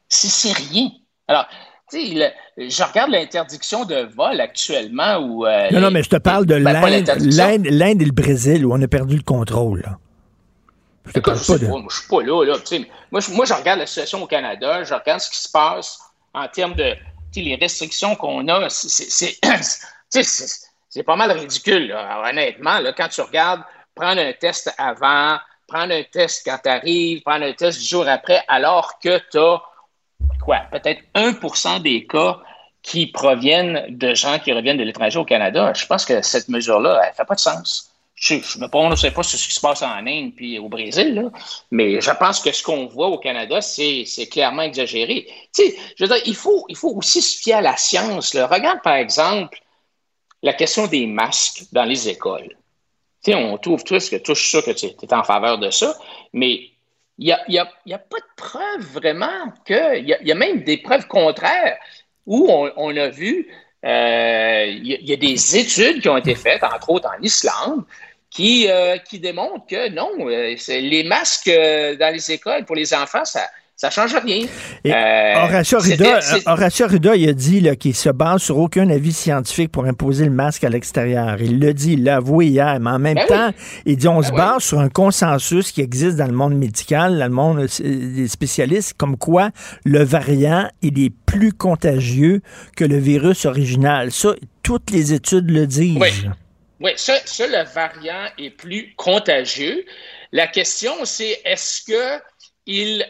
C'est rien. Alors, tu sais, je regarde l'interdiction de vol actuellement où... euh, Non, non, mais je te parle de ben, l'Inde, l'Inde, et le Brésil où on a perdu le contrôle. Là. Je de. pas, je suis pas là. là, moi, je, moi, je regarde la situation au Canada, je regarde ce qui se passe en termes de les restrictions qu'on a. c'est- pas mal ridicule, honnêtement. Quand tu regardes, prendre un test avant, prendre un test quand tu arrives, prendre un test du jour après, alors que tu as quoi, peut-être 1% des cas qui proviennent de gens qui reviennent de l'étranger au Canada. Je pense que cette mesure-là, elle fait pas de sens. Je ne me prononcerai pas sur ce qui se passe en Inde puis au Brésil, là, mais je pense que ce qu'on voit au Canada, c'est clairement exagéré. Tu sais, je il faut, il faut aussi se fier à la science. Regarde, par exemple, la question des masques dans les écoles. Tu sais, on trouve tous que tout sûr que tu es en faveur de ça, mais il n'y a, y a- y a pas de preuve vraiment que. Il y, a- même des preuves contraires où on, a vu. euh, il y a des études qui ont été faites, entre autres en Islande, qui, euh, qui démontrent que non, euh, les masques euh, dans les écoles pour les enfants, ça ne change rien. Et Euh, Horacio Arruda, c'est- Horacio Arruda, il a dit là, qu'il se base sur aucun avis scientifique pour imposer le masque à l'extérieur. Il l'a dit, il l'a avoué hier, mais en même Ben temps, oui. il dit on Ben se oui. base sur un consensus qui existe dans le monde médical, dans le monde euh, des spécialistes, comme quoi le variant, il est plus contagieux que le virus original. Ça, toutes les études le disent. Oui. Oui, ça, ça, le variant est plus contagieux. La question, c'est est-ce que il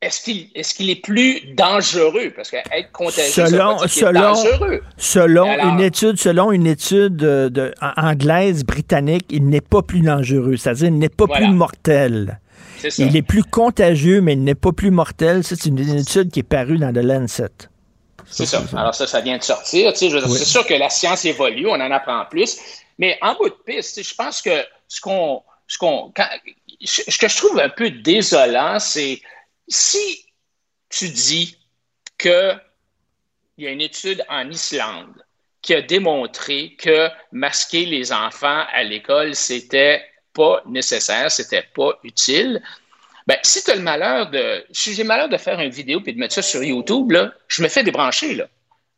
est-ce qu'il est, qu'il est plus dangereux? Parce qu'être contagieux, ça Selon, est selon, dangereux. selon Alors- une étude, selon une étude de- anglaise, britannique, il n'est pas plus dangereux. C'est-à-dire, il n'est pas Voilà. plus mortel. Ça. Il est plus contagieux, mais il n'est pas plus mortel. Ça, c'est une, une étude qui est parue dans The Lancet. C'est ça. Alors ça, ça vient de sortir. Tu sais, Oui. C'est sûr que la science évolue, on en apprend plus. Mais en bout de piste, je pense que ce qu'on, ce ce que je trouve un peu désolant, c'est si tu dis que il y a une étude en Islande qui a démontré que masquer les enfants à l'école, c'était pas nécessaire, c'était pas utile. Ben, si tu as le malheur de. Si j'ai le malheur de faire une vidéo puis de mettre ça sur YouTube, là, je me fais débrancher. Là.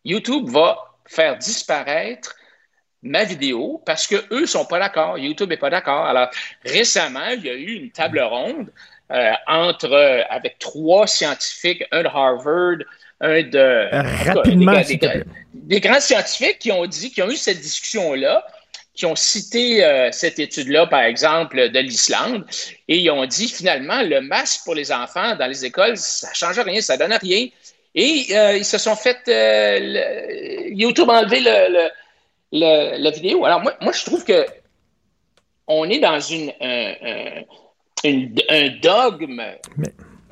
YouTube va faire disparaître ma vidéo parce que eux sont pas d'accord. YouTube est pas d'accord. Alors, récemment, il y a eu une table ronde euh, entre euh, avec trois scientifiques, un de Harvard, un de rapidement, des, grands scientifiques qui ont dit, qui ont eu cette discussion-là, qui ont cité euh, cette étude-là, par exemple, de l'Islande, et ils ont dit finalement, le masque pour les enfants dans les écoles, ça ne change rien, ça ne donne rien. Et ils se sont fait. YouTube a enlevé le, le- le- la vidéo. Alors, moi, moi, je trouve que on est dans une, un, un- une- un dogme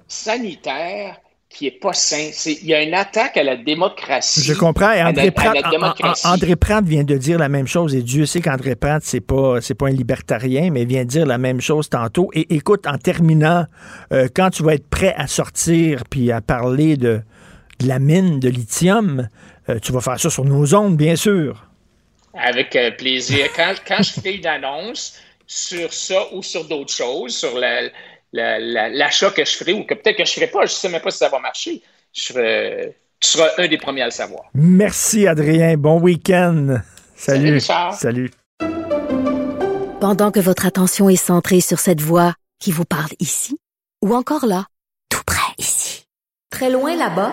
sanitaire qui est pas sain. C'est- Il y a une attaque à la démocratie. Je comprends. Et André, à Pratt, démocratie. André Pratt vient de dire la même chose. Et Dieu sait qu'André Pratt, c'est pas, c'est pas un libertarien, mais il vient de dire la même chose tantôt. Et écoute, en terminant, euh, quand tu vas être prêt à sortir puis à parler de, de la mine de lithium, euh, tu vas faire ça sur nos ondes, bien sûr. Avec euh, plaisir. Quand, quand je fais une annonce sur ça ou sur d'autres choses, sur la- la- la- l'achat que je ferai ou que peut-être que je ne ferai pas, je ne sais même pas si ça va marcher, je tu seras un des premiers à le savoir. Merci, Adrien. Bon week-end. Salut. Salut. Pendant que votre attention est centrée sur cette voix qui vous parle ici, ou encore là, tout près ici, très loin là-bas,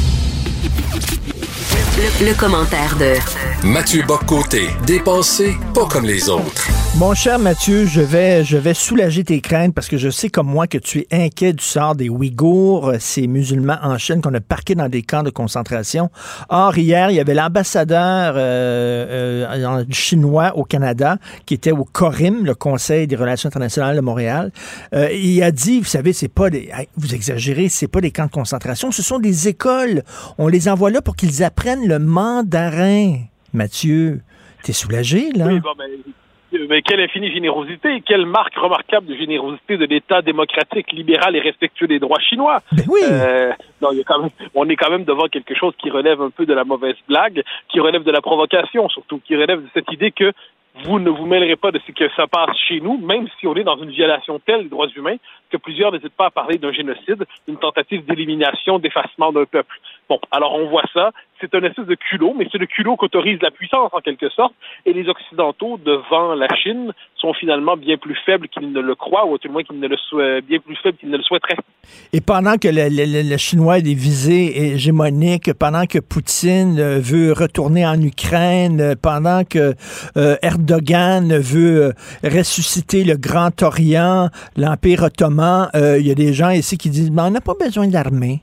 Le, le commentaire de Mathieu Boccoté, dépensé pas comme les autres. Mon cher Mathieu, je vais, je vais soulager tes craintes parce que je sais comme moi que tu es inquiet du sort des Ouïghours, euh, ces musulmans en Chine qu'on a parqués dans des camps de concentration. Or, hier, il y avait l'ambassadeur euh, euh, chinois au Canada qui était au CORIM, le Conseil des relations internationales de Montréal. Euh, il a dit, vous savez, c'est pas des, vous exagérez, c'est pas des camps de concentration, ce sont des écoles. On les envoie là pour qu'ils apprennent le mandarin. Mathieu, t'es soulagé, là? Oui, bon, ben, mais quelle infinie générosité, quelle marque remarquable de générosité de l'État démocratique, libéral et respectueux des droits chinois. Ben oui. Euh, non, il y a quand même, on est quand même devant quelque chose qui relève un peu de la mauvaise blague, qui relève de la provocation surtout, qui relève de cette idée que vous ne vous mêlerez pas de ce que ça passe chez nous, même si on est dans une violation telle des droits humains que plusieurs n'hésitent pas à parler d'un génocide, d'une tentative d'élimination, d'effacement d'un peuple. Bon, alors on voit ça, c'est un espèce de culot, mais c'est le culot qu'autorise la puissance en quelque sorte, et les Occidentaux devant la Chine sont finalement bien plus faibles qu'ils ne le croient, ou à tout moins qu'ils ne le souhaitent, bien plus faibles qu'ils ne le souhaiteraient. Et pendant que le, le- le Chinois a des visées hégémoniques, pendant que Poutine euh, veut retourner en Ukraine, euh, pendant que euh, Erdogan veut ressusciter le Grand Orient, l'Empire ottoman, il y a des gens ici qui disent on n'a pas besoin d'armée.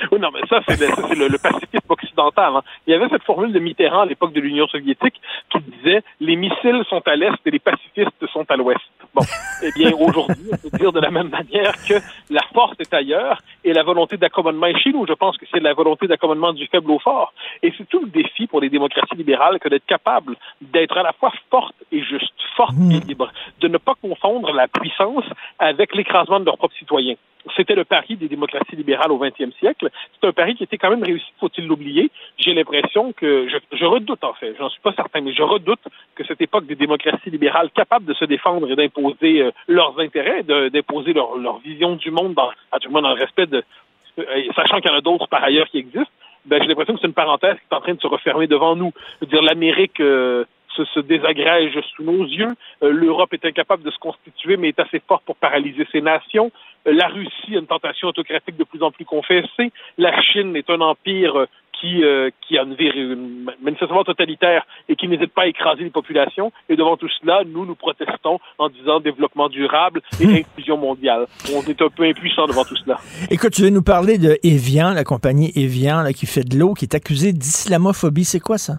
Oui, non, mais ça, c'est le, le, le pacifisme occidental. hein. Il y avait cette formule de Mitterrand à l'époque de l'Union soviétique qui disait les missiles sont à l'est et les pacifistes sont à l'ouest. Bon, eh bien, aujourd'hui, on peut dire de la même manière que la force est ailleurs et la volonté d'accommodement est chez nous. Je pense que c'est la volonté d'accommodement du faible au fort. Et c'est tout le défi pour les démocraties libérales que d'être capable d'être à la fois forte et juste, forte et libre, de ne pas confondre la puissance avec l'écrasement de leurs propres citoyens. C'était le pari des démocraties libérales au XXe siècle. C'est un pari qui était quand même réussi, faut-il l'oublier. J'ai l'impression que, je, redoute en fait, j'en suis pas certain, mais je redoute que cette époque des démocraties libérales capables de se défendre et d'imposer euh, leurs intérêts, d'imposer leur, vision du monde, à tout le moins dans le respect de, euh, sachant qu'il y en a d'autres par ailleurs qui existent, ben, j'ai l'impression que c'est une parenthèse qui est en train de se refermer devant nous. Je veux dire, l'Amérique euh, se, se désagrège sous nos yeux. Euh, L'Europe est incapable de se constituer, mais est assez forte pour paralyser ses nations. Euh, la Russie a une tentation autocratique de plus en plus confessée. La Chine est un empire euh, qui, euh, qui a une, une- manifestement totalitaire et qui n'hésite pas à écraser les populations. Et devant tout cela, nous, nous protestons en disant développement durable et inclusion mondiale. On est un peu impuissant devant tout cela. Écoute, tu veux nous parler de Evian, la compagnie Evian là, qui fait de l'eau, qui est accusée d'islamophobie. C'est quoi ça?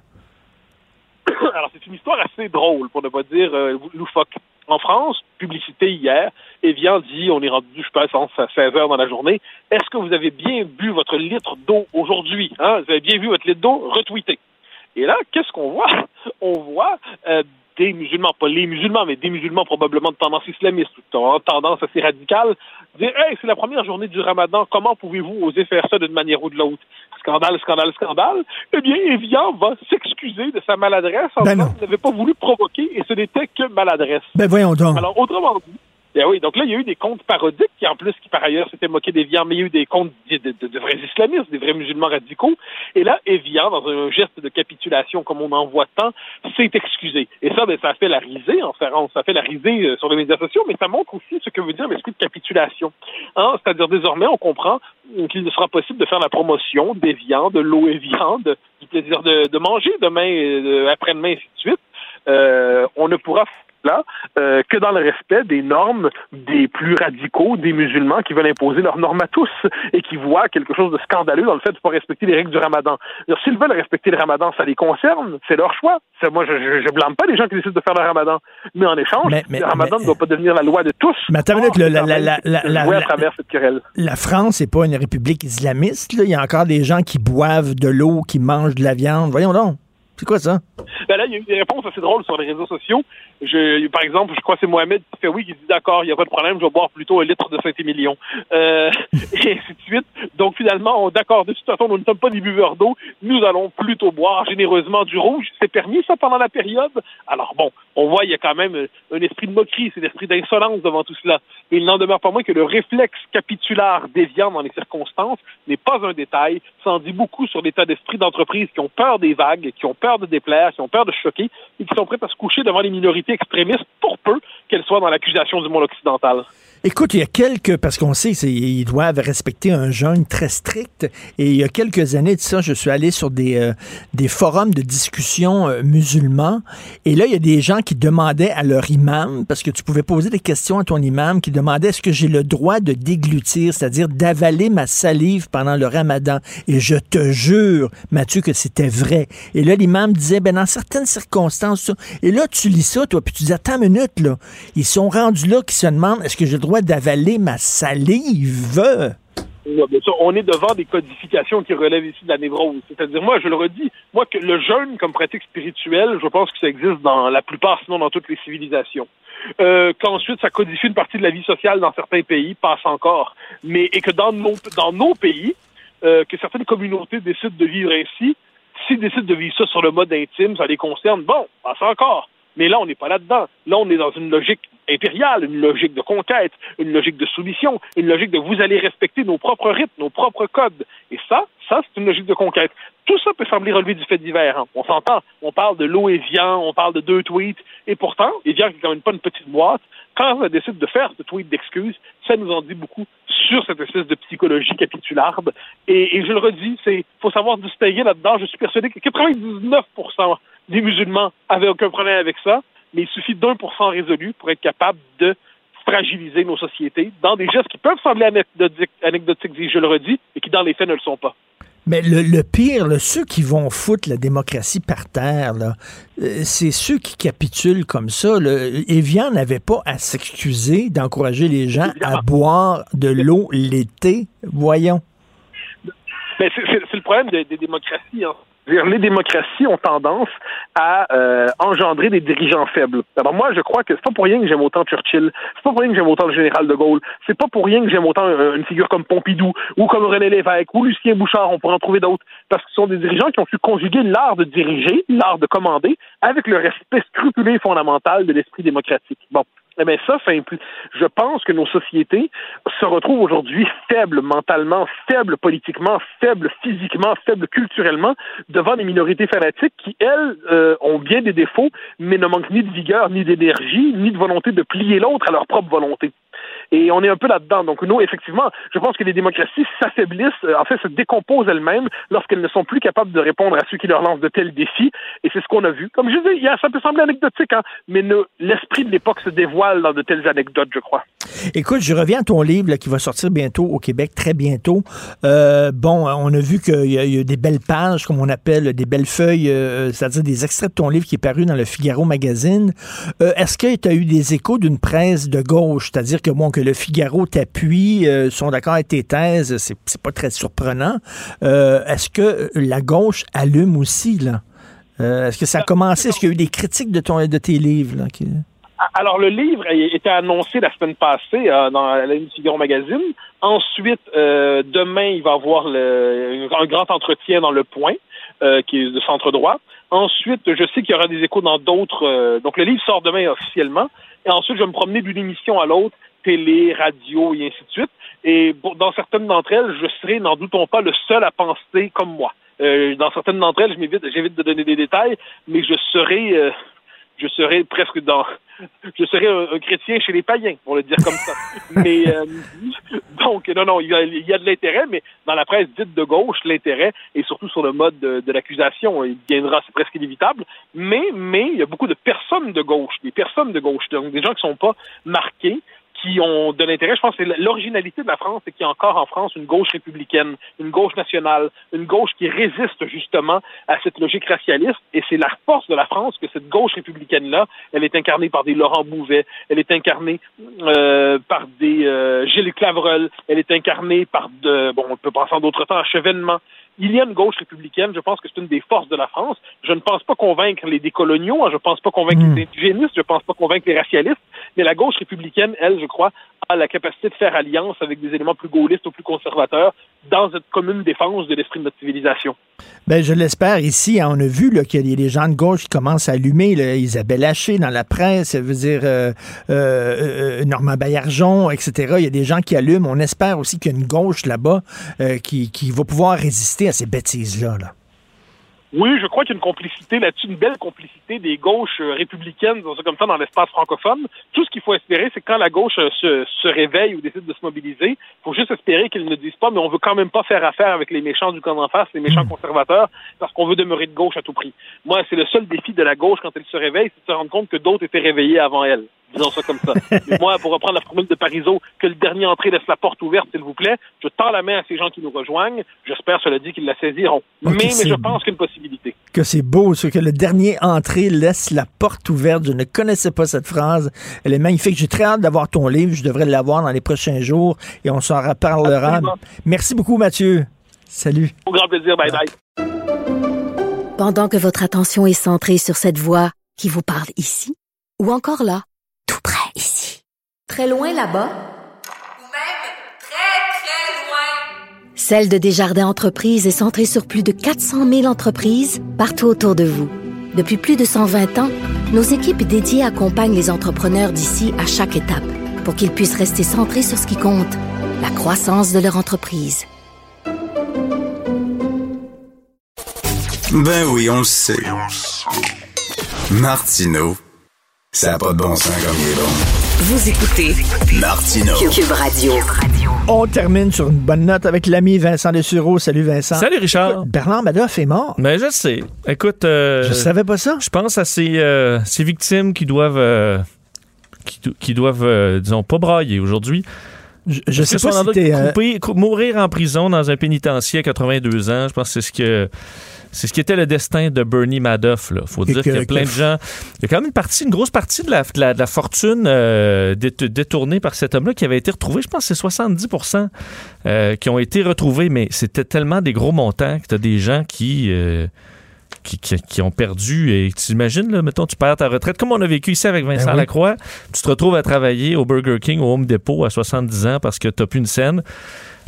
Alors, c'est une histoire assez drôle, pour ne pas dire euh, loufoque. En France, publicité hier, Evian dit, on est rendu, je pense, à 16 heures dans la journée, est-ce que vous avez bien bu votre litre d'eau aujourd'hui? Hein? Vous avez bien vu votre litre d'eau? Retweeté. Et là, qu'est-ce qu'on voit? On voit euh, des musulmans, pas les musulmans, mais des musulmans probablement de tendance islamiste, de tendance assez radicale, dire Hey, c'est la première journée du ramadan, comment pouvez-vous oser faire ça d'une manière ou de l'autre? Scandale, scandale, scandale. Eh bien, Evian va s'excuser de sa maladresse en Ben disant qu'il n'avait pas voulu provoquer et ce n'était que maladresse. Ben voyons donc. Alors, autrement dit, ben oui, donc là, il y a eu des comptes parodiques qui, en plus, qui par ailleurs s'étaient moqués d'Evian, mais il y a eu des comptes de, vrais islamistes, des vrais musulmans radicaux. Et là, Evian, dans un geste de capitulation comme on en voit tant, s'est excusé. Et ça, ben, ça a fait la risée en France, ça a fait la risée euh, sur les médias sociaux, mais ça montre aussi ce que veut dire l'esprit de capitulation. Hein? C'est-à-dire, désormais, on comprend qu'il ne sera possible de faire la promotion d'Evian, de l'eau Evian, de- du plaisir de, de manger demain, euh, après-demain, ainsi de suite. Euh, on ne pourra là euh, que dans le respect des normes des plus radicaux, des musulmans qui veulent imposer leurs normes à tous et qui voient quelque chose de scandaleux dans le fait de ne pas respecter les règles du ramadan. S'ils veulent respecter le ramadan, ça les concerne, c'est leur choix. Moi, je, je blâme pas les gens qui décident de faire le ramadan. Mais en échange, Mais- mais- le ramadan mais- ne doit pas devenir la loi de tous. Mais attends minute, la- à travers cette querelle. France, c'est pas une république islamiste. là. Il y a encore des gens qui boivent de l'eau, qui mangent de la viande. Voyons donc. C'est quoi ça? Ben là, il y a eu des réponses assez drôles sur les réseaux sociaux. Je, par exemple, je crois que c'est Mohamed qui fait oui, qui dit d'accord, il n'y a pas de problème, je vais boire plutôt un litre de Saint-Émilion. Euh, et ainsi de suite. Donc finalement, d'accord, de toute façon, nous ne sommes pas des buveurs d'eau, nous allons plutôt boire généreusement du rouge. C'est permis ça pendant la période? Alors bon, on voit, il y a quand même un esprit de moquerie, c'est l'esprit d'insolence devant tout cela. Mais il n'en demeure pas moins que le réflexe capitulaire déviant dans les circonstances n'est pas un détail. Ça en dit beaucoup sur l'état d'esprit d'entreprises qui ont peur des vagues, qui ont peur de déplaire, qui ont peur de choquer et qui sont prêtes à se coucher devant les minorités extrémistes pour peu qu'elles soient dans l'accusation du monde occidental. Écoute, il y a quelques, parce qu'on sait qu'ils doivent respecter un jeûne très strict, et il y a quelques années de ça, je suis allé sur des, euh, des forums de discussion euh, musulmans, et là, il y a des gens qui demandaient à leur imam, parce que tu pouvais poser des questions à ton imam, qui demandait est-ce que j'ai le droit de déglutir, c'est-à-dire d'avaler ma salive pendant le ramadan, et je te jure, Mathieu, que c'était vrai. Et là, l'imam disait, ben dans certaines circonstances, ça. et là, tu lis ça, toi, puis tu dis, attends une minute, là, ils sont rendus là qui se demandent, est-ce que j'ai le droit d'avaler ma salive? On est devant des codifications qui relèvent ici de la névrose. C'est-à-dire, moi, je le redis, moi, que le jeûne comme pratique spirituelle, je pense que ça existe dans la plupart, sinon dans toutes les civilisations. Euh, qu'ensuite, ça codifie une partie de la vie sociale dans certains pays, passe encore. Mais, et que dans nos, dans nos pays, euh, que certaines communautés décident de vivre ainsi, s'ils décident de vivre ça sur le mode intime, ça les concerne, bon, passe encore. Mais là, on n'est pas là-dedans. Là, on est dans une logique impériale, une logique de conquête, une logique de soumission, une logique de vous allez respecter nos propres rythmes, nos propres codes. Et ça, ça, c'est une logique de conquête. Tout ça peut sembler relever du fait divers. hein. On s'entend. On parle de l'eau Evian, on parle de deux tweets. Et pourtant, Evian, qui est quand même pas une petite boîte, quand elle décide de faire ce tweet d'excuses, ça nous en dit beaucoup sur cette espèce de psychologie capitularde. Et, et je le redis, c'est faut savoir distinguer là-dedans. Je suis persuadé que 99% des musulmans avaient aucun problème avec ça, mais il suffit d'un pour cent résolu pour être capable de fragiliser nos sociétés dans des gestes qui peuvent sembler anecdotiques, anecdotiques je le redis, et qui dans les faits ne le sont pas. Mais le, le pire, là, ceux qui vont foutre la démocratie par terre, là, euh, c'est ceux qui capitulent comme ça. Evian n'avait pas à s'excuser d'encourager les gens à boire de l'eau l'été. Voyons. Mais c'est- c'est c'est le problème des, des démocraties. hein. C'est-à-dire, Les démocraties ont tendance à euh, engendrer des dirigeants faibles. Alors moi, je crois que c'est pas pour rien que j'aime autant Churchill, c'est pas pour rien que j'aime autant le général de Gaulle, c'est pas pour rien que j'aime autant euh, une figure comme Pompidou ou comme René Lévesque ou Lucien Bouchard, on pourrait en trouver d'autres, parce que ce sont des dirigeants qui ont su conjuguer l'art de diriger, l'art de commander, avec le respect scrupuleux et fondamental de l'esprit démocratique. Bon. Eh bien, ça, ça je pense que nos sociétés se retrouvent aujourd'hui faibles mentalement, faibles politiquement, faibles physiquement, faibles culturellement devant des minorités fanatiques qui, elles, euh, ont bien des défauts, mais ne manquent ni de vigueur, ni d'énergie, ni de volonté de plier l'autre à leur propre volonté. Et on est un peu là-dedans. Donc, nous, effectivement, je pense que les démocraties s'affaiblissent, euh, en fait, se décomposent elles-mêmes lorsqu'elles ne sont plus capables de répondre à ceux qui leur lancent de tels défis. Et c'est ce qu'on a vu. Comme je dis, ça peut sembler anecdotique, hein, mais l'esprit de l'époque se dévoile dans de telles anecdotes, je crois. Écoute, je reviens à ton livre là, qui va sortir bientôt au Québec, très bientôt. Euh, bon, on a vu qu'il y, y a des belles pages, comme on appelle, des belles feuilles, euh, c'est-à-dire des extraits de ton livre qui est paru dans le Figaro magazine. Euh, Est-ce que tu as eu des échos d'une presse de gauche? C'est-à-dire que, bon, que le Figaro t'appuie, euh, sont d'accord avec tes thèses, c'est pas très surprenant. Euh, Est-ce que la gauche allume aussi, là? Euh, Est-ce que ça a commencé? Est-ce qu'il y a eu des critiques de, ton, de tes livres? Là, qui- Alors, le livre a été annoncé la semaine passée euh, dans la ligne Magazine. Ensuite, euh, demain, il va y avoir le- un grand entretien dans Le Point, euh, qui est de centre droit. Ensuite, je sais qu'il y aura des échos dans d'autres... euh, donc, le livre sort demain officiellement. Et ensuite, je vais me promener d'une émission à l'autre, télé, radio et ainsi de suite. Et dans certaines d'entre elles, je serai, n'en doutons pas, le seul à penser comme moi. Euh, dans certaines d'entre elles, j'évite de donner des détails, mais je serai... je serais presque dans je serais un, un chrétien chez les païens pour le dire comme ça. Mais euh, donc non non il y a, il y a de l'intérêt mais dans la presse dite de gauche l'intérêt est surtout sur le mode de, de l'accusation. Il viendra c'est presque inévitable. Mais mais il y a beaucoup de personnes de gauche des personnes de gauche donc des gens qui sont pas marqués qui ont de l'intérêt. Je pense que l'originalité de la France, c'est qu'il y a encore en France une gauche républicaine, une gauche nationale, une gauche qui résiste justement à cette logique racialiste. Et c'est la force de la France que cette gauche républicaine-là, elle est incarnée par des Laurent Bouvet, elle est incarnée euh, par des euh, Gilles Clavreul, elle est incarnée par de, bon, on peut penser en d'autres temps à Chevènement. Il y a une gauche républicaine, je pense que c'est une des forces de la France. Je ne pense pas convaincre les décoloniaux, hein, je ne pense pas convaincre les indigénistes, je ne pense pas convaincre les racialistes, mais la gauche républicaine, elle, je crois, a la capacité de faire alliance avec des éléments plus gaullistes ou plus conservateurs dans cette commune défense de l'esprit de notre civilisation. Ben, je l'espère. Ici, hein, on a vu qu'il y a des gens de gauche qui commencent à allumer. là, Isabelle Haché dans la presse, veut dire euh, euh, euh, Normand Baillargeon, etc. Il y a des gens qui allument. On espère aussi qu'il y a une gauche là-bas euh, qui, qui va pouvoir résister à ces bêtises-là. là. Oui, je crois qu'il y a une complicité là-dessus, une belle complicité des gauches euh, républicaines, comme ça, dans l'espace francophone. Tout ce qu'il faut espérer, c'est que quand la gauche euh, se, se réveille ou décide de se mobiliser, il faut juste espérer qu'ils ne disent pas, mais on veut quand même pas faire affaire avec les méchants du camp d'en face, les méchants conservateurs, parce qu'on veut demeurer de gauche à tout prix. Moi, c'est le seul défi de la gauche quand elle se réveille, c'est de se rendre compte que d'autres étaient réveillés avant elle. Disons ça comme ça. Mais moi, pour reprendre la formule de Parizeau, que le dernier entrée laisse la porte ouverte, s'il vous plaît, je tends la main à ces gens qui nous rejoignent. J'espère, cela dit, qu'ils la saisiront. mais, je pense qu'il y a une possibilité. Que c'est beau, ce que le dernier entrée laisse la porte ouverte. Je ne connaissais pas cette phrase. Elle est magnifique. J'ai très hâte d'avoir ton livre. Je devrais l'avoir dans les prochains jours et on s'en reparlera. Absolument. Merci beaucoup, Mathieu. Salut. Au grand plaisir. Bye bye. Pendant que votre attention est centrée sur cette voix qui vous parle ici, ou encore là, très loin là-bas, Ou même très, très loin. Celle de Desjardins Entreprises est centrée sur plus de 400 000 entreprises partout autour de vous. Depuis plus de 120 ans, nos équipes dédiées accompagnent les entrepreneurs d'ici à chaque étape pour qu'ils puissent rester centrés sur ce qui compte, la croissance de leur entreprise. Ben oui, on le sait. Martineau, ça n'a pas de bon sens comme il est bon. Vous écoutez Martineau. Cube Radio. On termine sur une bonne note avec l'ami Vincent Dessureau. Salut Vincent. Salut Richard. Bernard Madoff est mort. Ben je sais. Écoute, euh, Je savais pas ça. Je pense à ces, euh, ces victimes qui doivent, euh, qui, do- qui doivent, euh, disons, pas brailler aujourd'hui. Je, sais que pas si euh, mourir en prison dans un pénitencier à 82 ans, je pense que c'est ce que C'est ce qui était le destin de Bernie Madoff. Il faut Et dire qu'il y a plein que- de gens. Il y a quand même une partie, une grosse partie de la, de la, de la fortune euh, dét- détournée par cet homme-là qui avait été retrouvé. Je pense que c'est 70% euh, qui ont été retrouvés, mais c'était tellement des gros montants que tu as des gens qui. euh, qui, qui- qui ont perdu et tu imagines, là, mettons, tu perds ta retraite, comme on a vécu ici avec Vincent Ben oui. Lacroix, tu te retrouves à travailler au Burger King, au Home Depot à 70 ans parce que tu n'as plus une scène.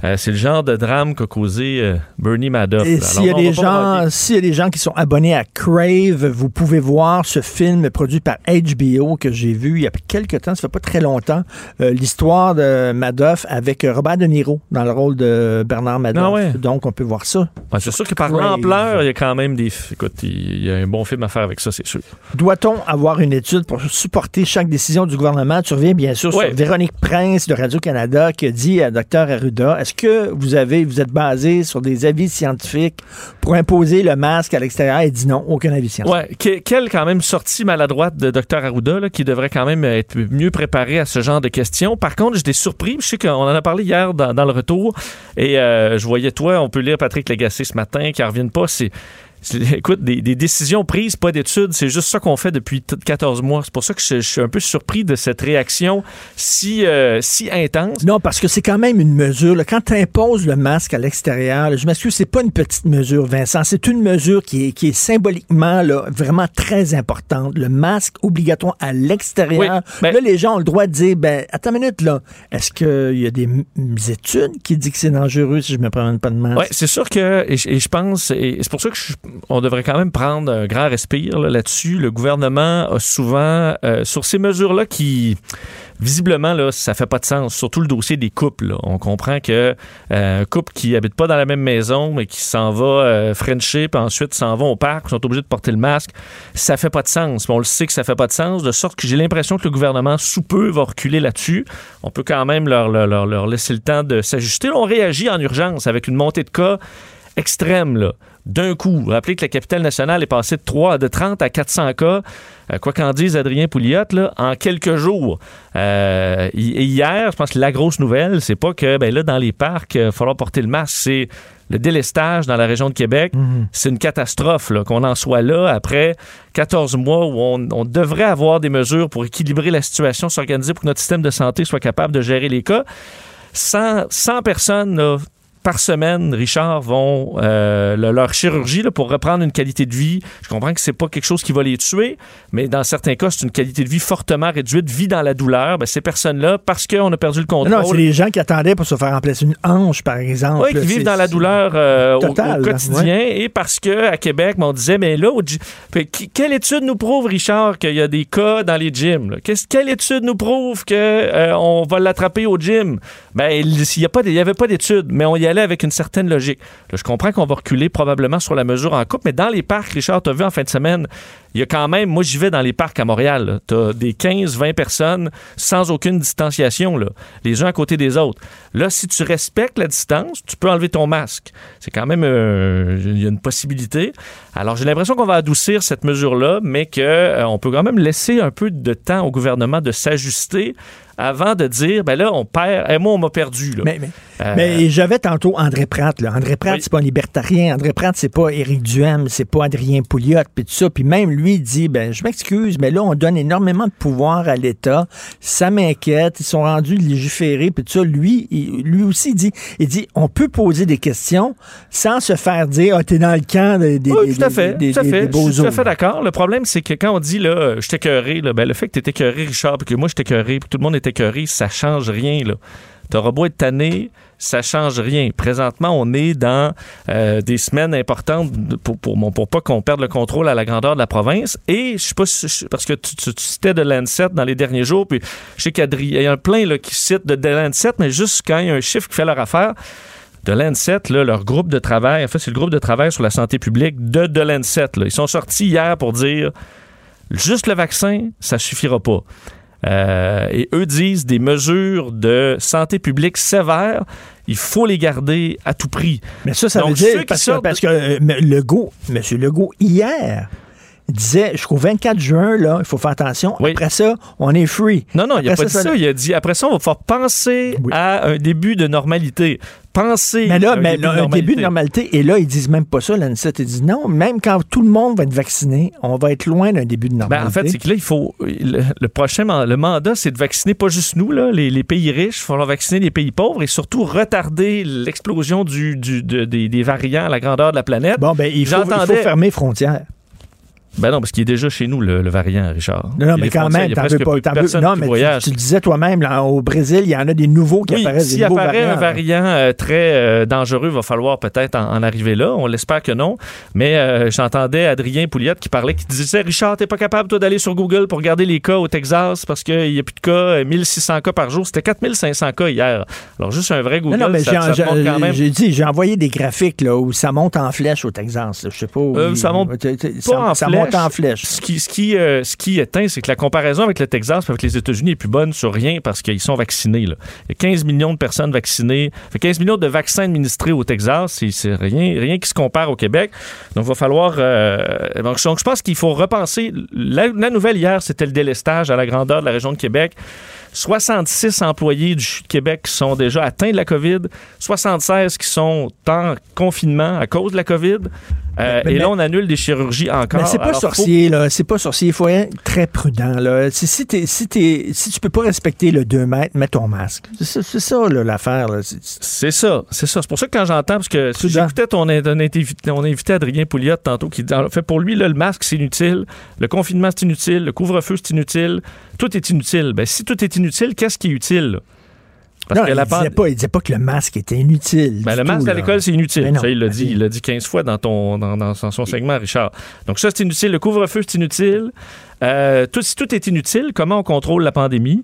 Euh, c'est le genre de drame qu'a causé euh, Bernie Madoff. S'il y, a des gens, s'il y a des gens qui sont abonnés à Crave, vous pouvez voir ce film produit par HBO que j'ai vu il y a quelques temps, ça fait pas très longtemps, euh, l'histoire de Madoff avec Robert De Niro dans le rôle de Bernard Madoff. Ah ouais. Donc, on peut voir ça. Ouais, c'est sûr que par l'ampleur, il y a quand même des. Écoute, il y a un bon film à faire avec ça, c'est sûr. Doit-on avoir une étude pour supporter chaque décision du gouvernement? Tu reviens bien sûr Ouais. sur Véronique Prince de Radio-Canada qui a dit à Dr Arruda, est-ce que vous avez, vous êtes basé sur des avis scientifiques pour imposer le masque à l'extérieur? Elle dit non, aucun avis scientifique. Ouais, que- quelle quand même sortie maladroite de Dr Arruda, qui devrait quand même être mieux préparé à ce genre de questions. Par contre, j'étais surpris. Je sais qu'on en a parlé hier dans, dans le retour. Et euh, je voyais toi, on peut lire Patrick Lagacé ce matin, qui ne reviennent pas. C'est. Écoute, des, des décisions prises, pas d'études, c'est juste ça qu'on fait depuis t- 14 mois. C'est pour ça que je, je suis un peu surpris de cette réaction si, euh, si intense. Non, parce que c'est quand même une mesure. là. Quand tu imposes le masque à l'extérieur, je m'excuse, c'est pas une petite mesure, Vincent. C'est une mesure qui est, qui est symboliquement là, vraiment très importante. Le masque obligatoire à l'extérieur. ben là, les gens ont le droit de dire, ben, attends une minute, là. Est-ce qu'il y a des études qui disent que c'est dangereux si je me promène pas de masque? Oui, c'est sûr que, et, je- et je pense, et c'est pour ça que je- on devrait quand même prendre un grand respire là, là-dessus. Le gouvernement a souvent, euh, sur ces mesures-là qui, visiblement, là, ça fait pas de sens, surtout le dossier des couples. On comprend que euh, un couple qui habite pas dans la même maison, mais qui s'en va euh, puis ensuite s'en va au parc, sont obligés de porter le masque, ça fait pas de sens. On le sait que ça fait pas de sens, de sorte que j'ai l'impression que le gouvernement, sous peu, va reculer là-dessus. On peut quand même leur, leur, laisser le temps de s'ajuster. On réagit en urgence avec une montée de cas extrême, là. D'un coup, rappelez que la capitale nationale est passée de 3, de 30 à 400 cas, euh, quoi qu'en dise Adrien Pouliot, là, en quelques jours. Euh, hier, je pense que la grosse nouvelle, c'est pas que ben là, dans les parcs, il va falloir porter le masque, c'est le délestage dans la région de Québec. C'est une catastrophe là, qu'on en soit là après 14 mois où on, on devrait avoir des mesures pour équilibrer la situation, s'organiser pour que notre système de santé soit capable de gérer les cas. 100, 100 personnes là, par semaine, Richard, vont euh, le- leur chirurgie là, pour reprendre une qualité de vie. Je comprends que c'est pas quelque chose qui va les tuer, mais dans certains cas, c'est une qualité de vie fortement réduite, vie dans la douleur. Ben, ces personnes-là, parce qu'on a perdu le contrôle, Non, c'est les gens qui attendaient pour se faire remplacer une hanche, par exemple. oui, qui vivent dans la douleur euh, au- Total, au, là, quotidien. Et parce que à Québec, ben, on disait, mais là, quelle étude nous prouve, Richard, qu'il y a des cas dans les gyms? là? Quelle étude nous prouve qu'on va l'attraper au gym? Ben, il n'y avait pas d'étude, mais on y avec une certaine logique. Je comprends qu'on va reculer probablement sur la mesure en coupe, mais dans les parcs, Richard, tu as vu en fin de semaine, il y a quand même, moi j'y vais dans les parcs à Montréal, tu as des 15-20 personnes sans aucune distanciation, les uns à côté des autres. Là, si tu respectes la distance, tu peux enlever ton masque. C'est quand même, euh, une possibilité. Alors j'ai l'impression qu'on va adoucir cette mesure-là, mais qu'on peut quand même laisser un peu de temps au gouvernement de s'ajuster avant de dire, ben là, on perd, et moi, on m'a perdu. Là. Mais, mais, Euh, mais j'avais tantôt André Pratt. Là. André Pratt, Oui. c'est pas un libertarien. André Pratt, c'est pas Éric Duhem, c'est pas Adrien Pouliot, puis tout ça. Puis même lui, il dit, ben, je m'excuse, mais là, on donne énormément de pouvoir à l'État. Ça m'inquiète. Ils sont rendus légiférés, puis tout ça. Lui, il- lui aussi, il dit, il dit, on peut poser des questions sans se faire dire, ah, t'es dans le camp des, des, Oui, tout à fait. des- tout à des- fait. des Je suis tout à fait d'accord. Le problème, c'est que quand on dit, là, je t'écœuré, ben, le fait que tu écœuré, Richard, puis que moi, je t'écœuré, puis tout le monde est écœuré, ça change rien, là. T'auras beau être tanné, ça change rien. Présentement, on est dans euh, des semaines importantes pour, pour, pour pas qu'on perde le contrôle à la grandeur de la province. Et je sais pas si, parce que tu, tu- citais de Lancet dans les derniers jours, puis je sais qu'il y a un plein là, qui cite de, de Lancet, mais juste quand il y a un chiffre qui fait leur affaire, de Lancet, là, leur groupe de travail, en fait, c'est le groupe de travail sur la santé publique de de Lancet. là. Ils sont sortis hier pour dire juste le vaccin, ça suffira pas. Euh, et eux disent des mesures de santé publique sévères, il faut les garder à tout prix. Mais ça, ça Donc, veut dire, parce que, parce que euh, Legault, M. Legault, hier, disait jusqu'au 24 juin, là, il faut faire attention. Après ça, on est free. Non, non, il n'a Après pas dit ça. Il a dit après ça, on va pouvoir penser à un début de normalité. Penser Mais à là, un, mais début, là, de un début de normalité. Et là, ils disent même pas ça, l'ANSET. Ils disent non, même quand tout le monde va être vacciné, on va être loin d'un début de Ben, normalité. en fait, c'est que là, il faut. Le, le prochain le mandat, c'est de vacciner pas juste nous, là, les, les pays riches. Il falloir vacciner les pays pauvres et surtout retarder l'explosion du, du- de- des, des variants à la grandeur de la planète. Bon, ben, il faut, il faut fermer les frontières. Ben non, parce qu'il est déjà chez nous, le, le variant, Richard. Non, mais quand même, t'en veux pas. t'en veux- non, mais tu, voyage. tu le disais toi-même, là, au Brésil, il y en a des nouveaux qui Oui, apparaissent. s'il apparaît un variants. variant euh, très euh, dangereux, il va falloir peut-être en, en arriver là. On l'espère que non. Mais euh, j'entendais Adrien Pouliot qui parlait, qui disait Richard, t'es pas capable, toi, d'aller sur Google pour regarder les cas au Texas parce qu'il n'y a plus de cas, euh, 1600 cas par jour. C'était 4500 cas hier. Alors, juste un vrai Google, Non, non, mais ça, ça quand même. j'ai dit, j'ai envoyé des graphiques là, où ça monte en flèche au Texas. Je sais pas. où il- ça monte pas ça, en flèche. Monte en flèche. Ce qui, ce qui, euh, ce qui éteint, c'est que la comparaison avec le Texas avec les États-Unis est plus bonne sur rien parce qu'ils sont vaccinés. là. Il y a 15 millions de personnes vaccinées. Fait 15 millions de vaccins administrés au Texas. C'est- rien, rien qui se compare au Québec. Donc, il va falloir. euh, donc, donc, je pense qu'il faut repenser. La, la nouvelle hier, c'était le délestage à la grandeur de la région de Québec. 66 employés du Québec qui sont déjà atteints de la COVID, 76 qui sont en confinement à cause de la COVID. Euh, Mais- et là, on annule des chirurgies encore. Mais c'est pas Alors, faut- sorcier, là. C'est pas sorcier. Il faut être très prudent, là. Si, si, si tu peux pas respecter le 2 mètres, mets ton masque. C'est ça, l'affaire. C'est- ça, c'est ça. C'est pour ça que quand j'entends, parce que si j'écoutais ton, ton invité, Adrien Pouliot tantôt, qui dit, en fait, pour lui, là, le masque, c'est inutile, le confinement, c'est inutile, le couvre-feu, c'est inutile, tout est inutile. Ben, si tout est inutile, qu'est-ce qui est utile? là? Parce non, que il, la disait pand- pas, il disait pas que le masque était inutile. Ben, le masque tout, à l'école, c'est inutile. Mais non. ça, il l'a dit. Il l'a dit 15 fois dans, ton, dans, dans son segment, Richard. Donc, ça, c'est inutile. Le couvre-feu, c'est inutile. Euh, tout, si tout est inutile, comment on contrôle la pandémie?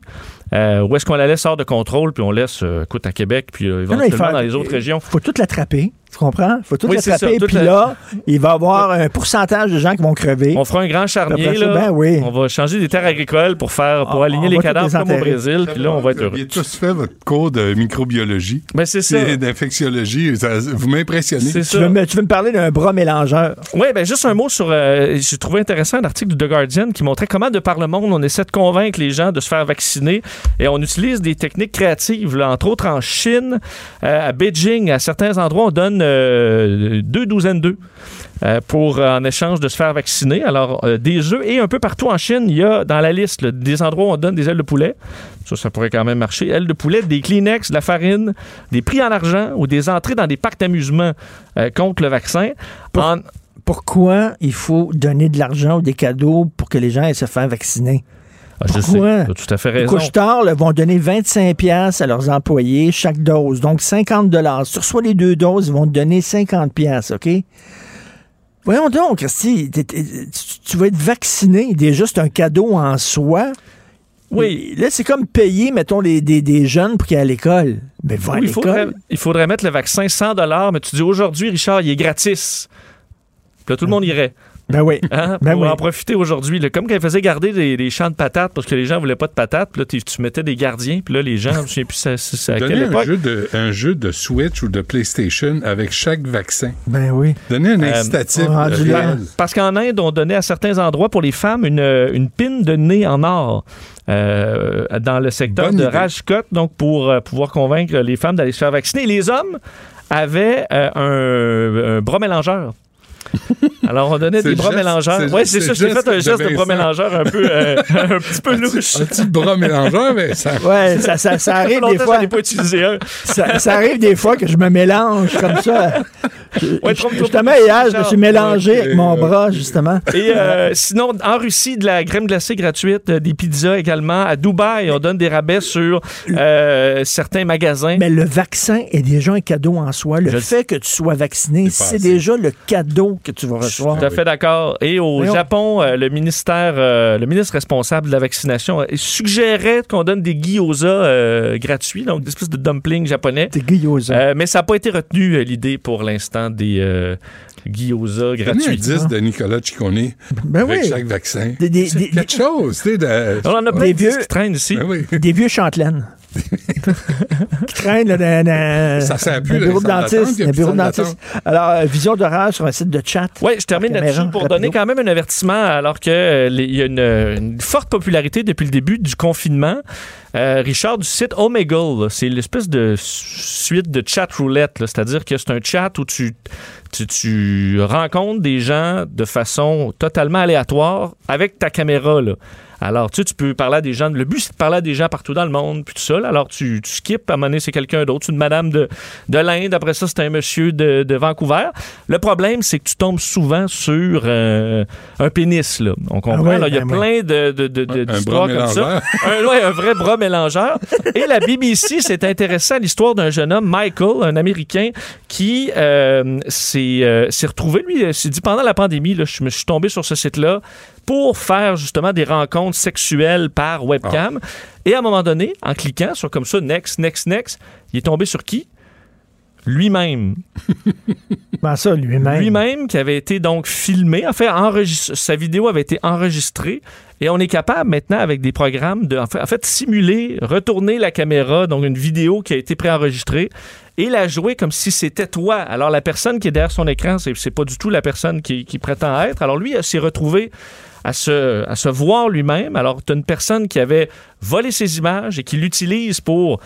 Euh, où est-ce qu'on la laisse hors de contrôle, puis on laisse, euh, écoute, à Québec, puis euh, Non, non, il éventuellement faut- dans les autres régions? faut tout l'attraper. Tu comprends? faut tout Oui, l'attraper. Puis la- là, il va y avoir un pourcentage de gens qui vont crever. On fera un grand charnier, là. ben oui. On va changer des terres agricoles pour faire, pour On- aligner on les cadavres comme au. Brésil, puis là, on va être Vous heureux. aviez tous fait votre cours de microbiologie. Ben, c'est ça. Et d'infectiologie. Vous m'impressionnez. C'est Tu veux, me, tu veux me parler d'un bras mélangeur? Oui, ben juste un mot sur. euh, J'ai trouvé intéressant un article de The Guardian qui montrait comment, de par le monde, on essaie de convaincre les gens de se faire vacciner et on utilise des techniques créatives. là. entre autres, en Chine, euh, à Beijing, à certains endroits, on donne euh, deux douzaines d'œufs. euh, pour en échange de se faire vacciner. Alors, des œufs et un peu partout en Chine, il y a dans la liste là, des endroits où on donne des ailes de poulet. Ça, ça pourrait quand même marcher. Ailes de poulet, des Kleenex, de la farine, des prix en argent ou des entrées dans des parcs d'amusement contre le vaccin. En- Pourquoi il faut donner de l'argent ou des cadeaux pour que les gens aillent se faire vacciner? Ah, je sais, Pourquoi? tu as tout à fait Les raison. couche-tard là, vont donner 25 pièces à leurs employés chaque dose, donc 50 dollars. Si tu reçois les deux doses, ils vont te donner 50 pièces, OK? Voyons donc, t'es- tu, vas être vacciné, déjà c'est un cadeau en soi. Oui. Là, c'est comme payer, mettons, les, des, des jeunes pour qu'ils aillent à l'école. Mais va à Oui, il, faudrait, il faudrait mettre le vaccin 100 mais tu dis aujourd'hui, Richard, il est gratis. Puis là, tout le monde irait. Ben oui. Hein, Ben pour oui. en profiter aujourd'hui. Comme quand ils faisaient garder des, des champs de patates parce que les gens voulaient pas de patates. Puis là, tu, mettais des gardiens. Puis là, les gens, je ne sais plus ça- ça- ça- à quelle un époque. jeu, de, un jeu de Switch ou de PlayStation avec chaque vaccin. Ben oui. Donnez un Euh, incitatif là. réel. Parce qu'en Inde, on donnait à certains endroits pour les femmes une, une pine de nez en or. euh, dans le secteur Bonne de. Rajkot, donc pour euh, pouvoir convaincre les femmes d'aller se faire vacciner. Les hommes avaient euh, un, un bras mélangeur. Alors, on donnait des bras mélangeurs. Oui, c'est ça. J'ai fait un geste de bras mélangeur un peu, euh, un petit peu louche. Un petit bras mélangeur, mais ça. Ouais, ça, ça, arrive des fois. pas utilisé un. Ça, ça arrive des fois que je me mélange comme ça. Ouais, je- justement, hier, je me suis mélangé avec mon bras, justement. Et euh, sinon, en Russie, de la crème glacée gratuite, euh, des pizzas également. À Dubaï, on donne des rabais sur euh, certains magasins. Mais le vaccin est déjà un cadeau en soi. Le Je- fait que tu sois vacciné, C'est déjà le cadeau que tu vas Je suis recevoir. tout à fait d'accord. Et au. Japon, euh, le ministère, euh, le ministre responsable de la vaccination euh, suggérait qu'on donne des gyoza euh, gratuits, donc des espèces de dumplings japonais. T'es gyoza. Euh, mais ça n'a pas été retenu, euh, l'idée, pour l'instant, des euh, gyoza Donnez un gratuits. 10 de Nicolas Ciccone Ben avec oui. chaque vaccin. Des, des- des- quelque chose, de- On en a plein Des de vieux- qui traînent ici. Ben oui. des vieux chantelaines. qui traîne là, dans, dans- Ça sert plus, dans le bureau de dentiste. le bureau de dentiste. Alors, euh, vision d'horaire sur un site de chat. Oui, je termine là-dessus pour rapido. donner quand même un avertissement alors que euh, y a une, une forte popularité depuis le début du confinement. Euh, Richard, du site Omegle, c'est l'espèce de suite de chat roulette, c'est-à-dire que c'est un chat où tu, tu, tu rencontres des gens de façon totalement aléatoire avec ta caméra. Là. Alors, tu sais, tu peux parler à des gens. Le but, c'est de parler à des gens partout dans le monde, puis tout ça. Alors, tu, tu skips, à un moment donné, c'est quelqu'un d'autre. C'est une madame de, de l'Inde. Après ça, c'est un monsieur de, de Vancouver. Le problème, c'est que tu tombes souvent sur euh, un pénis, là. On comprend. Ah ouais, là. Il y a ben plein de, de, de, de- Un d'histoires bras comme ça. Un, ouais, un vrai bras mélangeur. Et la BBC s'est intéressée à l'histoire d'un jeune homme, Michael, un Américain, qui euh, s'est, euh, s'est retrouvé, lui, s'est dit pendant la pandémie, là, je me suis tombé sur ce site-là pour faire justement des rencontres sexuelles par webcam. Et à un moment donné, en cliquant sur comme ça, next, next, next, il est tombé sur qui? Lui-même. Ben ça, lui-même. Lui-même qui avait été donc filmé, en fait, enregistre- sa vidéo avait été enregistrée et on est capable maintenant avec des programmes de en fait, en fait, simuler, retourner la caméra, donc une vidéo qui a été préenregistrée et la jouer comme si c'était toi. Alors la personne qui est derrière son écran, c'est, c'est pas du tout la personne qui, qui prétend être. Alors lui, il s'est retrouvé à se, voir lui-même. Alors tu as une personne qui avait volé ses images et qui l'utilise pour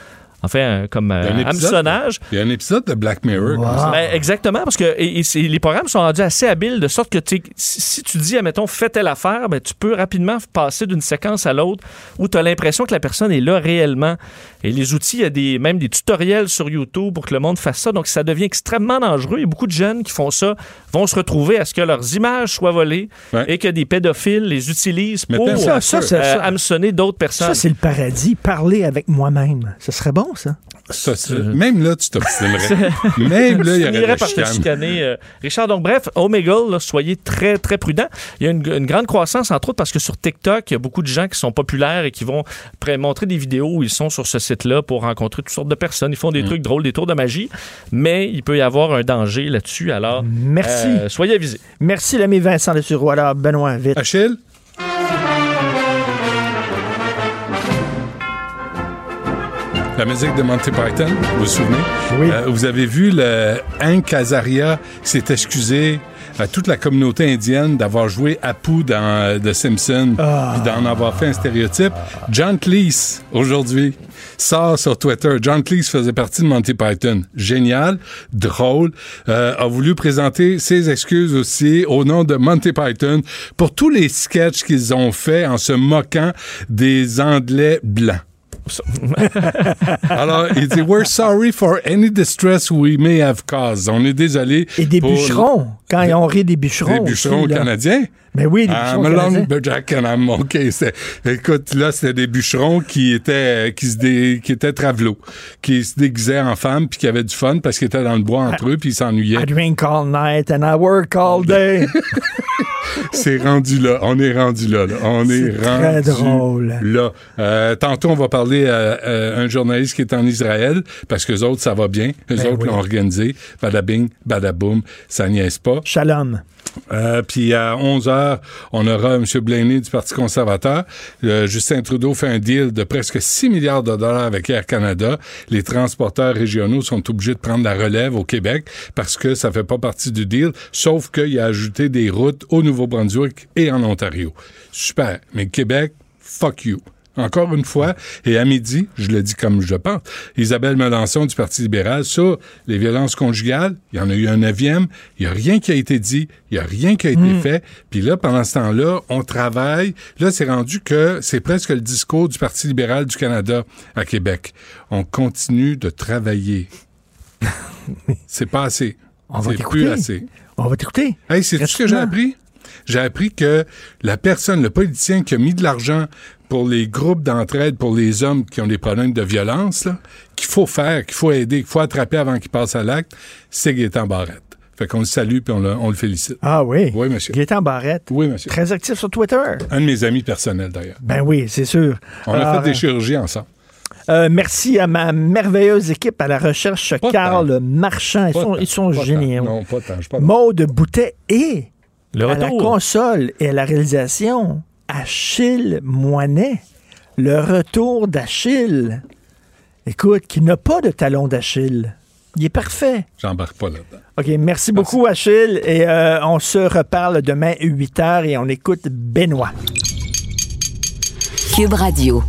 Enfin, comme euh, Il y a un épisode- hameçonnage. Il y a un épisode de Black Mirror comme ça. Ben, exactement, parce que et- et les programmes sont rendus assez habiles de sorte que si, si tu dis, admettons, fais telle affaire, ben, tu peux rapidement passer d'une séquence à l'autre où tu as l'impression que la personne est là réellement. Et les outils, il y a des, même des tutoriels sur YouTube pour que le monde fasse ça. Donc, ça devient extrêmement dangereux. A beaucoup de jeunes qui font ça, vont se retrouver à ce que leurs images soient volées et que des pédophiles les utilisent pour Maintenant, ça, ça, ça, euh, ça. hameçonner d'autres personnes. Ça, c'est le paradis. Parler avec moi-même. Ce serait bon, ça. Même là, tu t'obstinerais. même là, il y aurait par te chicaner, euh, Richard, donc bref, Omegle, là, soyez très, très prudents. Il y a une, une grande croissance, entre autres, parce que sur TikTok, il y a beaucoup de gens qui sont populaires et qui vont montrer des vidéos où ils sont sur ce site-là pour rencontrer toutes sortes de personnes. Ils font Mm. des trucs drôles, des tours de magie, mais il peut y avoir un danger là-dessus. Alors, Merci. euh, soyez avisés. Merci, l'ami Vincent Dessureau. Alors, Benoît, vite. Achille? La musique de Monty Python, vous vous souvenez? Oui. Euh, vous avez vu le Hank Azaria s'est excusé à toute la communauté indienne d'avoir joué Apu dans euh, The Simpsons Ah. puis d'en avoir fait un stéréotype. John Cleese, aujourd'hui, sort sur Twitter. John Cleese faisait partie de Monty Python. Génial, drôle. euh, a voulu présenter ses excuses aussi au nom de Monty Python pour tous les sketchs qu'ils ont faits en se moquant des Anglais blancs. Alors, il dit We're sorry for any distress we may have caused. On est désolé. Et des pour- bûcherons. Quand ils ont ri des bûcherons. Des bûcherons aussi, là. canadiens? Mais oui, des I'm bûcherons a lumberjack and I'm okay. Écoute, là, c'était des bûcherons qui étaient, qui se dé- qui étaient travelots, qui se déguisaient en femmes puis qui avaient du fun parce qu'ils étaient dans le bois entre eux puis ils s'ennuyaient. I drink all night and I work all day. C'est rendu là. On est rendu là. là. On est, C'est rendu très drôle. là. Euh, tantôt, on va parler à, à un journaliste qui est en Israël parce que les autres, ça va bien. Les Ben autres oui. l'ont organisé. Badabing, badaboum. Ça niaise pas. Shalom. Euh, puis à 11 on aura M. Blaney du Parti conservateur. Euh, Justin Trudeau fait un deal de presque 6 milliards de dollars avec Air Canada. Les transporteurs régionaux sont obligés de prendre la relève au Québec parce que ça fait pas partie du deal, sauf qu'il a ajouté des routes au Nouveau-Brunswick et en Ontario. Super. Mais Québec, fuck you. Encore une fois, et à midi, je le dis comme je pense, Isabelle Melançon du Parti libéral sur les violences conjugales, il y en a eu un neuvième, il n'y a rien qui a été dit, il n'y a rien qui a été Hmm. fait, puis là, pendant ce temps-là, on travaille. Là, c'est rendu que c'est presque le discours du Parti libéral du Canada à Québec. On continue de travailler. c'est pas assez. On va t'écouter. plus assez. On va t'écouter. Hey, c'est tout ce que j'ai appris? J'ai appris que la personne, le politicien qui a mis de l'argent pour les groupes d'entraide pour les hommes qui ont des problèmes de violence, qu'il faut faire, qu'il faut aider, qu'il faut attraper avant qu'ils passent à l'acte, c'est Gaétan Barrette. Fait qu'on le salue puis on le, on le félicite. Ah oui. Oui, monsieur. Gaétan Barrette. Oui, monsieur. Très actif sur Twitter. Un de mes amis personnels, d'ailleurs. Ben oui, c'est sûr. On a fait des chirurgies ensemble. euh, merci à ma merveilleuse équipe à la recherche, Pas Carl Marchand. Ils Pas sont, ils sont Pas géniaux. tant. Non, pas tant. Je suis pas Maude Boutet et Le à la console et à la réalisation, Achille Moinet. Le retour d'Achille. Écoute, qui n'a pas de talon d'Achille. Il est parfait. J'embarque pas là-dedans. OK, merci beaucoup, Achille. Et euh, on se reparle demain 8 h et on écoute Benoît. Cube Radio.